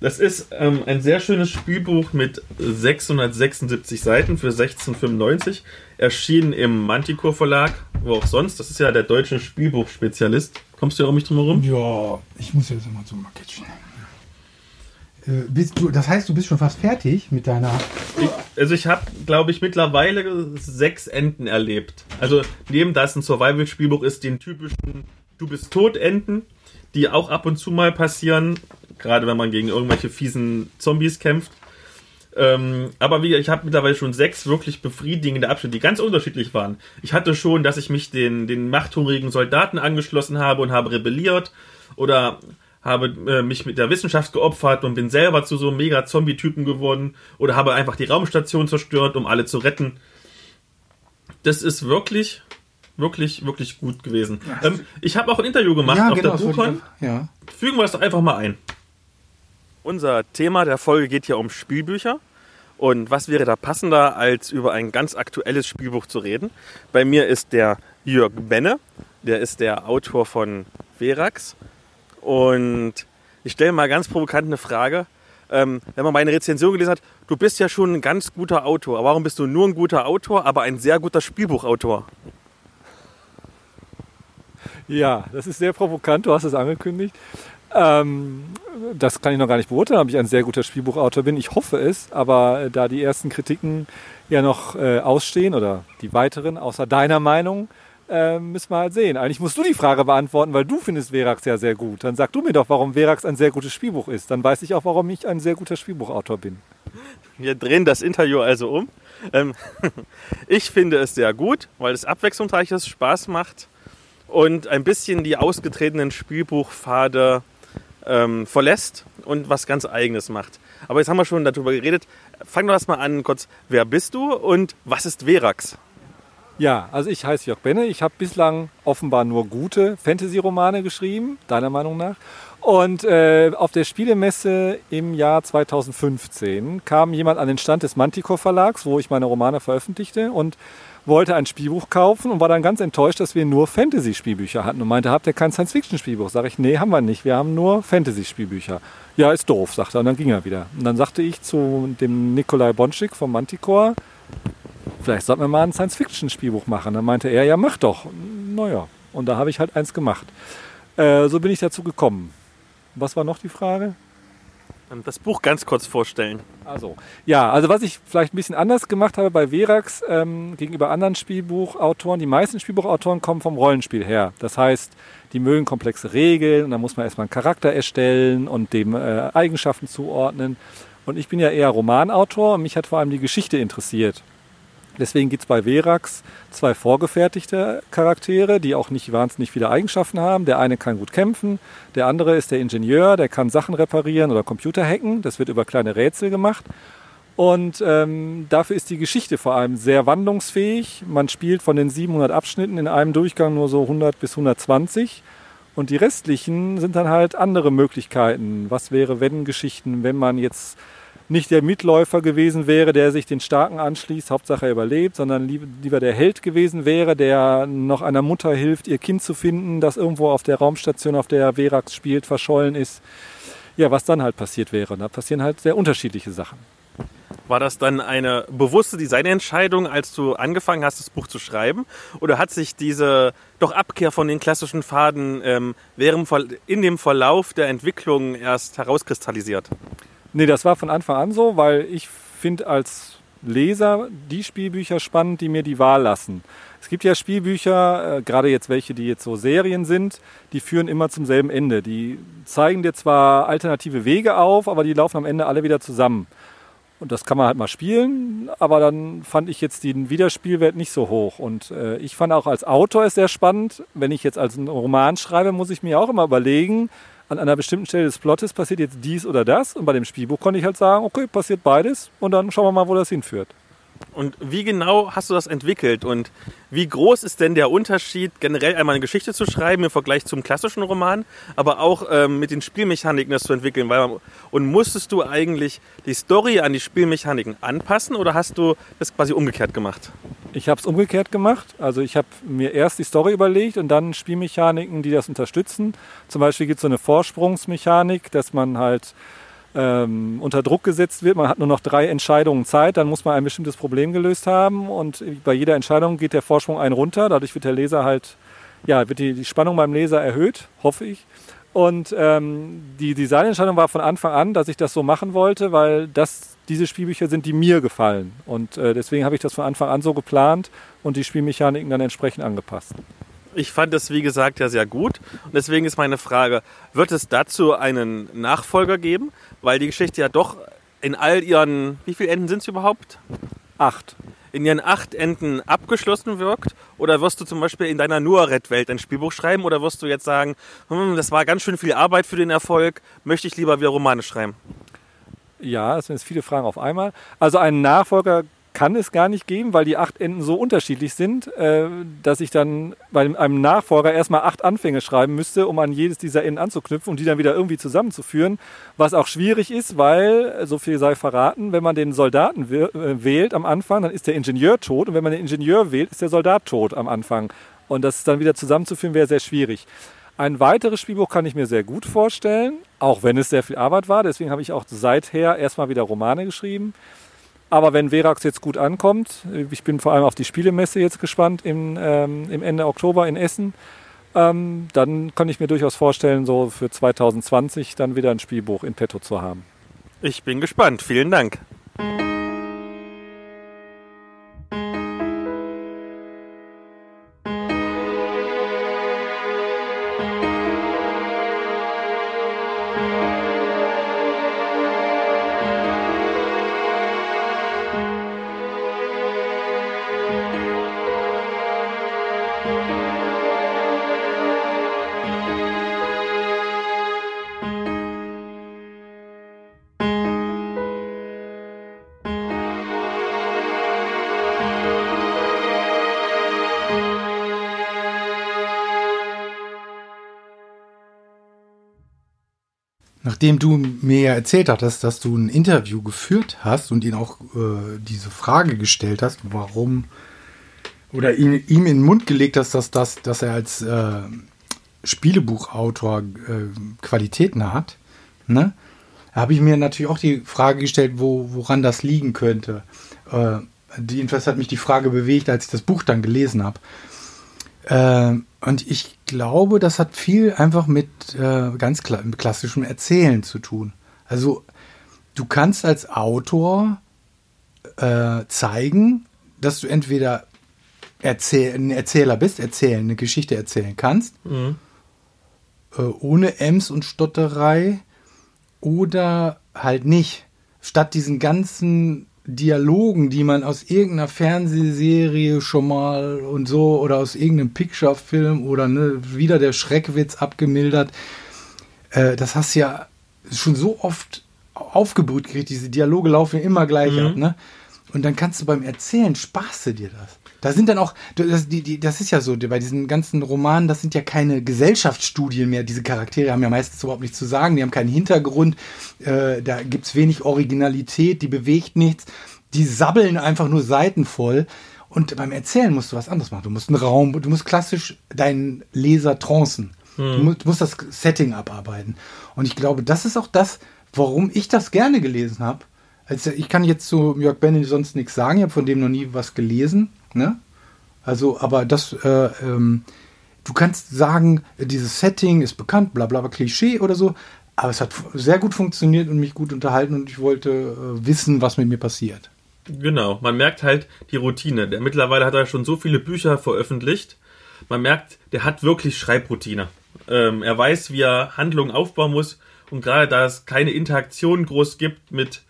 Das ist ähm, ein sehr schönes Spielbuch mit 676 Seiten für 16,95. Erschienen im Manticore Verlag, wo auch sonst. Das ist ja der deutsche Spielbuchspezialist. Kommst du ja um mich drum herum? Ja, ich muss jetzt mal zum Marketchen. Äh, bist du, das heißt, du bist schon fast fertig mit deiner. Ich, also ich habe, glaube ich, mittlerweile sechs Enden erlebt. Also neben dass ein Survival-Spielbuch ist, den typischen Du bist tot Enden, die auch ab und zu mal passieren, gerade wenn man gegen irgendwelche fiesen Zombies kämpft. Ähm, aber wie ich habe mittlerweile schon sechs wirklich befriedigende Abschnitte, die ganz unterschiedlich waren. Ich hatte schon, dass ich mich den, den machthungrigen Soldaten angeschlossen habe und habe rebelliert oder habe äh, mich mit der Wissenschaft geopfert und bin selber zu so einem mega Zombie-Typen geworden oder habe einfach die Raumstation zerstört, um alle zu retten. Das ist wirklich, wirklich, wirklich gut gewesen. Ähm, ich habe auch ein Interview gemacht Ja, auf genau, der BuchCon. ja. Fügen wir das doch einfach mal ein. Unser Thema der Folge geht ja um Spielbücher. Und was wäre da passender, als über ein ganz aktuelles Spielbuch zu reden? Bei mir ist der Jörg Benne, der ist der Autor von Verax. Und ich stelle mal ganz provokant eine Frage. Ähm, wenn man meine Rezension gelesen hat, du bist ja schon ein ganz guter Autor. Warum bist du nur ein guter Autor, aber ein sehr guter Spielbuchautor? Ja, das ist sehr provokant, du hast es angekündigt. Ähm, das kann ich noch gar nicht beurteilen, ob ich ein sehr guter Spielbuchautor bin. Ich hoffe es, aber äh, da die ersten Kritiken ja noch äh, ausstehen oder die weiteren, außer deiner Meinung, äh, müssen wir halt sehen. Eigentlich musst du die Frage beantworten, weil du findest Verax ja sehr gut. Dann sag du mir doch, warum Verax ein sehr gutes Spielbuch ist. Dann weiß ich auch, warum ich ein sehr guter Spielbuchautor bin. Wir drehen das Interview also um. Ähm, ich finde es sehr gut, weil es abwechslungsreich ist, Spaß macht und ein bisschen die ausgetretenen Spielbuchpfade ähm, verlässt und was ganz Eigenes macht. Aber jetzt haben wir schon darüber geredet. Fang doch erstmal an, kurz. Wer bist du und was ist Verax? Ja, also ich heiße Jörg Benne. Ich habe bislang offenbar nur gute Fantasy-Romane geschrieben, deiner Meinung nach. Und äh, auf der Spielemesse im Jahr 2015 kam jemand an den Stand des Manticore Verlags, wo ich meine Romane veröffentlichte und wollte ein Spielbuch kaufen und war dann ganz enttäuscht, dass wir nur Fantasy-Spielbücher hatten und meinte, habt ihr kein Science-Fiction-Spielbuch? Sag ich, nee, haben wir nicht. Wir haben nur Fantasy-Spielbücher. Ja, ist doof, sagte er. Und dann ging er wieder. Und dann sagte ich zu dem Nikolai Bonschik vom Manticore, vielleicht sollten wir mal ein Science-Fiction-Spielbuch machen. Dann meinte er, ja, mach doch. Naja, und da habe ich halt eins gemacht. Äh, so bin ich dazu gekommen. Was war noch die Frage? Ähm, Das Buch ganz kurz vorstellen. Also, ja, also was ich vielleicht ein bisschen anders gemacht habe bei Verax ähm, gegenüber anderen Spielbuchautoren, die meisten Spielbuchautoren kommen vom Rollenspiel her. Das heißt, die mögen komplexe Regeln und dann muss man erstmal einen Charakter erstellen und dem äh, Eigenschaften zuordnen. Und ich bin ja eher Romanautor und mich hat vor allem die Geschichte interessiert. Deswegen gibt es bei Verax zwei vorgefertigte Charaktere, die auch nicht wahnsinnig viele Eigenschaften haben. Der eine kann gut kämpfen, der andere ist der Ingenieur, der kann Sachen reparieren oder Computer hacken. Das wird über kleine Rätsel gemacht. Und ähm, dafür ist die Geschichte vor allem sehr wandlungsfähig. Man spielt von den 700 Abschnitten in einem Durchgang nur so 100 bis 120. Und die restlichen sind dann halt andere Möglichkeiten. Was wäre, wenn Geschichten, wenn man jetzt nicht der Mitläufer gewesen wäre, der sich den Starken anschließt, Hauptsache er überlebt, sondern lieber der Held gewesen wäre, der noch einer Mutter hilft, ihr Kind zu finden, das irgendwo auf der Raumstation, auf der Verax spielt, verschollen ist. Ja, was dann halt passiert wäre. Da passieren halt sehr unterschiedliche Sachen. War das dann eine bewusste Designentscheidung, als du angefangen hast, das Buch zu schreiben? Oder hat sich diese doch Abkehr von den klassischen Faden ähm, während, in dem Verlauf der Entwicklung erst herauskristallisiert? Nee, das war von Anfang an so, weil ich finde als Leser die Spielbücher spannend, die mir die Wahl lassen. Es gibt ja Spielbücher, äh, gerade jetzt welche, die jetzt so Serien sind, die führen immer zum selben Ende. Die zeigen dir zwar alternative Wege auf, aber die laufen am Ende alle wieder zusammen. Und das kann man halt mal spielen, aber dann fand ich jetzt den Wiederspielwert nicht so hoch. Und äh, ich fand auch als Autor es sehr spannend. Wenn ich jetzt als einen Roman schreibe, muss ich mir auch immer überlegen, an einer bestimmten Stelle des Plottes passiert jetzt dies oder das. Und bei dem Spielbuch konnte ich halt sagen, okay, passiert beides und dann schauen wir mal, wo das hinführt. Und wie genau hast du das entwickelt und wie groß ist denn der Unterschied, generell einmal eine Geschichte zu schreiben im Vergleich zum klassischen Roman, aber auch ähm, mit den Spielmechaniken das zu entwickeln? Weil, und musstest du eigentlich die Story an die Spielmechaniken anpassen oder hast du das quasi umgekehrt gemacht? Ich habe es umgekehrt gemacht. Also ich habe mir erst die Story überlegt und dann Spielmechaniken, die das unterstützen. Zum Beispiel gibt es so eine Vorsprungsmechanik, dass man halt ähm, unter Druck gesetzt wird. Man hat nur noch drei Entscheidungen Zeit, dann muss man ein bestimmtes Problem gelöst haben und bei jeder Entscheidung geht der Vorsprung ein runter. Dadurch wird der Leser halt, ja, wird die, die Spannung beim Leser erhöht, hoffe ich. Und ähm, die Designentscheidung war von Anfang an, dass ich das so machen wollte, weil das diese Spielbücher sind, die mir gefallen. Und äh, deswegen habe ich das von Anfang an so geplant und die Spielmechaniken dann entsprechend angepasst. Ich fand das, wie gesagt, ja sehr gut. Und deswegen ist meine Frage, wird es dazu einen Nachfolger geben? Weil die Geschichte ja doch in all ihren, wie viele Enden sind es überhaupt? Acht. In ihren acht Enden abgeschlossen wirkt? Oder wirst du zum Beispiel in deiner Nuaret-Welt ein Spielbuch schreiben? Oder wirst du jetzt sagen, hm, das war ganz schön viel Arbeit für den Erfolg, möchte ich lieber wieder Romane schreiben? Ja, das sind jetzt viele Fragen auf einmal. Also einen Nachfolger kann es gar nicht geben, weil die acht Enden so unterschiedlich sind, äh, dass ich dann bei einem Nachfolger erstmal acht Anfänge schreiben müsste, um an jedes dieser Enden anzuknüpfen und die dann wieder irgendwie zusammenzuführen. Was auch schwierig ist, weil, so viel sei verraten, wenn man den Soldaten äh, wählt am Anfang, dann ist der Ingenieur tot und wenn man den Ingenieur wählt, ist der Soldat tot am Anfang. Und das dann wieder zusammenzuführen wäre sehr schwierig. Ein weiteres Spielbuch kann ich mir sehr gut vorstellen, auch wenn es sehr viel Arbeit war. Deswegen habe ich auch seither erstmal wieder Romane geschrieben. Aber wenn Verax jetzt gut ankommt, ich bin vor allem auf die Spielemesse jetzt gespannt im, ähm, im Ende Oktober in Essen, ähm, dann kann ich mir durchaus vorstellen, so für 2020 dann wieder ein Spielbuch in petto zu haben. Ich bin gespannt. Vielen Dank. Nachdem du mir ja erzählt hattest, dass du ein Interview geführt hast und ihn auch äh, diese Frage gestellt hast, warum oder ihn, ihm in den Mund gelegt hast, dass, das, dass er als äh, Spielebuchautor äh, Qualitäten hat, ne? habe ich mir natürlich auch die Frage gestellt, wo, woran das liegen könnte. Äh, jedenfalls hat mich die Frage bewegt, als ich das Buch dann gelesen habe. Äh, und ich glaube, das hat viel einfach mit äh, ganz kla klassischem Erzählen zu tun. Also du kannst als Autor äh, zeigen, dass du entweder Erzähl ein Erzähler bist, erzählen, eine Geschichte erzählen kannst, mhm. äh, ohne Ems und Stotterei oder halt nicht. Statt diesen ganzen Dialogen, die man aus irgendeiner Fernsehserie schon mal und so oder aus irgendeinem Picture-Film oder ne, wieder der Schreckwitz abgemildert. Äh, das hast du ja schon so oft aufgebrüht gekriegt. Diese Dialoge laufen immer gleich Mhm. ab, ne? Und dann kannst du beim Erzählen sparst du dir das. Da sind dann auch, das, die, die, das ist ja so, bei diesen ganzen Romanen, das sind ja keine Gesellschaftsstudien mehr. Diese Charaktere haben ja meistens überhaupt nichts zu sagen, die haben keinen Hintergrund, äh, da gibt's wenig Originalität, die bewegt nichts, die sabbeln einfach nur Seiten voll. Und beim Erzählen musst du was anderes machen. Du musst einen Raum, du musst klassisch deinen Leser trancen. Du, musst, du musst das Setting abarbeiten. Und ich glaube, das ist auch das, warum ich das gerne gelesen habe. Also ich kann jetzt zu Jörg Benny sonst nichts sagen, ich habe von dem noch nie was gelesen. Ne? Also, aber das, äh, ähm, du kannst sagen, dieses Setting ist bekannt, bla bla bla, Klischee oder so, aber es hat sehr gut funktioniert und mich gut unterhalten und ich wollte äh, wissen, was mit mir passiert. Genau, man merkt halt die Routine. Der mittlerweile hat er schon so viele Bücher veröffentlicht. Man merkt, der hat wirklich Schreibroutine. Ähm, er weiß, wie er Handlungen aufbauen muss. Und gerade da es keine Interaktion groß gibt mit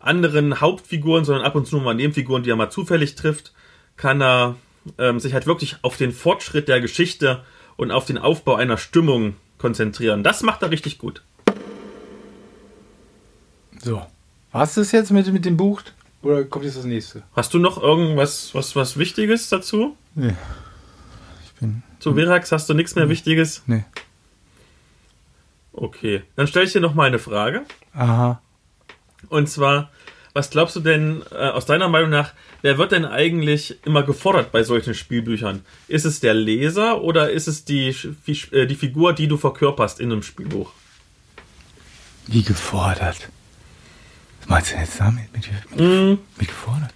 anderen Hauptfiguren, sondern ab und zu mal Nebenfiguren, die er mal zufällig trifft, kann er ähm, sich halt wirklich auf den Fortschritt der Geschichte und auf den Aufbau einer Stimmung konzentrieren. Das macht er richtig gut. So. Was ist jetzt mit, mit dem Buch? Oder kommt jetzt das nächste? Hast du noch irgendwas was, was Wichtiges dazu? Nee. Ich bin. Zu Verax hast du nichts mehr Wichtiges? Nee. Okay, dann stelle ich dir noch mal eine Frage. Aha. Und zwar, was glaubst du denn äh, aus deiner Meinung nach, wer wird denn eigentlich immer gefordert bei solchen Spielbüchern? Ist es der Leser oder ist es die, äh, die Figur, die du verkörperst in einem Spielbuch? Wie gefordert. Was meinst du denn jetzt damit? Mit, mit, Mhm. mit gefordert?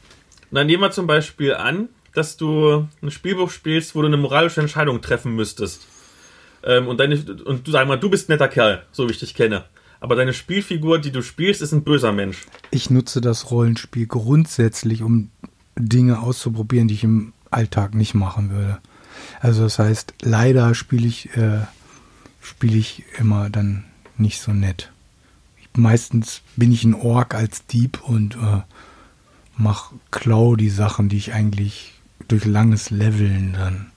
Dann nehmen wir zum Beispiel an, dass du ein Spielbuch spielst, wo du eine moralische Entscheidung treffen müsstest. Ähm, und, deine, und du sag mal, du bist ein netter Kerl, so wie ich dich kenne. Aber deine Spielfigur, die du spielst, ist ein böser Mensch. Ich nutze das Rollenspiel grundsätzlich, um Dinge auszuprobieren, die ich im Alltag nicht machen würde. Also das heißt, leider spiele ich, äh, spiele ich immer dann nicht so nett. Meistens bin ich ein Ork als Dieb und äh, mach klau die Sachen, die ich eigentlich durch langes Leveln dann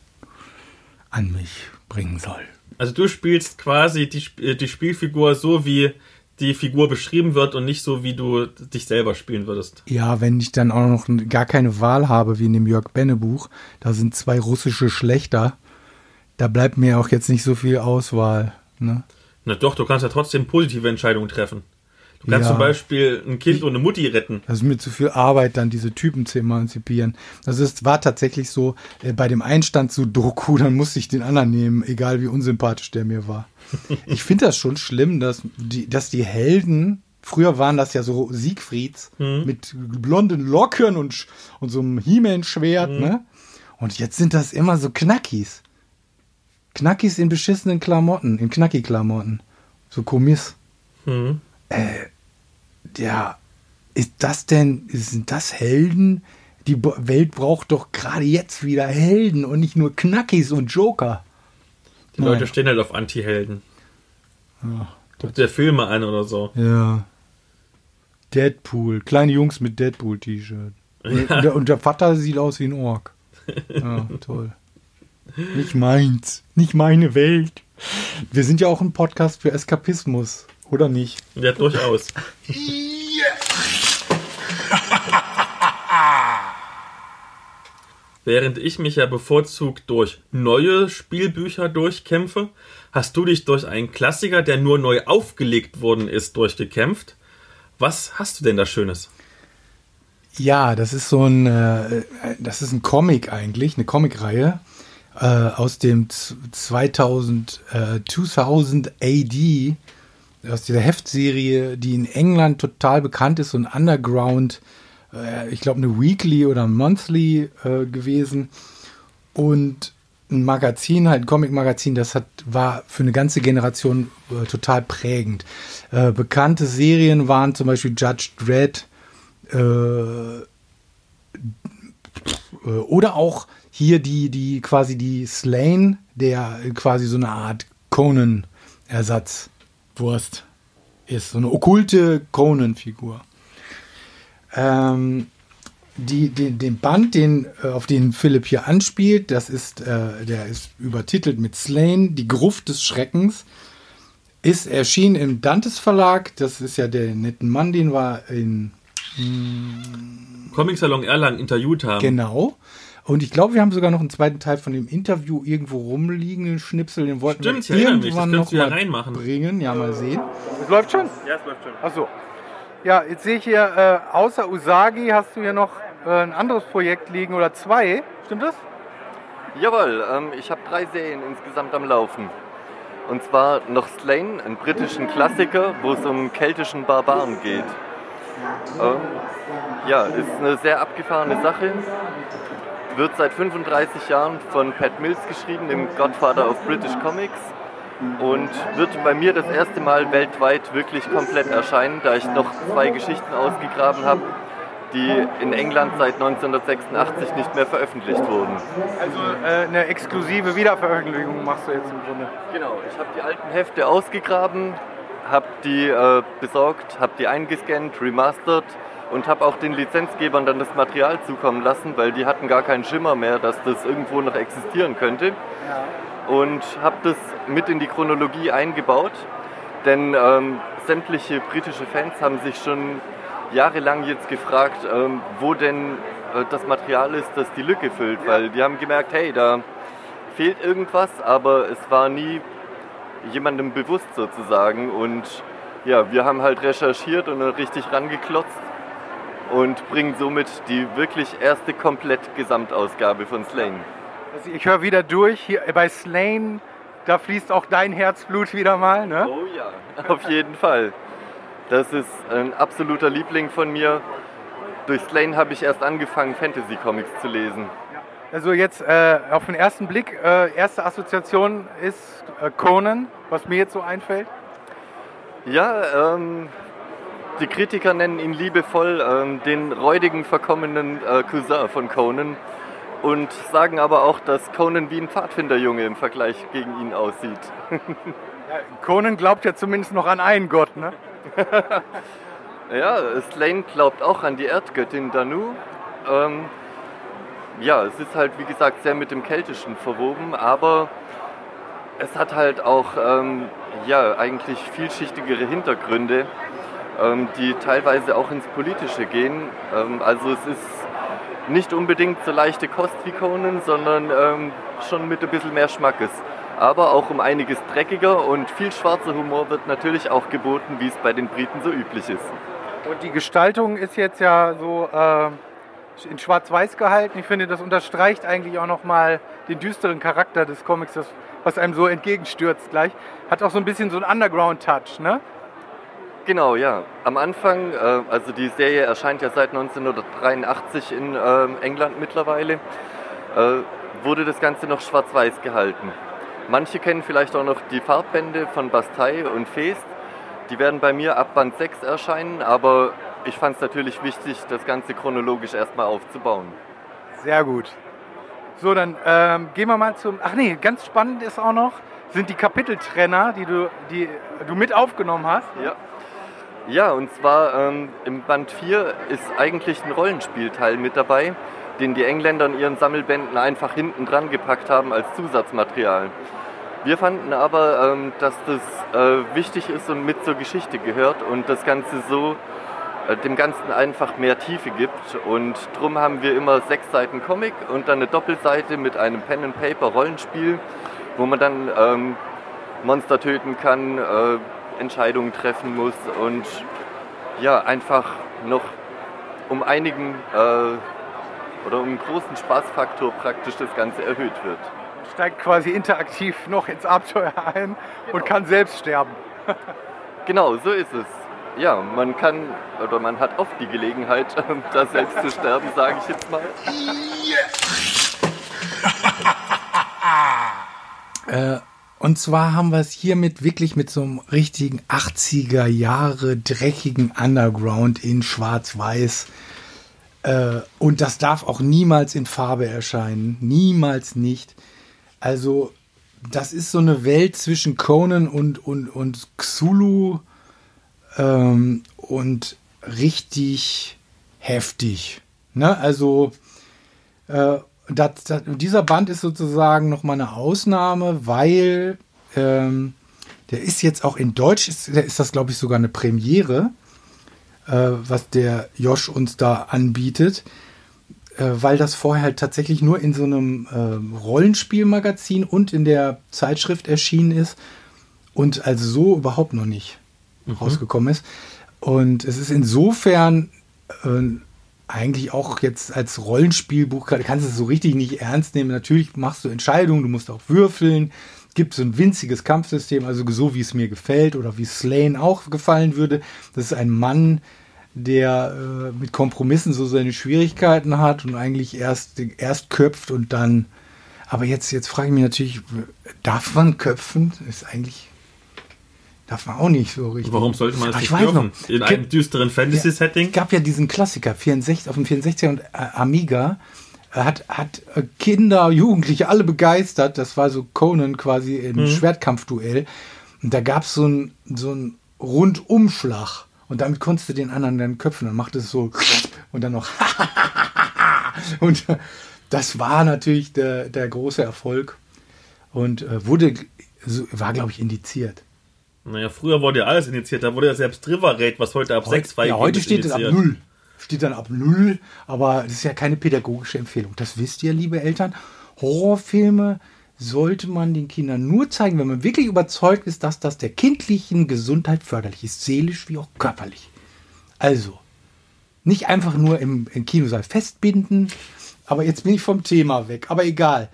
an mich bringen soll. Also du spielst quasi die, äh, die Spielfigur so, wie die Figur beschrieben wird und nicht so, wie du dich selber spielen würdest. Ja, wenn ich dann auch noch gar keine Wahl habe, wie in dem Jörg Benne Buch, da sind zwei russische Schlechter, da bleibt mir auch jetzt nicht so viel Auswahl. Ne? Na doch, du kannst ja trotzdem positive Entscheidungen treffen. Du kannst Ja. zum Beispiel ein Kind und eine Mutti retten. Das ist mir zu viel Arbeit, dann diese Typen zu emanzipieren. Das ist, war tatsächlich so, äh, bei dem Einstand zu Doku, dann musste ich den anderen nehmen, egal wie unsympathisch der mir war. Ich finde das schon schlimm, dass die, dass die Helden, früher waren das ja so Siegfrieds mit blonden Locken und, und so einem He-Man-Schwert, ne? Und jetzt sind das immer so Knackis. Knackis in beschissenen Klamotten, in Knacki-Klamotten. So Kommiss. Mhm. Ja, ist das denn, sind das Helden? Die Welt braucht doch gerade jetzt wieder Helden und nicht nur Knackis und Joker. Die Leute stehen halt auf Anti-Helden. Guck dir Filme an oder so. Ja. Deadpool, kleine Jungs mit Deadpool-T-Shirt. Und, der- und der Vater sieht aus wie ein Ork. Ja, toll. Nicht meins, nicht meine Welt. Wir sind ja auch ein Podcast für Eskapismus, oder nicht? Ja, durchaus. Während ich mich ja bevorzugt durch neue Spielbücher durchkämpfe, hast du dich durch einen Klassiker, der nur neu aufgelegt worden ist, durchgekämpft. Was hast du denn da Schönes? Ja, das ist so ein, äh, das ist ein Comic eigentlich, eine Comicreihe äh, aus dem z- 2000, äh, 2000 AD, aus dieser Heftserie, die in England total bekannt ist und Underground, äh, ich glaube eine Weekly oder Monthly äh, gewesen und ein Magazin, halt ein Comic-Magazin, das hat, war für eine ganze Generation äh, total prägend. Äh, bekannte Serien waren zum Beispiel Judge Dredd, äh, äh, oder auch hier die, die quasi die Slain, der quasi so eine Art Conan-Ersatzwurst ist. So eine okkulte Conan-Figur. Ähm, die, den, den Band, den, äh, auf den Philipp hier anspielt, das ist, äh, der ist übertitelt mit Slain, die Gruft des Schreckens, ist erschienen im Dantes Verlag. Das ist ja der netten Mann, den wir in Comic Salon Erlangen interviewt haben. genau. Und ich glaube, wir haben sogar noch einen zweiten Teil von dem Interview irgendwo rumliegen, den Schnipsel, den wollten Stimmt, ich wir erinnere mich, das irgendwann noch mal reinmachen. bringen. Ja, mal sehen. Es läuft schon? Ja, es läuft schon. Achso. Ja, jetzt sehe ich hier, äh, außer Usagi hast du hier noch äh, ein anderes Projekt liegen oder zwei. Stimmt das? Jawohl, ähm, ich habe drei Serien insgesamt am Laufen. Und zwar noch Slain, einen britischen Klassiker, wo es um keltischen Barbaren geht. Ähm, ja, ist eine sehr abgefahrene Sache. Wird seit 35 Jahren von Pat Mills geschrieben, dem Godfather of British Comics. Und wird bei mir das erste Mal weltweit wirklich komplett erscheinen, da ich noch zwei Geschichten ausgegraben habe, die in England seit 1986 nicht mehr veröffentlicht wurden. Also äh, eine exklusive Wiederveröffentlichung machst du jetzt im Grunde. Genau, ich habe die alten Hefte ausgegraben, habe die äh, besorgt, habe die eingescannt, remastert und habe auch den Lizenzgebern dann das Material zukommen lassen, weil die hatten gar keinen Schimmer mehr, dass das irgendwo noch existieren könnte. Und habe das mit in die Chronologie eingebaut, denn ähm, sämtliche britische Fans haben sich schon jahrelang jetzt gefragt, ähm, wo denn äh, das Material ist, das die Lücke füllt, weil die haben gemerkt, hey, da fehlt irgendwas, aber es war nie jemandem bewusst sozusagen. Und ja, wir haben halt recherchiert und richtig rangeklotzt und bringen somit die wirklich erste komplett Gesamtausgabe von Slain. Also ich höre wieder durch, hier bei Slain, da fließt auch dein Herzblut wieder mal, ne? Oh ja, auf jeden Fall. Das ist ein absoluter Liebling von mir. Durch Slain habe ich erst angefangen, Fantasy-Comics zu lesen. Also jetzt äh, auf den ersten Blick, äh, erste Assoziation ist äh, Conan, was mir jetzt so einfällt. Ja, ähm, die Kritiker nennen ihn liebevoll ähm, den räudigen, verkommenen äh, Cousin von Conan und sagen aber auch, dass Conan wie ein Pfadfinderjunge im Vergleich gegen ihn aussieht. Conan glaubt ja zumindest noch an einen Gott, ne? Ja, Slane glaubt auch an die Erdgöttin Danu. Ähm, ja, es ist halt wie gesagt sehr mit dem Keltischen verwoben, aber es hat halt auch ähm, ja, eigentlich vielschichtigere Hintergründe, die teilweise auch ins Politische gehen. Ähm, also es ist nicht unbedingt so leichte Kost wie Conan, sondern ähm, schon mit ein bisschen mehr Schmackes. Aber auch um einiges dreckiger und viel schwarzer Humor wird natürlich auch geboten, wie es bei den Briten so üblich ist. Und die Gestaltung ist jetzt ja so äh, in Schwarz-Weiß gehalten. Ich finde, das unterstreicht eigentlich auch nochmal den düsteren Charakter des Comics, was einem so entgegenstürzt gleich. Hat auch so ein bisschen so einen Underground-Touch, ne? Genau, ja. Am Anfang, äh, also die Serie erscheint ja seit 1983 in äh, England mittlerweile, äh, wurde das Ganze noch schwarz-weiß gehalten. Manche kennen vielleicht auch noch die Farbbände von Bastei und Feest. Die werden bei mir ab Band 6 erscheinen, aber ich fand es natürlich wichtig, das Ganze chronologisch erstmal aufzubauen. Sehr gut. So, dann ähm, gehen wir mal zum. Ach nee, ganz spannend ist auch noch, sind die Kapiteltrenner, die du, die du mit aufgenommen hast. Ja. Ja, und zwar ähm, im Band 4 ist eigentlich ein Rollenspielteil mit dabei, den die Engländer in ihren Sammelbänden einfach hinten dran gepackt haben als Zusatzmaterial. Wir fanden aber, ähm, dass das äh, wichtig ist und mit zur Geschichte gehört und das Ganze so äh, dem Ganzen einfach mehr Tiefe gibt. Und drum haben wir immer sechs Seiten Comic und dann eine Doppelseite mit einem Pen-and-Paper-Rollenspiel, wo man dann ähm, Monster töten kann, äh, Entscheidungen treffen muss und ja, einfach noch um einigen äh, oder um einen großen Spaßfaktor praktisch das Ganze erhöht wird. Steigt quasi interaktiv noch ins Abenteuer ein und kann selbst sterben. Genau, so ist es. Ja, man kann oder man hat oft die Gelegenheit, da selbst zu sterben, sage ich jetzt mal. Äh, und zwar haben wir es hiermit wirklich mit so einem richtigen 80er Jahre dreckigen Underground in Schwarz-Weiß. Äh, und das darf auch niemals in Farbe erscheinen. Niemals nicht. Also, das ist so eine Welt zwischen Conan und, und, und Xulu ähm, und richtig heftig. Ne? Also äh, das, das, dieser Band ist sozusagen nochmal eine Ausnahme, weil ähm, der ist jetzt auch in Deutsch, ist, ist das glaube ich sogar eine Premiere, äh, was der Josh uns da anbietet, äh, weil das vorher halt tatsächlich nur in so einem äh, Rollenspielmagazin und in der Zeitschrift erschienen ist und also so überhaupt noch nicht rausgekommen ist. Und es ist insofern äh, eigentlich auch jetzt als Rollenspielbuch, kannst du es so richtig nicht ernst nehmen. Natürlich machst du Entscheidungen, du musst auch würfeln. Gibt so ein winziges Kampfsystem, also so wie es mir gefällt oder wie Slane auch gefallen würde. Das ist ein Mann, der äh, mit Kompromissen so seine Schwierigkeiten hat und eigentlich erst, erst köpft und dann. Aber jetzt, jetzt frage ich mich natürlich, darf man köpfen? Ist eigentlich Darf man auch nicht so richtig. Warum sollte man es Ach, nicht ich weiß dürfen? In einem düsteren Fantasy-Setting? Es gab ja diesen Klassiker 64, auf dem 64er und äh, Amiga. äh, Hat, hat äh, Kinder, Jugendliche alle begeistert. Das war so Conan quasi im Mhm. Schwertkampfduell. Und da gab es so einen so einen Rundumschlag. Und damit konntest du den anderen dann köpfen. Dann macht es so und dann noch und das war natürlich der, der große Erfolg und äh, wurde war glaube ich indiziert. Naja, früher wurde ja alles initiiert. Da wurde ja selbst River Raid, was heute ab 6 ja, freigegeben heute ist, steht es ab initiiert. null. Steht dann ab null, aber das ist ja keine pädagogische Empfehlung. Das wisst ihr, liebe Eltern. Horrorfilme sollte man den Kindern nur zeigen, wenn man wirklich überzeugt ist, dass das der kindlichen Gesundheit förderlich ist, seelisch wie auch körperlich. Also, nicht einfach nur im, im Kinosaal festbinden, aber jetzt bin ich vom Thema weg. Aber egal.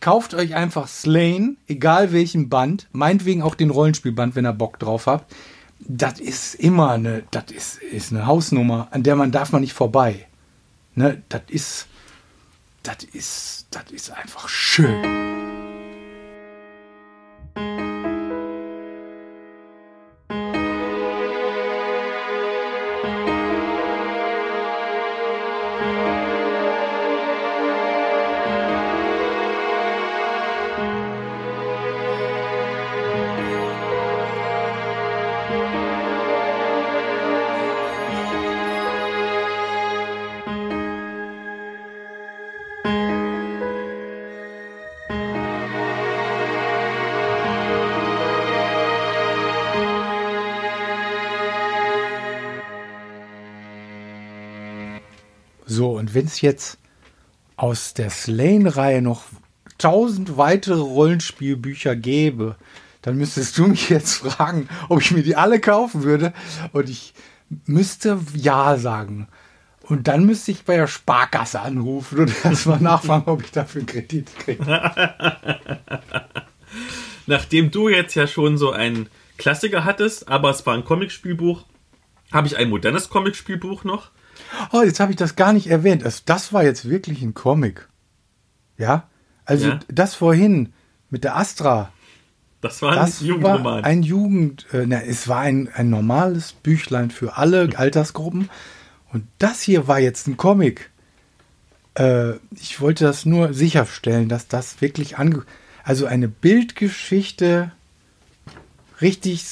Kauft euch einfach Slane, egal welchen Band, meinetwegen auch den Rollenspielband, wenn ihr Bock drauf habt. Das ist immer eine, das ist, ist eine Hausnummer, an der man darf man nicht vorbei. Ne, das ist, das ist, das ist einfach schön. Und wenn es jetzt aus der Slane-Reihe noch tausend weitere Rollenspielbücher gäbe, dann müsstest du mich jetzt fragen, ob ich mir die alle kaufen würde. Und ich müsste Ja sagen. Und dann müsste ich bei der Sparkasse anrufen und erstmal nachfragen, ob ich dafür Kredit kriege. Nachdem du jetzt ja schon so einen Klassiker hattest, aber es war ein Comicspielbuch, habe ich ein modernes Comicspielbuch noch. Oh, jetzt habe ich das gar nicht erwähnt. Das, das war jetzt wirklich ein Comic. Ja? Also Ja. das vorhin mit der Astra, Das war ein Das Jugendroman. war ein Jugend, äh, na, es war ein, ein normales Büchlein für alle Altersgruppen. Und das hier war jetzt ein Comic. Äh, ich wollte das nur sicherstellen, dass das wirklich ange... Also eine Bildgeschichte, richtig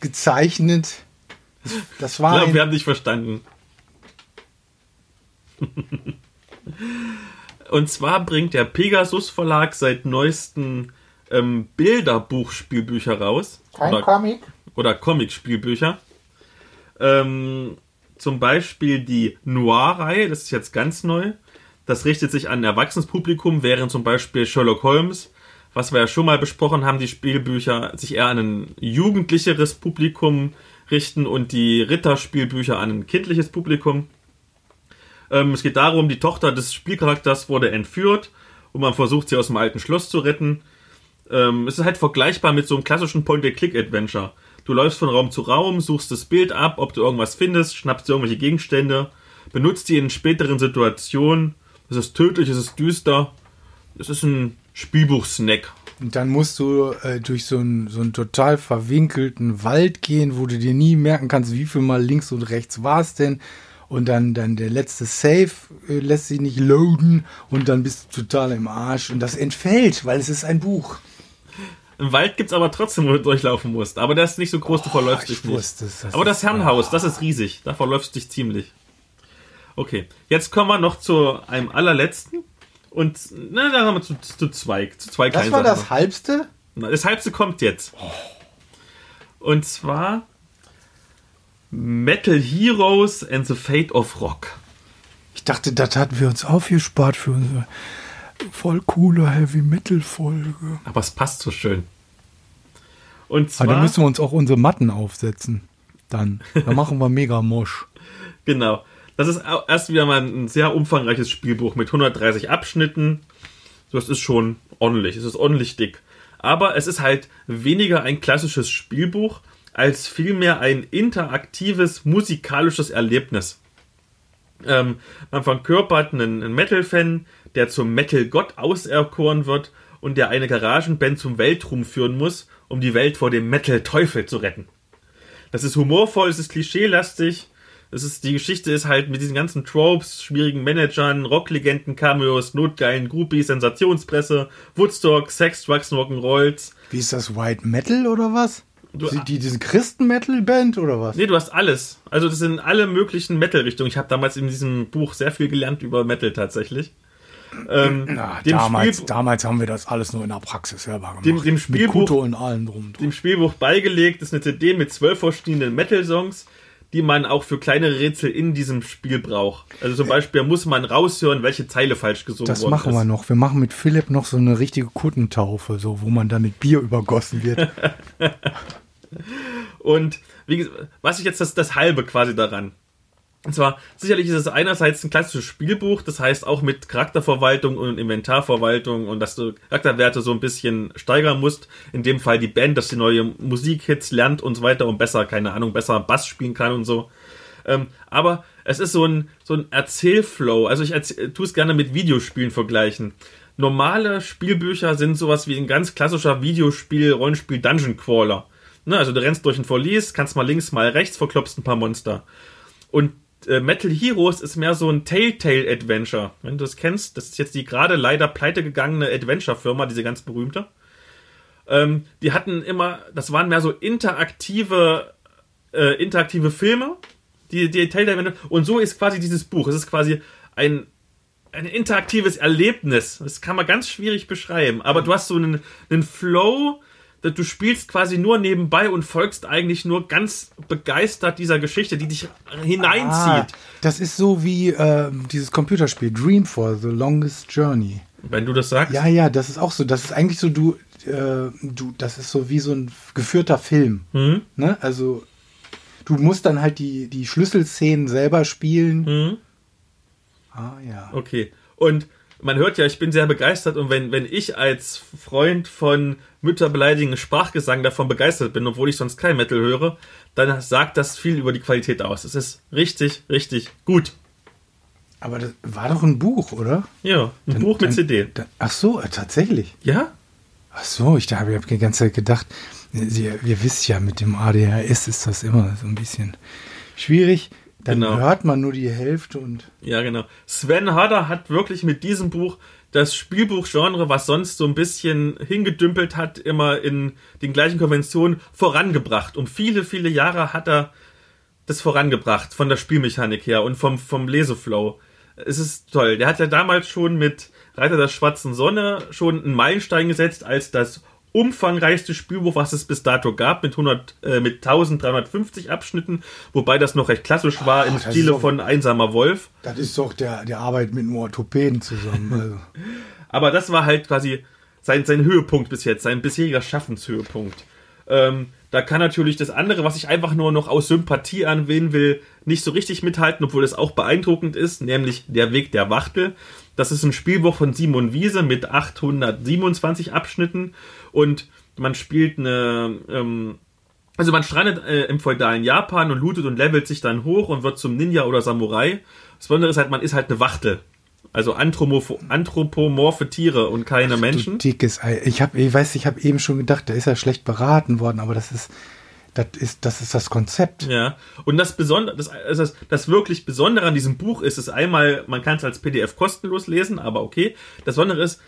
gezeichnet. Das, das ich war glaube, ein, wir haben dich verstanden. Und zwar bringt der Pegasus Verlag seit neuesten ähm, Bilderbuchspielbücher raus. oder, Comic. oder Comic-Spielbücher. Ähm, zum Beispiel die Noir-Reihe, das ist jetzt ganz neu. Das richtet sich an ein Erwachsenes-Publikum, während zum Beispiel Sherlock Holmes, was wir ja schon mal besprochen haben, die Spielbücher sich eher an ein jugendlicheres Publikum richten und die Ritterspielbücher an ein kindliches Publikum. Ähm, es geht darum, die Tochter des Spielcharakters wurde entführt und man versucht sie aus dem alten Schloss zu retten. Ähm, es ist halt vergleichbar mit so einem klassischen Point-and-Click-Adventure. Du läufst von Raum zu Raum, suchst das Bild ab, ob du irgendwas findest, schnappst dir irgendwelche Gegenstände, benutzt die in späteren Situationen. Es ist tödlich, es ist düster. Es ist ein Spielbuch-Snack. Und dann musst du äh, durch so einen, so einen total verwinkelten Wald gehen, wo du dir nie merken kannst, wie viel mal links und rechts war es denn. Und dann, dann der letzte Save äh, lässt sich nicht loaden und dann bist du total im Arsch. Und das entfällt, weil es ist ein Buch. Im Wald gibt's aber trotzdem, wo du durchlaufen musst. Aber der ist nicht so groß, du verläufst Oh, ich dich nicht. wusste es, das aber das Herrenhaus, das ist riesig. Da verläufst du dich ziemlich. Okay, jetzt kommen wir noch zu einem allerletzten. Und na, da haben wir zu, zu zwei, zu zwei Das war Sachen das halbste? Das halbste kommt jetzt. Und zwar Metal Heroes and the Fate of Rock. Ich dachte, das hatten wir uns aufgespart für unsere voll coole Heavy Metal Folge. Aber es passt so schön. Und Aber da zwar, müssen wir uns auch unsere Matten aufsetzen. Dann. Da machen wir mega Mosch. genau, das ist erst wieder mal ein sehr umfangreiches Spielbuch mit 130 Abschnitten. Das ist schon ordentlich, es ist ordentlich dick. Aber es ist halt weniger ein klassisches Spielbuch, als vielmehr ein interaktives musikalisches Erlebnis. Ähm, man verkörpert einen, einen Metal-Fan, der zum Metal-Gott auserkoren wird und der eine Garagenband zum Weltruhm führen muss, um die Welt vor dem Metal-Teufel zu retten. Das ist humorvoll, es ist klischeelastig. Es ist, die Geschichte ist halt mit diesen ganzen Tropes, schwierigen Managern, Rocklegenden, Cameos, notgeilen Groupies, Sensationspresse, Woodstock, Sex, Drugs, Rock'n'Rolls. Wie ist das White Metal oder was? Du- Die, die, diese Christen-Metal-Band oder was? Nee, du hast alles. Also das sind alle möglichen Metal-Richtungen. Ich habe damals in diesem Buch sehr viel gelernt über Metal tatsächlich. Ähm, Na, damals, Spiel, damals haben wir das alles nur in der Praxis selber gemacht. Dem- dem Mit Spielbuch- Kuto und allem drum. dem Spielbuch beigelegt ist eine CD mit zwölf verschiedenen Metal-Songs, die man auch für kleinere Rätsel in diesem Spiel braucht. Also zum Beispiel muss man raushören, welche Zeile falsch gesungen Das worden machen ist. wir noch. Wir machen mit Philipp noch so eine richtige Kuttentaufe, so, wo man dann mit Bier übergossen wird. Und wie, was ist jetzt das, das Halbe quasi daran? Und zwar, sicherlich ist es einerseits ein klassisches Spielbuch, das heißt auch mit Charakterverwaltung und Inventarverwaltung und dass du Charakterwerte so ein bisschen steigern musst. In dem Fall die Band, dass sie neue Musikhits lernt und so weiter und besser, keine Ahnung, besser Bass spielen kann und so. Ähm, aber es ist so ein, so ein Erzählflow. Also ich erzähl, tue es gerne mit Videospielen vergleichen. Normale Spielbücher sind sowas wie ein ganz klassischer Videospiel, Rollenspiel, Dungeon Crawler. Ne, also du rennst durch ein Verlies, kannst mal links, mal rechts, verklopfst ein paar Monster. Und äh, Metal Heroes ist mehr so ein Telltale-Adventure. Wenn du es kennst, das ist jetzt die gerade leider pleite gegangene Adventure-Firma, diese ganz berühmte. Ähm, die hatten immer, das waren mehr so interaktive, äh, interaktive Filme, die, die Telltale Adventure. Und so ist quasi dieses Buch. Es ist quasi ein, ein interaktives Erlebnis. Das kann man ganz schwierig beschreiben. Aber du hast so einen, einen Flow, du spielst quasi nur nebenbei und folgst eigentlich nur ganz begeistert dieser Geschichte, die dich hineinzieht. Ah, das ist so wie ähm, dieses Computerspiel Dream for the Longest Journey. Wenn du das sagst. Ja, ja, das ist auch so. Das ist eigentlich so, du, äh, du, das ist so wie so ein geführter Film. Mhm. Ne? Also, du musst dann halt die, die Schlüsselszenen selber spielen. Mhm. Ah, ja. Okay. Und man hört ja, ich bin sehr begeistert und wenn, wenn ich als Freund von mütterbeleidigenden Sprachgesang davon begeistert bin, obwohl ich sonst kein Metal höre, dann sagt das viel über die Qualität aus. Es ist richtig, richtig gut. Aber das war doch ein Buch, oder? Ja, ein Buch mit Dann- CD. dann- ach so, äh, tatsächlich. Ja? Ach so, ich habe hab die ganze Zeit gedacht, Sie, ihr wisst ja, mit dem ADHS ist das immer so ein bisschen schwierig. Dann Genau. hört man nur die Hälfte und Ja, genau. Sven Harder hat wirklich mit diesem Buch das Spielbuchgenre, was sonst so ein bisschen hingedümpelt hat, immer in den gleichen Konventionen vorangebracht. Um viele, viele Jahre hat er das vorangebracht, von der Spielmechanik her und vom, vom Leseflow. Es ist toll. Der hat ja damals schon mit Reiter der Schwarzen Sonne schon einen Meilenstein gesetzt als das umfangreichste Spielbuch, was es bis dato gab, mit 100, äh, mit 1350 Abschnitten, wobei das noch recht klassisch war im das ist Stile doch- von Einsamer Wolf. das ist doch der, der Arbeit mit einem Orthopäden zusammen. Also. Aber das war halt quasi sein, sein Höhepunkt bis jetzt, sein bisheriger Schaffenshöhepunkt. Ähm, da kann natürlich das andere, was ich einfach nur noch aus Sympathie anwählen will, nicht so richtig mithalten, obwohl es auch beeindruckend ist, nämlich Der Weg der Wachtel. Das ist ein Spielbuch von Simon Wiese mit 827 Abschnitten und man spielt eine, ähm, also man strandet äh, im feudalen Japan und lootet und levelt sich dann hoch und wird zum Ninja oder Samurai. Das Besondere ist halt, man ist halt eine Wachtel. Also anthropomorphe, Tiere und keine Du Menschen. dickes Ei. Ich habe, ich weiß, ich habe eben schon gedacht, da ist er schlecht beraten worden, aber das ist, das ist, das ist das Konzept. Ja. Und das Besondere, das, das, das wirklich Besondere an diesem Buch ist, ist einmal, man kann es als PDF kostenlos lesen, aber okay. Das Besondere ist,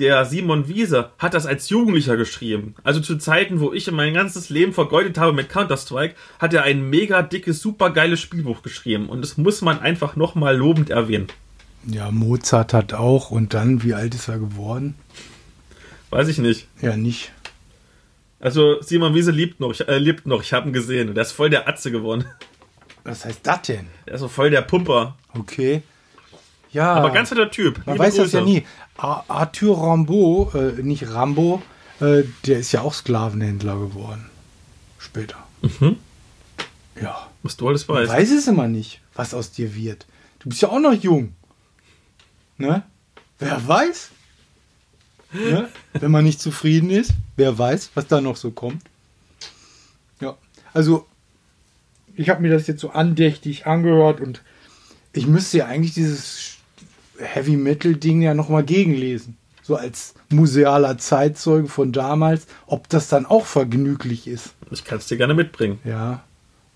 der Simon Wiese hat das als Jugendlicher geschrieben. Also zu Zeiten, wo ich mein ganzes Leben vergeudet habe mit Counter-Strike, hat er ein mega dickes, super geiles Spielbuch geschrieben. Und das muss man einfach nochmal lobend erwähnen. Ja, Mozart hat auch. Und dann, wie alt ist er geworden? Weiß ich nicht. Ja, nicht. Also Simon Wiese liebt noch, äh, lebt noch, ich habe ihn gesehen. Und der ist voll der Atze geworden. Was heißt das denn? Der ist so voll der Pumper. Okay. Ja. Aber ganz netter Typ. Man Liebe weiß das Grüße. ja nie. Ar- Arthur Rambeau, äh, nicht Rambo, äh, der ist ja auch Sklavenhändler geworden. Später. Mhm. Ja. Was du alles Man weißt. weiß es immer nicht, was aus dir wird. Du bist ja auch noch jung. Ne? Wer weiß? Ne? Wenn man nicht zufrieden ist, wer weiß, was da noch so kommt. Ja, also ich habe mir das jetzt so andächtig angehört und ich müsste ja eigentlich dieses Heavy Metal Ding ja nochmal gegenlesen. So als musealer Zeitzeuge von damals, ob das dann auch vergnüglich ist. Ich kann es dir gerne mitbringen. Ja.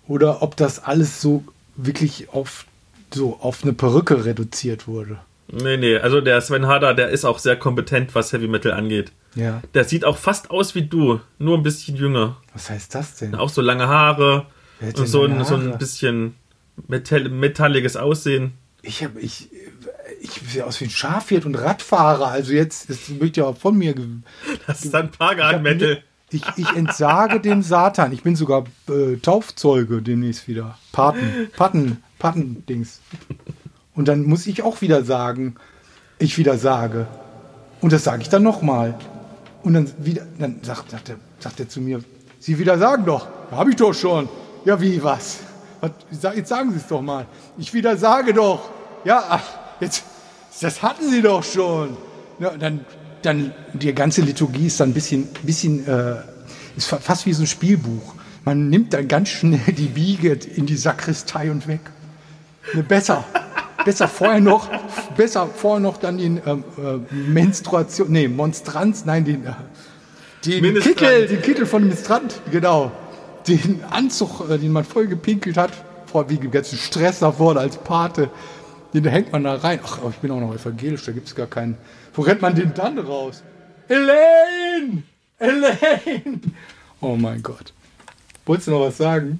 Oder ob das alles so wirklich auf so auf eine Perücke reduziert wurde. Nee, nee, also der Sven Harder, der ist auch sehr kompetent, was Heavy Metal angeht. Ja. Der sieht auch fast aus wie du, nur ein bisschen jünger. Was heißt das denn? Auch so lange Haare und so ein, so Haare? ein bisschen metall metalliges Aussehen. Ich habe ich ich sehe aus wie ein Schafhirt und Radfahrer. Also jetzt das wird ja auch von mir. Das ist dann Pagan Metal. Ich, ich entsage dem Satan. Ich bin sogar äh, Taufzeuge demnächst wieder. Paten, Paten, Patendings. Und dann muss ich auch wieder sagen, ich wieder sage. Und das sage ich dann nochmal. Und dann wieder, dann sagt, sagt, er, sagt er zu mir, Sie wieder sagen doch, habe ich doch schon. Ja, wie, was? was jetzt sagen Sie es doch mal. Ich wieder sage doch. Ja, ach, jetzt, das hatten Sie doch schon. Ja, dann, dann, die ganze Liturgie ist dann ein bisschen, bisschen äh, ist fa- fast wie so ein Spielbuch. Man nimmt dann ganz schnell die Biege in die Sakristei und weg. Ne, besser. Besser vorher noch, besser vorher noch dann den ähm, äh, Menstruation, nee, Monstranz, nein, den, äh, den Ministrant. Kittel, den Kittel von dem Ministrant, genau. Den Anzug, äh, den man voll gepinkelt hat, vor wegen dem ganzen Stress davor als Pate, den hängt man da rein. Ach, aber ich bin auch noch evangelisch, da gibt es gar keinen. Wo rennt man den dann raus? Elaine! Elaine! Oh mein Gott. Wolltest du noch was sagen?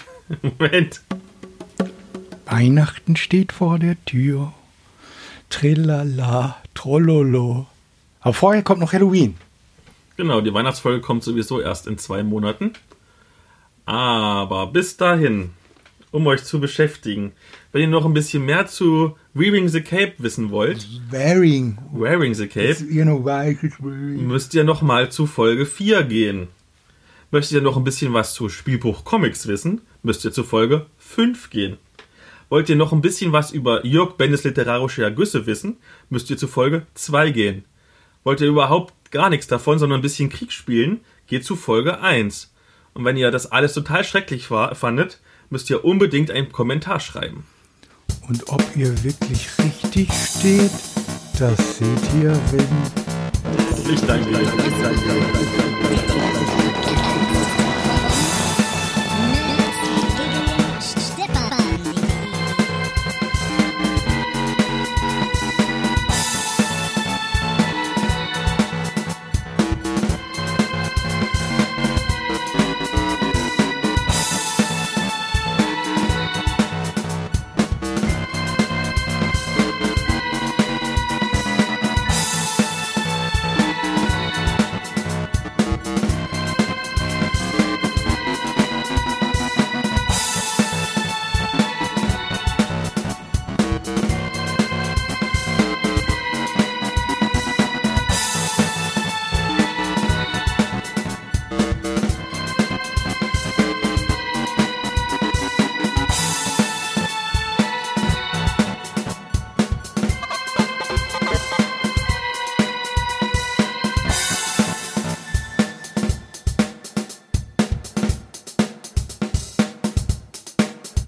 Moment. Weihnachten steht vor der Tür. Trillala, trollolo. Aber vorher kommt noch Halloween. Genau, die Weihnachtsfolge kommt sowieso erst in zwei Monaten. Aber bis dahin, um euch zu beschäftigen, wenn ihr noch ein bisschen mehr zu Wearing the Cape wissen wollt, Wearing. Wearing the Cape, You know, Wearing. müsst ihr noch mal zu Folge 4 gehen. Möchtet ihr noch ein bisschen was zu Spielbuch Comics wissen, müsst ihr zu Folge 5 gehen. Wollt ihr noch ein bisschen was über Jörg Bendes literarische Ergüsse wissen, müsst ihr zu Folge 2 gehen. Wollt ihr überhaupt gar nichts davon, sondern ein bisschen Krieg spielen, geht zu Folge 1. Und wenn ihr das alles total schrecklich war, fandet, müsst ihr unbedingt einen Kommentar schreiben. Und ob ihr wirklich richtig steht, das seht ihr, wenn Ich danke euch. Ich danke euch.